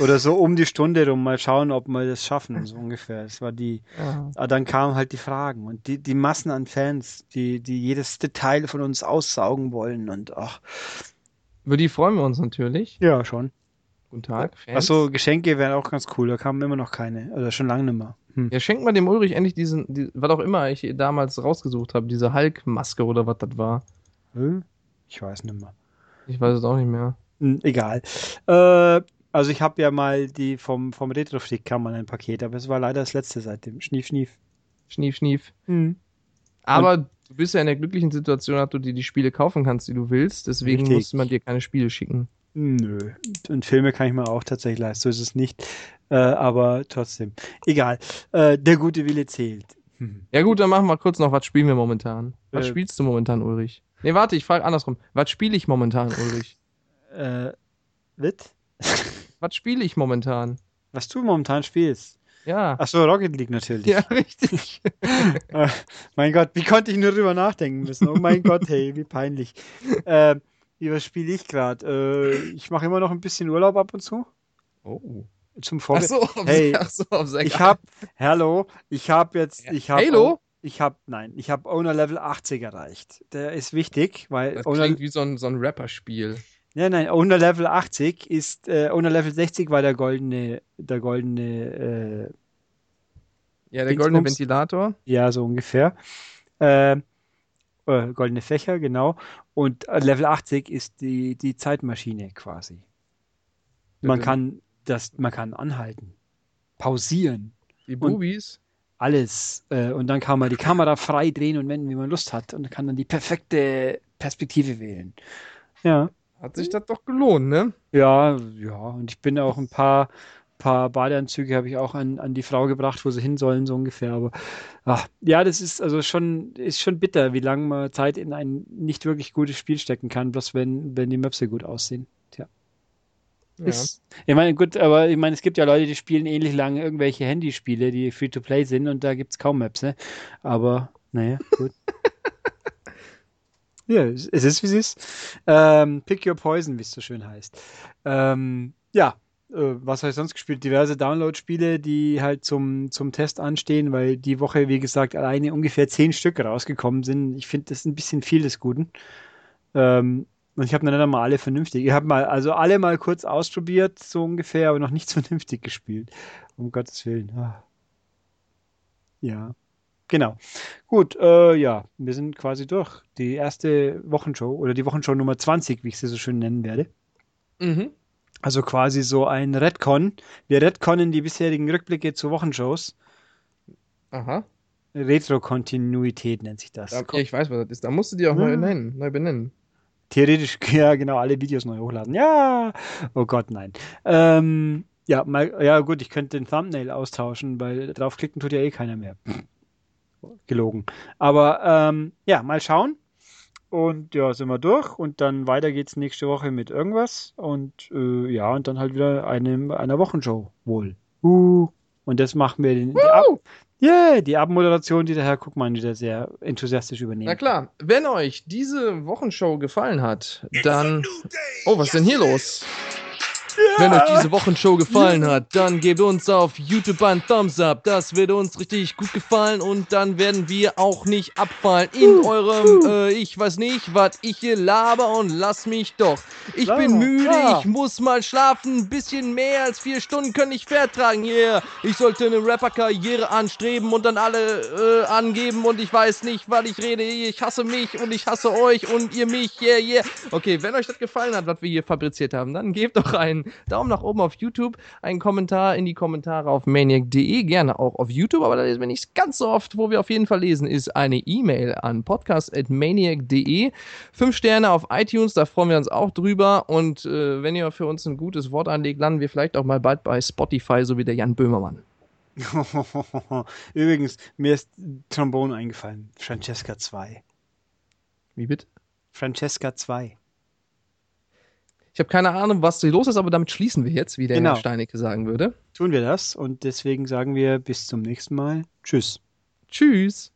Oder so um die Stunde rum mal schauen, ob wir das schaffen, so ungefähr. Das war die. Ja. Aber dann kamen halt die Fragen und die, die Massen an Fans, die, die jedes Detail von uns aussaugen wollen und ach. Über die freuen wir uns natürlich. Ja, schon. Guten Tag, Fans. Achso, Geschenke wären auch ganz cool. Da kamen immer noch keine. Oder schon lange nicht mehr. Hm. Ja, schenkt mal dem Ulrich endlich diesen, die, was auch immer ich damals rausgesucht habe, diese Hulk-Maske oder was das war. Hm? Ich weiß nicht mehr. Ich weiß es auch nicht mehr. Hm, egal. Äh, also ich habe ja mal die vom, vom Retroflick kam mal ein Paket, aber es war leider das letzte seitdem. Schnief, schnief. Schnief, schnief. Hm. Aber du bist ja in der glücklichen Situation, dass du dir die Spiele kaufen kannst, die du willst. Deswegen Richtig. muss man dir keine Spiele schicken. Nö. Und Filme kann ich mir auch tatsächlich leisten, so ist es nicht. Äh, aber trotzdem. Egal. Äh, der gute Wille zählt. Hm. Ja gut, dann machen wir kurz noch, was spielen wir momentan? Was Äh, spielst du momentan, Ulrich? Nee, warte, ich frage andersrum. Was spiele ich momentan, Ulrich? Äh, Wit? Was spiele ich momentan? Was du momentan spielst? Ja. Achso, Rocket League natürlich. Ja, richtig. Äh, mein Gott, wie konnte ich nur drüber nachdenken müssen? Oh mein Gott, hey, wie peinlich. Äh, wie was spiele ich gerade? Äh, ich mache immer noch ein bisschen Urlaub ab und zu. Oh. Zum Ach Vorbild. so, auf, Hey, ach so, Ich habe, hallo, ich habe jetzt, ich habe, Halo? ich habe, nein, ich habe Owner Level 80 erreicht. Der ist wichtig, weil Das Owner, klingt wie so ein, so ein Rapper-Spiel. nein, nein, Owner Level 80 ist, äh, Owner Level 60 war der goldene, der goldene, äh, Ja, der goldene Dingsbums. Ventilator. Ja, so ungefähr. Äh, äh, goldene Fächer, genau. Und äh, Level 80 ist die, die Zeitmaschine quasi. Man kann das, man kann anhalten, pausieren, Die Bubis. alles. Äh, und dann kann man die Kamera frei drehen und wenden, wie man Lust hat. Und kann dann die perfekte Perspektive wählen. Ja. Hat sich das doch gelohnt, ne? Ja, ja. Und ich bin auch ein paar, paar Badeanzüge habe ich auch an, an die Frau gebracht, wo sie hin sollen, so ungefähr. Aber ach, ja, das ist also schon, ist schon bitter, wie lange man Zeit in ein nicht wirklich gutes Spiel stecken kann, bloß wenn, wenn die Möpse gut aussehen. Tja. Ja. Ist, ich meine, gut, aber ich meine, es gibt ja Leute, die spielen ähnlich lange irgendwelche Handyspiele, die Free-to-Play sind und da gibt es kaum Maps, ne? Aber, naja, gut. ja, es, ist, wie es ist. Ähm, Pick Your Poison, wie es so schön heißt. Ähm, ja, was habe ich sonst gespielt? Diverse Download-Spiele, die halt zum, zum Test anstehen, weil die Woche, wie gesagt, alleine ungefähr zehn Stück rausgekommen sind. Ich finde, das ist ein bisschen viel des Guten. Ähm, und ich habe nicht einmal alle vernünftig. Ich habe mal, also alle mal kurz ausprobiert, so ungefähr, aber noch nichts vernünftig gespielt. Um Gottes Willen. Ah. Ja. Genau. Gut, äh, ja, wir sind quasi durch. Die erste Wochenshow oder die Wochenshow Nummer 20, wie ich sie so schön nennen werde. Mhm. Also quasi so ein Redcon. Wir redconnen die bisherigen Rückblicke zu Wochenshows. Aha. Retro-Kontinuität nennt sich das. Da, ja, ich weiß, was das ist. Da musst du die auch Ja. neu nennen, neu benennen. Theoretisch, ja, genau, alle Videos neu hochladen. Ja, oh Gott, nein. Ähm, ja, mal, ja, gut, ich könnte den Thumbnail austauschen, weil draufklicken tut ja eh keiner mehr. Gelogen. Aber ähm, ja, mal schauen. Und ja, sind wir durch. Und dann weiter geht's nächste Woche mit irgendwas. Und äh, ja, und dann halt wieder eine, einer Wochenshow wohl. Uh, und das machen wir den, die, Ab yeah, die Abmoderation, die der Herr Guckmann wieder sehr enthusiastisch übernimmt. Na klar, wenn euch diese Wochenshow gefallen hat, dann. Oh, was ist denn hier los? Wenn euch diese Wochenshow gefallen hat, dann gebt uns auf YouTube einen Thumbs up. Das wird uns richtig gut gefallen und dann werden wir auch nicht abfallen in eurem, äh, ich weiß nicht, was ich hier laber und lass mich doch. Ich bin müde, ich muss mal schlafen. Ein bisschen mehr als vier Stunden können ich vertragen. Yeah, ich sollte eine Rapper-Karriere anstreben und dann alle äh, angeben und ich weiß nicht, was ich rede. Ich hasse mich und ich hasse euch und ihr mich. Yeah, yeah. Okay, wenn euch das gefallen hat, was wir hier fabriziert haben, dann gebt doch ein einen Daumen nach oben auf YouTube, einen Kommentar in die Kommentare auf maniac.de, gerne auch auf YouTube, aber da lesen wir nicht ganz so oft. Wo wir auf jeden Fall lesen, ist eine E-Mail an podcast.maniac.de. Fünf Sterne auf iTunes, da freuen wir uns auch drüber. Und äh, wenn ihr für uns ein gutes Wort anlegt, landen wir vielleicht auch mal bald bei Spotify, so wie der Jan Böhmermann. Übrigens, mir ist Trombone eingefallen. Francesca 2. Wie bitte? Francesca 2. Ich habe keine Ahnung, was hier los ist, aber damit schließen wir jetzt, wie der Genau. Herr Steinecke sagen würde. Tun wir das und deswegen sagen wir bis zum nächsten Mal. Tschüss. Tschüss.